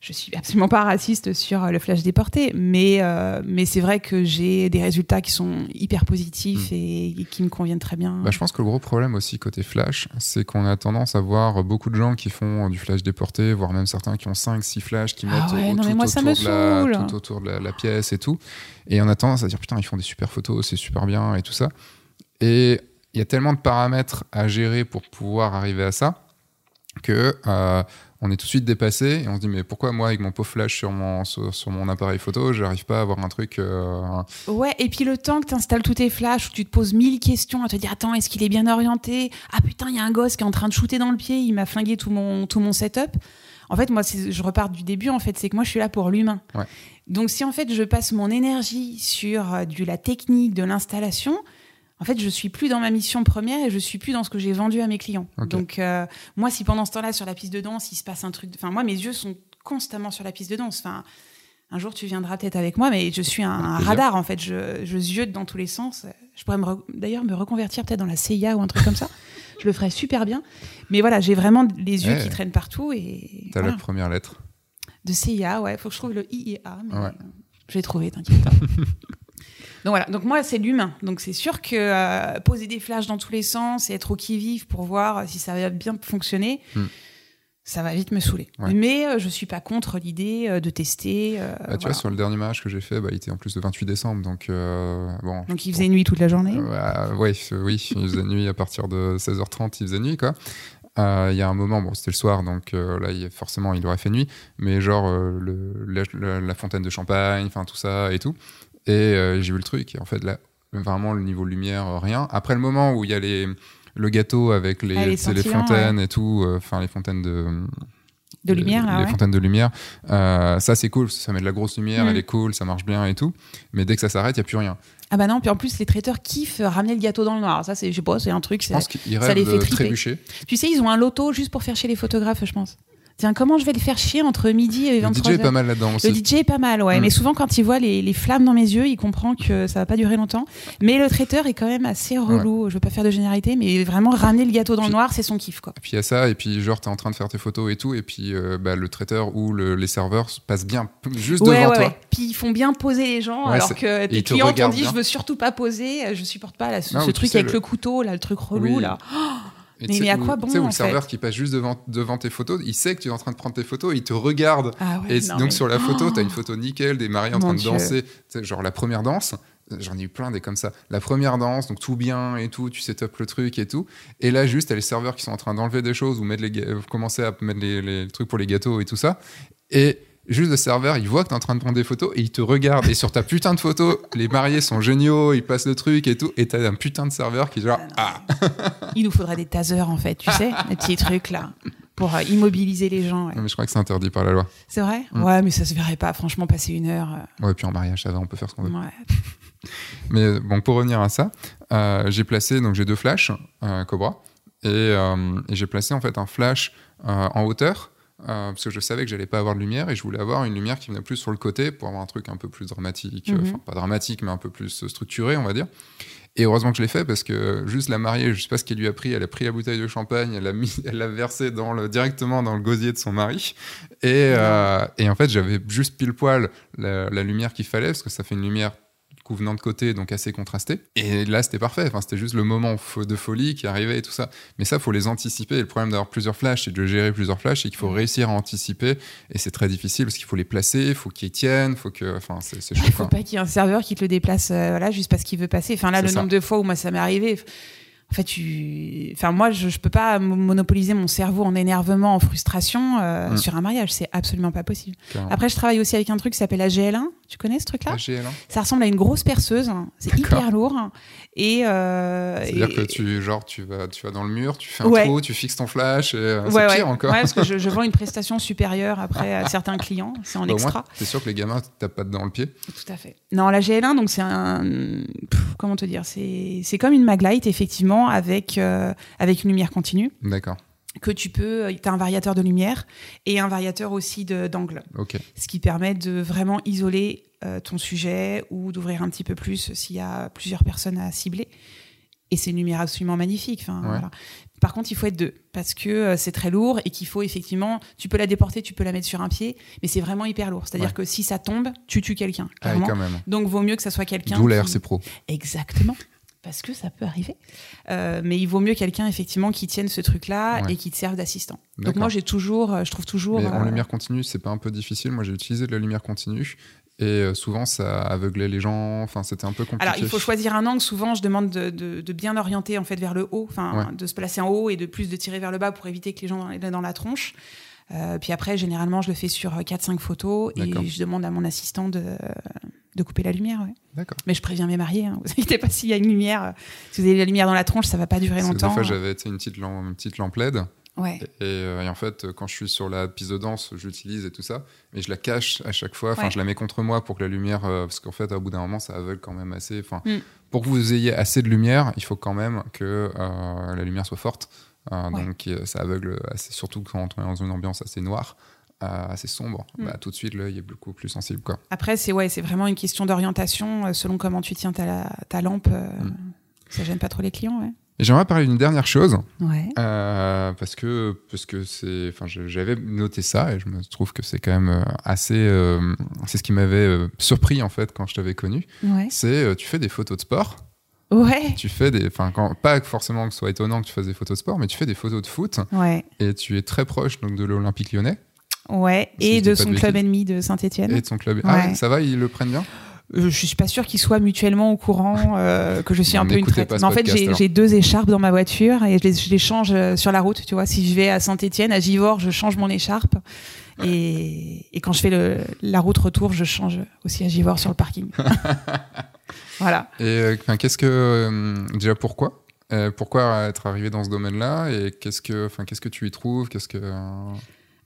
je suis absolument pas raciste sur le flash déporté, mais, euh, mais c'est vrai que j'ai des résultats qui sont hyper positifs mmh. et, et, qui me conviennent très bien. Bah, je pense que le gros problème aussi côté flash, c'est qu'on a tendance à voir beaucoup de gens qui font du flash déporté, voire même certains qui ont 5-6 flashs qui mettent ah ouais, au, non, tout, moi, autour de la, tout, autour de la, la, pièce et tout. Et on a tendance à dire putain, ils font des super photos, c'est super bien et tout ça. Et il y a tellement de paramètres à gérer pour pouvoir arriver à ça que euh, on est tout de suite dépassé et on se dit mais pourquoi moi avec mon pot flash sur mon sur, sur mon appareil photo j'arrive pas à avoir un truc euh... ouais et puis le temps que tu installes tous tes flashs où tu te poses mille questions à te dire attends est-ce qu'il est bien orienté? Ah putain il y a un gosse qui est en train de shooter dans le pied il m'a flingué tout mon tout mon setup. En fait moi je repars du début en fait c'est que moi je suis là pour l'humain. Ouais. donc si en fait je passe mon énergie sur euh, du la technique de l'installation en fait, je suis plus dans ma mission première et je suis plus dans ce que j'ai vendu à mes clients. Okay. Donc, euh, moi, si pendant ce temps-là, sur la piste de danse, il se passe un truc. Enfin, moi, mes yeux sont constamment sur la piste de danse. Enfin, un jour, tu viendras peut-être avec moi, mais je suis un, un radar, en fait. Je, je ziote dans tous les sens. Je pourrais d'ailleurs me reconvertir peut-être dans la CIA ou un truc comme ça. (laughs) Je le ferais super bien. Mais voilà, j'ai vraiment les yeux qui traînent partout. et T'as voilà. la première lettre. De CIA, ouais. Faut que je trouve le I et A. Mais ouais. Je l'ai trouvé, t'inquiète pas. (laughs) Donc voilà, donc moi c'est l'humain. Donc c'est sûr que euh, poser des flashs dans tous les sens et être au qui-vive pour voir si ça va bien fonctionner, hmm. ça va vite me saouler. Ouais. Mais euh, je suis pas contre l'idée euh, de tester. Bah, tu voilà. vois, sur le dernier mariage que j'ai fait, bah, il était en plus le 28 décembre, donc euh, bon. Donc il faisait nuit toute la journée. Bah, oui, oui, il faisait nuit à partir de 16h30, il faisait nuit quoi. Euh, il y a un moment, bon, c'était le soir, donc euh, là, il, forcément, il aurait fait nuit, mais genre euh, le, la, la, fontaine de champagne, enfin tout ça et tout. Et euh, j'ai vu le truc, et en fait, là, vraiment, le niveau lumière, rien. Après le moment où il y a les, le gâteau avec les, ah, les, les fontaines ouais. et tout, enfin, les fontaines de. De lumière, là, les ouais. fontaines de lumière, euh, ça c'est cool, ça met de la grosse lumière, mm. elle est cool, ça marche bien et tout. Mais dès que ça s'arrête, il y a plus rien. Ah bah non, puis en plus les traiteurs kiffent ramener le gâteau dans le noir. Ça c'est, je sais pas, c'est un truc. Je pense qu'ils ça les fait de trébucher. Tu sais, ils ont un loto juste pour faire chier les photographes, je pense. Tiens, comment je vais le faire chier entre midi et 23 Le DJ est pas mal là-dedans. Le DJ est pas mal, ouais. Mm. Mais souvent, quand il voit les, les, flammes dans mes yeux, il comprend que ça va pas durer longtemps. Mais le traiteur est quand même assez relou. Ouais. Je veux pas faire de généralité, mais vraiment ramener le gâteau dans puis, le noir, c'est son kiff, quoi. Et puis il y a ça, et puis genre, t'es en train de faire tes photos et tout, et puis euh, bah, le traiteur ou le, les serveurs passent bien juste ouais, devant ouais, toi. Ouais. Puis ils font bien poser les gens, alors que tes clients t'ont dit, je veux surtout pas poser, je supporte pas là, ce, non, ce truc avec le... le couteau, là, le truc relou, oui. là. Oh mais, mais, à quoi bon Tu sais, où le serveur fait qui passe juste devant, devant tes photos, il sait que tu es en train de prendre tes photos, il te regarde. Ah ouais, et non, donc mais... sur la photo, oh tu as une photo nickel des mariés en train de Dieu. danser. Genre la première danse, j'en ai eu plein des comme ça. La première danse, donc tout bien et tout, tu setup le truc et tout. Et là, juste, t'as les serveurs qui sont en train d'enlever des choses ou mettre les, commencer à mettre les, les trucs pour les gâteaux et tout ça. Et juste le serveur, il voit que t'es en train de prendre des photos et il te regarde. Et sur ta putain de photo, (laughs) les mariés sont géniaux, ils passent le truc et tout. Et t'as un putain de serveur qui est genre Ah, (laughs) Il nous faudrait des tasers en fait, tu sais, (laughs) des petits trucs là. pour euh, immobiliser les gens. ouais. Non, mais je crois que c'est interdit par la loi. C'est vrai? Mm. Ouais, mais ça se verrait pas. Franchement, passer une heure. euh, Ouais, puis en mariage, ça va, on peut faire ce qu'on veut. ouais. Mais euh, bon, pour revenir à ça, euh, j'ai placé, donc j'ai deux flashs euh, Cobra, et, euh, et j'ai placé en fait un flash euh, en hauteur, euh, parce que je savais que j'allais pas avoir de lumière, et je voulais avoir une lumière qui venait plus sur le côté pour avoir un truc un peu plus dramatique, euh, Mhm. enfin pas dramatique, mais un peu plus structuré, on va dire. Et heureusement que je l'ai fait parce que juste la mariée, je sais pas ce qu'elle lui a pris, elle a pris la bouteille de champagne, elle l'a mis, (laughs) elle l'a versé dans le, directement dans le gosier de son mari. Et, euh, et en fait, j'avais juste pile poil la, la lumière qu'il fallait parce que ça fait une lumière venant de côté, donc assez contrastée. Et là, c'était parfait. Enfin, c'était juste le moment de folie qui arrivait et tout ça. Mais ça, faut les anticiper. Et le problème d'avoir plusieurs flashs et de gérer plusieurs flashs, c'est qu'il faut réussir à anticiper. Et c'est très difficile parce qu'il faut les placer, il faut qu'ils tiennent, faut que. Enfin, c'est. Il faut pas qu'il y ait un serveur qui te le déplace euh, voilà, juste parce qu'il veut passer. Enfin là, le ça. nombre de fois où moi ça m'est arrivé. En fait, tu... enfin, moi, je, je peux pas mo- monopoliser mon cerveau en énervement, en frustration euh, Mm. sur un mariage. C'est absolument pas possible. Carrément. Après, je travaille aussi avec un truc qui s'appelle la GL1. Tu connais ce truc-là Ah, GL, hein. Ça ressemble à une grosse perceuse. C'est hyper lourd. Et, euh, C'est-à-dire et- que tu, genre, tu vas, tu vas dans le mur, tu fais un Ouais. trou, tu fixes ton flash, et euh, Ouais, c'est ouais. pire encore. Parce que je, je (laughs) vends une prestation supérieure après à certains clients. C'est en Bah, extra. T'es sûr que les gamins te tapent pas dans le pied Tout à fait. Non, la GL1, donc c'est un, pff, comment te dire, c'est c'est comme une maglite effectivement avec euh, avec une lumière continue D'accord. que tu peux. Tu as un variateur de lumière et un variateur aussi d'angle, ce qui permet de vraiment isoler euh, ton sujet ou d'ouvrir un petit peu plus s'il y a plusieurs personnes à cibler. Et c'est une lumière absolument magnifique. Enfin, Ouais. voilà. Par contre, il faut être deux parce que euh, c'est très lourd et qu'il faut effectivement, tu peux la déporter, tu peux la mettre sur un pied, mais c'est vraiment hyper lourd. C'est-à-dire Ouais. que si ça tombe, tu tues quelqu'un. Ah. Donc, vaut mieux que ça soit quelqu'un. D'où la qui- RC Pro. Exactement. Parce que ça peut arriver. Euh, mais il vaut mieux quelqu'un, effectivement, qui tienne ce truc-là Ouais. et qui te serve d'assistant. Donc, moi, j'ai toujours, euh, je trouve toujours. Mais en euh, lumière continue, c'est pas un peu difficile. Moi, j'ai utilisé de la lumière continue et souvent ça aveuglait les gens. Enfin, c'était un peu compliqué. Alors, il faut choisir un angle. Souvent, je demande de, de- de bien orienter en fait vers le haut, enfin, Ouais. de se placer en haut et de plus de tirer vers le bas pour éviter que les gens aient dans la tronche. Euh, puis après, généralement, je le fais sur 4-5 photos D'accord. et je demande à mon assistant de, de couper la lumière. ouais. D'accord. Mais je préviens mes mariés. Hein. (laughs) Vous inquiétez pas s'il y a une lumière. euh, Si vous avez la lumière dans la tronche, ça va pas durer longtemps. Des fois, j'avais une petite, lampe, une petite lampe LED. Ouais. Et, euh, et en fait, quand je suis sur la piste de danse, j'utilise et tout ça. Mais je la cache à chaque fois. Enfin, Ouais. je la mets contre moi pour que la lumière. euh, parce qu'en fait, au bout d'un moment, ça aveugle quand même assez. Enfin, Mm. pour que vous ayez assez de lumière, il faut quand même que euh, la lumière soit forte. Euh, Ouais. Donc, euh, ça aveugle assez, surtout quand on est dans une ambiance assez noire, euh, assez sombre. Mm. Bah, tout de suite, l'œil est beaucoup plus sensible. Quoi. Après, c'est ouais, c'est vraiment une question d'orientation euh, selon comment tu tiens ta, ta lampe. euh, Mm. Ça gêne pas trop les clients, ouais. J'aimerais parler d'une dernière chose. Ouais. Euh, parce que parce que c'est enfin je- j'avais noté ça et je me trouve que c'est quand même euh, assez euh, c'est ce qui m'avait euh, surpris en fait quand je t'avais connu Ouais. c'est euh, tu fais des photos de sport Ouais. tu fais des enfin pas forcément que ce soit étonnant que tu fasses des photos de sport mais tu fais des photos de foot Ouais. et tu es très proche donc de l'Olympique Lyonnais Ouais. Si Et de son club ennemi de Saint-Etienne. et de son club ah Ouais. ça va ils le prennent bien? Euh, je suis pas sûre qu'ils soient mutuellement au courant euh, que je suis un peu une traite. en fait, j'ai deux écharpes dans ma voiture et je les, je les change euh, sur la route. Tu vois, si je vais à Saint-Étienne, à Givors, je change mon écharpe. Et, et quand je fais le, la route retour, je change aussi à Givors sur le parking. (laughs) voilà. et euh, enfin, qu'est-ce que euh, déjà pourquoi Euh, pourquoi être arrivé dans ce domaine-là et qu'est-ce que enfin qu'est-ce que tu y trouves qu'est-ce que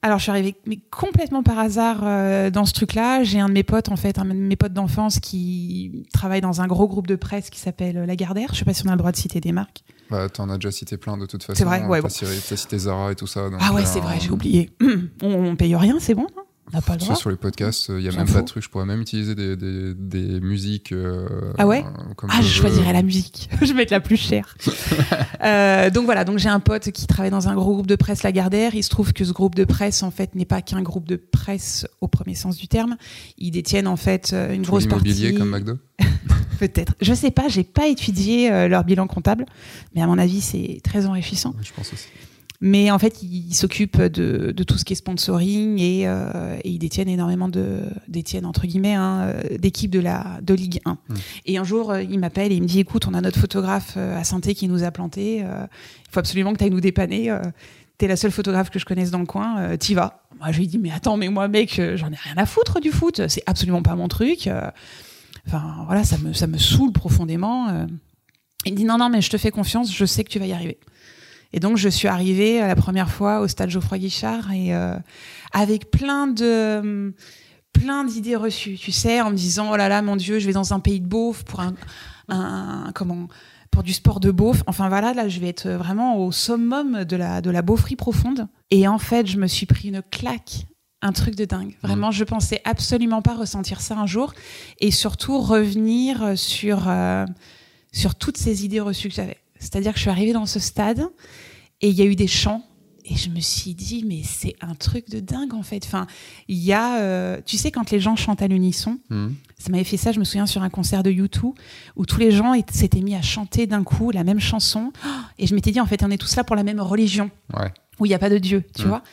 Alors, je suis arrivée mais complètement par hasard euh, dans ce truc-là. J'ai un de mes potes, en fait, un de mes potes d'enfance qui travaille dans un gros groupe de presse qui s'appelle Lagardère. Je sais pas si on a le droit de citer des marques. Bah, t'en as déjà cité plein de toute façon. C'est vrai, ouais, T'as bon. cité, Zara et tout ça. donc, Ah ouais, euh, c'est vrai, j'ai oublié. (clears throat) on, on paye rien, c'est bon hein On n'a pas le droit. sur les podcasts, il y a même pas de truc. Je pourrais même utiliser des, des, des musiques. euh, Ah ouais euh, comme Ah, je choisirais la musique. (laughs) je vais mettre la plus chère. (laughs) Euh, donc voilà, donc j'ai un pote qui travaille dans un gros groupe de presse Lagardère. Il se trouve que ce groupe de presse, en fait, n'est pas qu'un groupe de presse au premier sens du terme. Ils détiennent en fait euh, une Tout grosse partie. comme McDo. (laughs) Peut-être. Je sais pas, j'ai pas étudié euh, leur bilan comptable, mais à mon avis, c'est très enrichissant. Je pense aussi. Mais en fait, ils s'occupent de, de tout ce qui est sponsoring et, euh, et ils détiennent énormément de détiennent entre guillemets hein, euh, d'équipes de la de Ligue 1. Mm. Et un jour, euh, il m'appelle et il me dit "Écoute, on a notre photographe euh, à Sainté qui nous a planté. euh, il faut absolument que tu ailles nous dépanner. euh, T'es la seule photographe que je connaisse dans le coin. T'y vas." Moi, je lui dis "Mais attends, mais moi, mec, j'en ai rien à foutre du foot. C'est absolument pas mon truc. Enfin, voilà, ça me ça me saoule profondément." Il me dit "Non, non, mais je te fais confiance. Je sais que tu vas y arriver." Et donc, je suis arrivée la première fois au stade Geoffroy Guichard et avec plein de plein d'idées reçues, tu sais, en me disant oh là là, mon Dieu, je vais dans un pays de beauf pour un, un comment pour du sport de beauf. Enfin voilà, là, je vais être vraiment au summum de la de la beaufrie profonde. Et en fait, je me suis pris une claque un truc de dingue. Vraiment, je pensais absolument pas ressentir ça un jour. Et surtout, revenir sur, euh, sur toutes ces idées reçues que j'avais. C'est-à-dire que je suis arrivée dans ce stade et il y a eu des chants et je me suis dit, mais c'est un truc de dingue en fait. Enfin, il y a, euh, tu sais, quand les gens chantent à l'unisson, hmm. ça m'avait fait ça, je me souviens, sur un concert de YouTube, où tous les gens s'étaient mis à chanter d'un coup la même chanson. Et je m'étais dit, en fait, on est tous là pour la même religion, où il n'y a pas de Dieu, tu hmm. vois.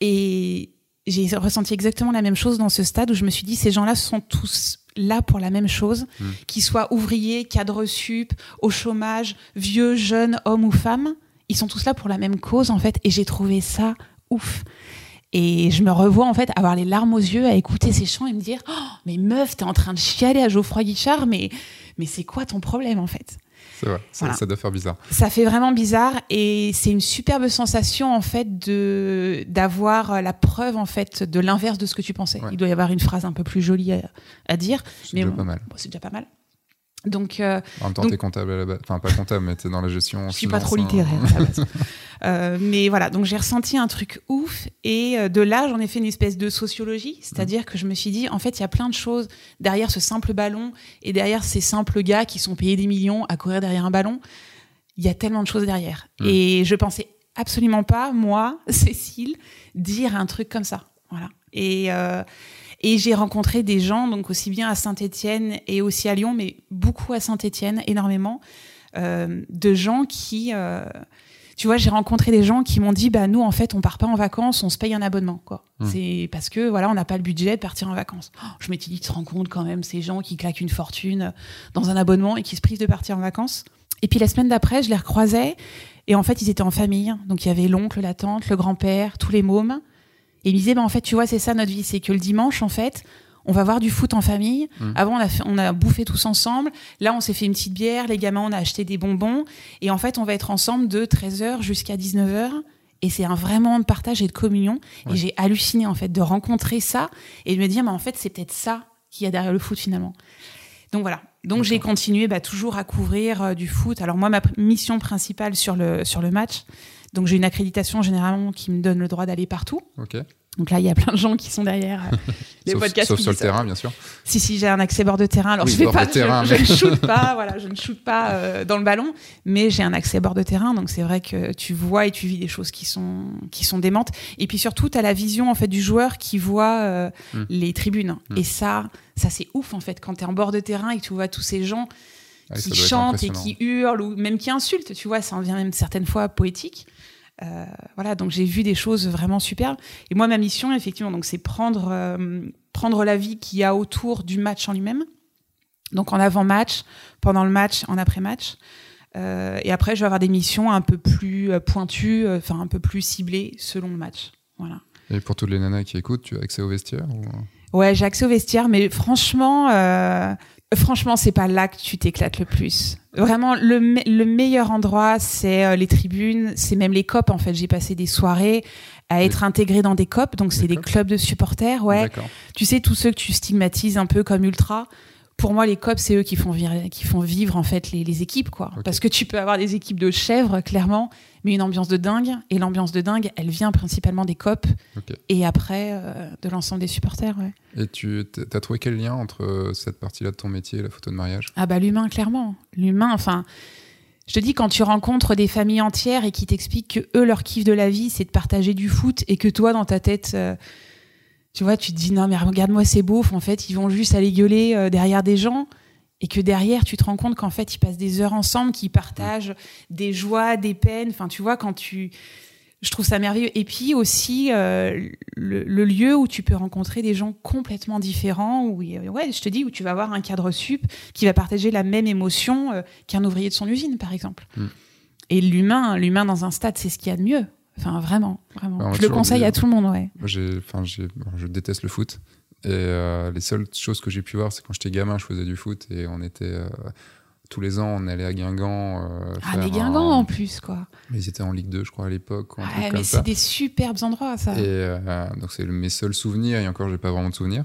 Et j'ai ressenti exactement la même chose dans ce stade où je me suis dit, ces gens-là sont tous là pour la même chose, hmm. qu'ils soient ouvriers, cadres sup, au chômage, vieux, jeunes, hommes ou femmes ils sont tous là pour la même cause en fait et j'ai trouvé ça ouf. Et je me revois en fait avoir les larmes aux yeux à écouter ces chants et me dire oh, mais meuf t'es en train de chialer à Geoffroy Guichard mais mais c'est quoi ton problème en fait? C'est vrai, ça, doit faire bizarre. Ça fait vraiment bizarre et c'est une superbe sensation en fait de d'avoir la preuve en fait de l'inverse de ce que tu pensais. Il doit y avoir une phrase un peu plus jolie à, dire, mais déjà pas mal. c'est déjà pas mal. Donc, euh, en même temps, t'es comptable à la base. Enfin, pas comptable, mais t'es dans la gestion. Je suis pas trop littéraire à la base. (laughs) euh, mais voilà, donc j'ai ressenti un truc ouf. Et euh, de là, j'en ai fait une espèce de sociologie. C'est-à-dire que je me suis dit, en fait, il y a plein de choses derrière ce simple ballon et derrière ces simples gars qui sont payés des millions à courir derrière un ballon. Il y a tellement de choses derrière. Mm. Et je pensais absolument pas, moi, (laughs) Cécile, dire un truc comme ça. Voilà. Et. Euh, et j'ai rencontré des gens, donc aussi bien à Saint-Étienne et aussi à Lyon, mais beaucoup à Saint-Étienne, énormément, euh, de gens qui, euh, tu vois, j'ai rencontré des gens qui m'ont dit, bah nous en fait, on part pas en vacances, on se paye un abonnement, quoi. Mmh. C'est parce que voilà, on n'a pas le budget de partir en vacances. Oh, je m'étais dit, tu te rends compte quand même, ces gens qui claquent une fortune dans un abonnement et qui se privent de partir en vacances. Et puis la semaine d'après, je les recroisais et en fait, ils étaient en famille, donc il y avait l'oncle, la tante, le grand-père, tous les mômes. Et il me disait, bah, en fait, tu vois, c'est ça notre vie, c'est que le dimanche, en fait, on va voir du foot en famille. Mmh. Avant, on a, on a bouffé tous ensemble. Là, on s'est fait une petite bière. Les gamins, on a acheté des bonbons. Et en fait, on va être ensemble de 13h jusqu'à 19h. Et c'est un vrai moment de partage et de communion. Et j'ai halluciné, en fait, de rencontrer ça et de me dire, mais en fait, c'est peut-être ça qu'il y a derrière le foot, finalement. Donc voilà. Donc j'ai continué bah, toujours à couvrir euh, du foot. Alors moi, ma mission principale sur le, sur le match, donc j'ai une accréditation généralement qui me donne le droit d'aller partout. Donc là, il y a plein de gens qui sont derrière euh, (laughs) les podcasts. Sauf sur le terrain, bien sûr. Si, si, j'ai un accès bord de terrain. Alors, je vais pas, je, ne shoot (laughs) pas, voilà, je ne shoot pas euh, dans le ballon, mais j'ai un accès bord de terrain. Donc, c'est vrai que tu vois et tu vis des choses qui sont, qui sont démentes. Et puis surtout, tu as la vision, en fait, du joueur qui voit euh, hmm. les tribunes. Hmm. Et ça, ça, c'est ouf, en fait, quand tu es en bord de terrain et que tu vois tous ces gens ah qui chantent et qui hurlent ou même qui insultent, tu vois, ça en vient même certaines fois poétique. Euh, voilà, donc j'ai vu des choses vraiment superbes. Et moi, ma mission, effectivement, donc c'est prendre euh, prendre la vie qu'il y a autour du match en lui-même. Donc en avant-match, pendant le match, en après-match. Euh, et après, je vais avoir des missions un peu plus pointues, enfin un peu plus ciblées selon le match. Voilà. Et pour toutes les nanas qui écoutent, tu as accès au vestiaire Ouais, j'ai accès au vestiaire, mais franchement, franchement, c'est pas là que tu t'éclates le plus. Vraiment, le, le meilleur endroit, c'est euh, les tribunes, c'est même les COP. En fait, j'ai passé des soirées à être intégré dans des COP, donc c'est des clubs de supporters. Ouais. Tu sais, tous ceux que tu stigmatises un peu comme ultra, pour moi, les COP, c'est eux qui font, vivre, qui font vivre en fait les, les équipes, quoi. Parce que tu peux avoir des équipes de chèvres, clairement, mais une ambiance de dingue. Et l'ambiance de dingue, elle vient principalement des COP et après euh, de l'ensemble des supporters. Ouais. Et tu as trouvé quel lien entre euh, cette partie-là de ton métier et la photo de mariage? Ah bah l'humain, clairement. L'humain, enfin. Je te dis, quand tu rencontres des familles entières et qui t'expliquent que eux, leur kiff de la vie, c'est de partager du foot et que toi, dans ta tête, euh, tu vois, tu te dis non mais regarde-moi ces beaufs, en fait, ils vont juste aller gueuler euh, derrière des gens et que derrière tu te rends compte qu'en fait ils passent des heures ensemble, qu'ils partagent des joies, des peines. Enfin, tu vois, quand tu, je trouve ça merveilleux. Et puis aussi euh, le, lieu où tu peux rencontrer des gens complètement différents. Où ouais, je te dis où tu vas avoir un cadre sup qui va partager la même émotion euh, qu'un ouvrier de son usine, par exemple. Mm. Et l'humain, l'humain dans un stade, c'est ce qu'il y a de mieux. Enfin, vraiment, vraiment. je le conseille à tout le monde, ouais. Moi, je déteste le foot. Et euh, les seules choses que j'ai pu voir, c'est quand j'étais gamin, je faisais du foot et on était euh, tous les ans, on allait à Guingamp. euh, Ah, un- Guingamp en plus, quoi. Mais ils étaient en Ligue 2, je crois, à l'époque. comme mais ça. c'est des superbes endroits, ça. Et euh, donc c'est mes seuls souvenirs, et encore j'ai pas vraiment de souvenirs.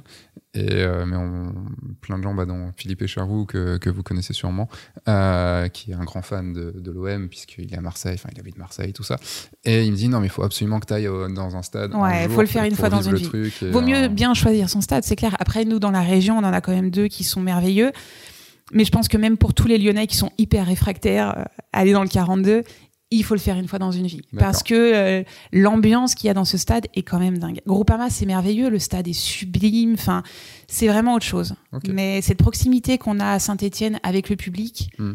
Et euh, mais on, plein de gens, bah, dont Philippe Echarroux que, que vous connaissez sûrement, qui est un grand fan de, de l'OM puisqu'il est à Marseille, enfin il habite Marseille, tout ça. Et il me dit non mais il faut absolument que tu ailles dans un stade. Ouais, jour faut le faire une fois dans une vie. Vaut mieux bien choisir son stade, c'est clair. Après, nous, dans la région, on en a quand même deux qui sont merveilleux. Mais je pense que même pour tous les Lyonnais qui sont hyper réfractaires, euh, aller dans le 42, il faut le faire une fois dans une vie. Parce que euh, l'ambiance qu'il y a dans ce stade est quand même dingue. Groupama, c'est merveilleux, le stade est sublime, enfin, c'est vraiment autre chose. Mais cette proximité qu'on a à Saint-Etienne avec le public, Hmm.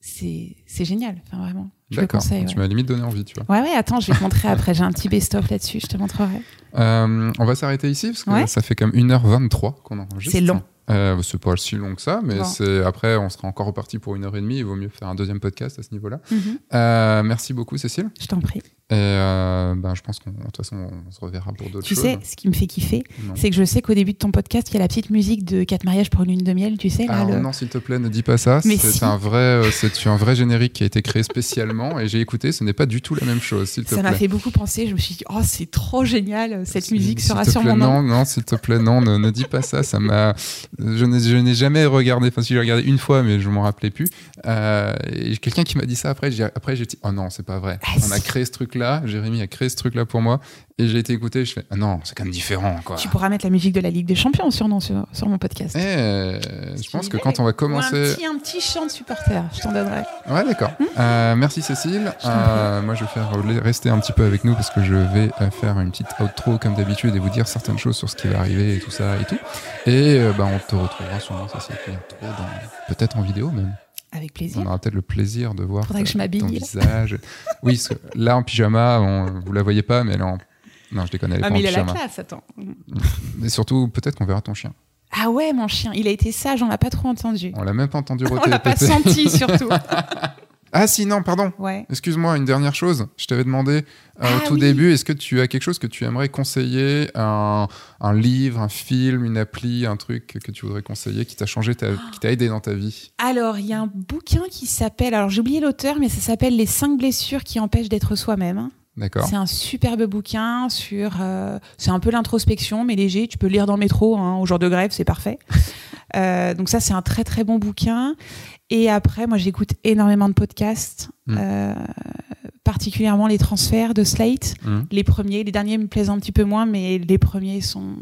c'est génial, enfin, vraiment. D'accord. conseille. Tu ouais. m'as limite donné envie, tu vois. Ouais, ouais, attends, je vais te montrer (laughs) après. J'ai un petit best-of là-dessus, je te montrerai. Euh, on va s'arrêter ici parce que Ouais. ça fait comme 1h23 qu'on enregistre. C'est long. Euh, c'est pas si long que ça, mais Bon. c'est après on sera encore reparti pour une heure et demie. Il vaut mieux faire un deuxième podcast à ce niveau-là. Mhm. Euh, merci beaucoup Cécile. Je t'en prie. Et euh, ben, je pense qu'en de toute façon on se reverra pour d'autres Tu choses. sais, ce qui me fait kiffer, c'est que je sais qu'au début de ton podcast, il y a la petite musique de 4 mariages pour une lune de miel, tu sais. Là, Alors le- non, s'il te plaît, ne dis pas ça. C'est si. un vrai, euh, c'est un vrai générique qui a été créé spécialement et j'ai écouté. Ce n'est pas du tout la même chose. S'il te Ça m'a plaît. fait beaucoup penser. Je me suis dit, oh, c'est trop génial, cette S'il- musique sera te sur plaît, mon nom. Non, non, s'il te plaît, non, ne, ne dis pas ça. Ça m'a, je n'ai, jamais regardé. Enfin, si j'ai regardé une fois, mais je m'en rappelais plus. Euh, quelqu'un qui m'a dit ça après. j'ai- Après, j'ai dit, oh non, c'est pas vrai. Ah, On a créé ce truc-là. Jérémy a créé ce truc-là pour moi. Et j'ai été écouté. Je fais, ah non, c'est quand même différent, quoi. Tu pourras mettre la musique de la Ligue des Champions sur, non, sur, sur mon podcast. Eh, je pense que quand on va Ou un commencer, petit, un petit chant de supporter, je t'en donnerai. Ouais, d'accord. Euh, merci Cécile. Euh, moi, je vais faire rester un petit peu avec nous parce que je vais euh, faire une petite outro comme d'habitude et vous dire certaines choses sur ce qui va arriver et tout ça et tout. Et bah, on te retrouvera sûrement Cécile bientôt, peut-être en vidéo même. Avec plaisir. On aura peut-être le plaisir de voir Faudrait que je ton visage. oui, parce que là en pyjama, on, vous la voyez pas, mais elle est en... Non, je déconne, elle est Ah, pas mais en il a la pyjama. classe, attends. Et surtout, peut-être qu'on verra ton chien. Ah ouais, mon chien, il a été sage, on l'a pas trop entendu. On l'a même pas entendu (laughs) On l'a pas senti, surtout. (laughs) Ah si, non, pardon. Ouais. Excuse-moi, une dernière chose. Je t'avais demandé euh, Ah au tout oui. début, est-ce que tu as quelque chose que tu aimerais conseiller un, un livre, un film, une appli, un truc que tu voudrais conseiller qui t'a changé, ta- qui t'a aidé dans ta vie? Alors, il y a un bouquin qui s'appelle, alors j'ai oublié l'auteur, mais ça s'appelle Les cinq blessures qui empêchent d'être soi-même. D'accord. C'est un superbe bouquin sur. euh, c'est un peu l'introspection, mais léger. Tu peux le lire dans le métro hein, au jour de grève, c'est parfait. Euh, donc, ça, c'est un très très bon bouquin. Et après, moi, j'écoute énormément de podcasts, Mm. euh, particulièrement les transferts de Slate. Mhm. Les premiers, les derniers me plaisent un petit peu moins, mais les premiers sont,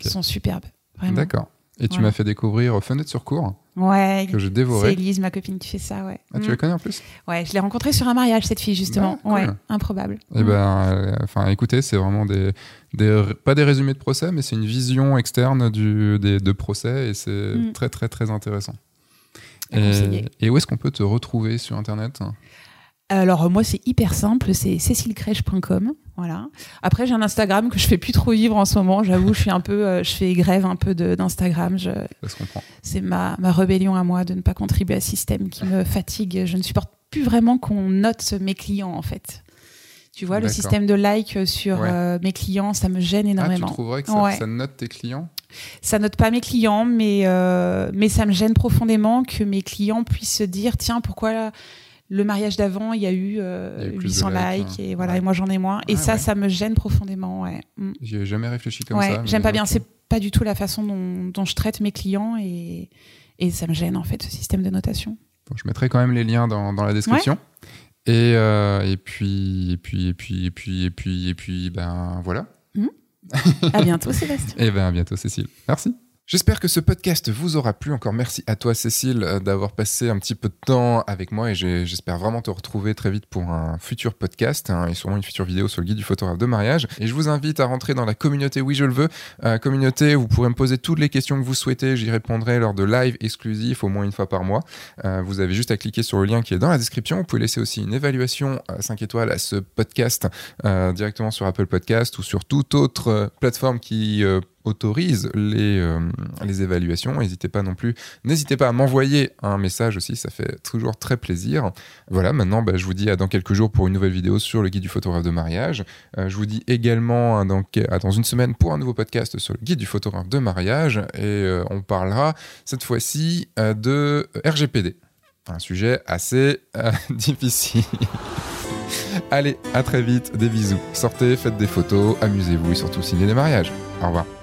sont superbes. D'accord. Et tu Voilà. m'as fait découvrir Fenêtre sur cours, Ouais. que j'ai C'est dévoré. Elise, ma copine, qui fait ça, ouais. Ah, tu Mm. la connais en plus? Ouais, je l'ai rencontrée sur un mariage, cette fille, justement. Ah, cool. Ouais, improbable. Eh Mm. ben, euh, enfin, écoutez, c'est vraiment des, des, pas des résumés de procès, mais c'est une vision externe du, des, de procès et c'est Mm. très, très, très intéressant. Et, et où est-ce qu'on peut te retrouver sur Internet? Alors moi c'est hyper simple, c'est cécilecrèche.com, voilà. Après j'ai un Instagram que je fais plus trop vivre en ce moment, j'avoue, je suis un peu, euh, je fais grève un peu d'Instagram. Je-. C'est ma, ma rébellion à moi de ne pas contribuer à ce système qui me fatigue. Je ne supporte plus vraiment qu'on note mes clients en fait. Tu vois, le système de like sur Ouais. euh, mes clients, ça me gêne Ah, tu énormément. trouverais que ça, Ouais. ça note tes clients? Ça note pas mes clients, mais, euh, mais ça me gêne profondément que mes clients puissent se dire tiens, pourquoi le mariage d'avant, il y a eu, euh, Il y a eu plus de 800 likes, likes, et voilà, Ouais. et moi j'en ai moins. Et Ah ça, ouais. ça me gêne profondément. Ouais, Mm. J'y ai jamais réfléchi comme Ouais, ça. j'aime pas bien. C'est pas du tout la façon dont, dont je traite mes clients et, et ça me gêne en fait, ce système de notation. Bon, je mettrai quand même les liens dans, dans la description. Et, euh, et puis, et puis, et puis, et puis, et puis, et puis, ben voilà. (laughs) À bientôt, Sébastien. Et ben à bientôt, Cécile. Merci. J'espère que ce podcast vous aura plu. Encore merci à toi, Cécile, euh, d'avoir passé un petit peu de temps avec moi et j'espère vraiment te retrouver très vite pour un futur podcast hein, et sûrement une future vidéo sur le guide du photographe de mariage. Et je vous invite à rentrer dans la communauté Oui, je le veux. Euh, communauté, vous pourrez me poser toutes les questions que vous souhaitez. J'y répondrai lors de live exclusifs au moins une fois par mois. Euh, vous avez juste à cliquer sur le lien qui est dans la description. Vous pouvez laisser aussi une évaluation à 5 étoiles à ce podcast directement sur Apple Podcast ou sur toute autre plateforme qui autorise les, euh, les évaluations. N'hésitez pas non plus, n'hésitez pas à m'envoyer un message aussi, ça fait toujours très plaisir. Voilà, maintenant bah, je vous dis à dans quelques jours pour une nouvelle vidéo sur le guide du photographe de mariage. Euh, je vous dis également à dans, une semaine pour un nouveau podcast sur le guide du photographe de mariage et euh, on parlera cette fois-ci de RGPD. Un sujet assez (laughs) difficile. Allez, à très vite, des bisous. Sortez, faites des photos, amusez-vous et surtout signez des mariages. Au revoir.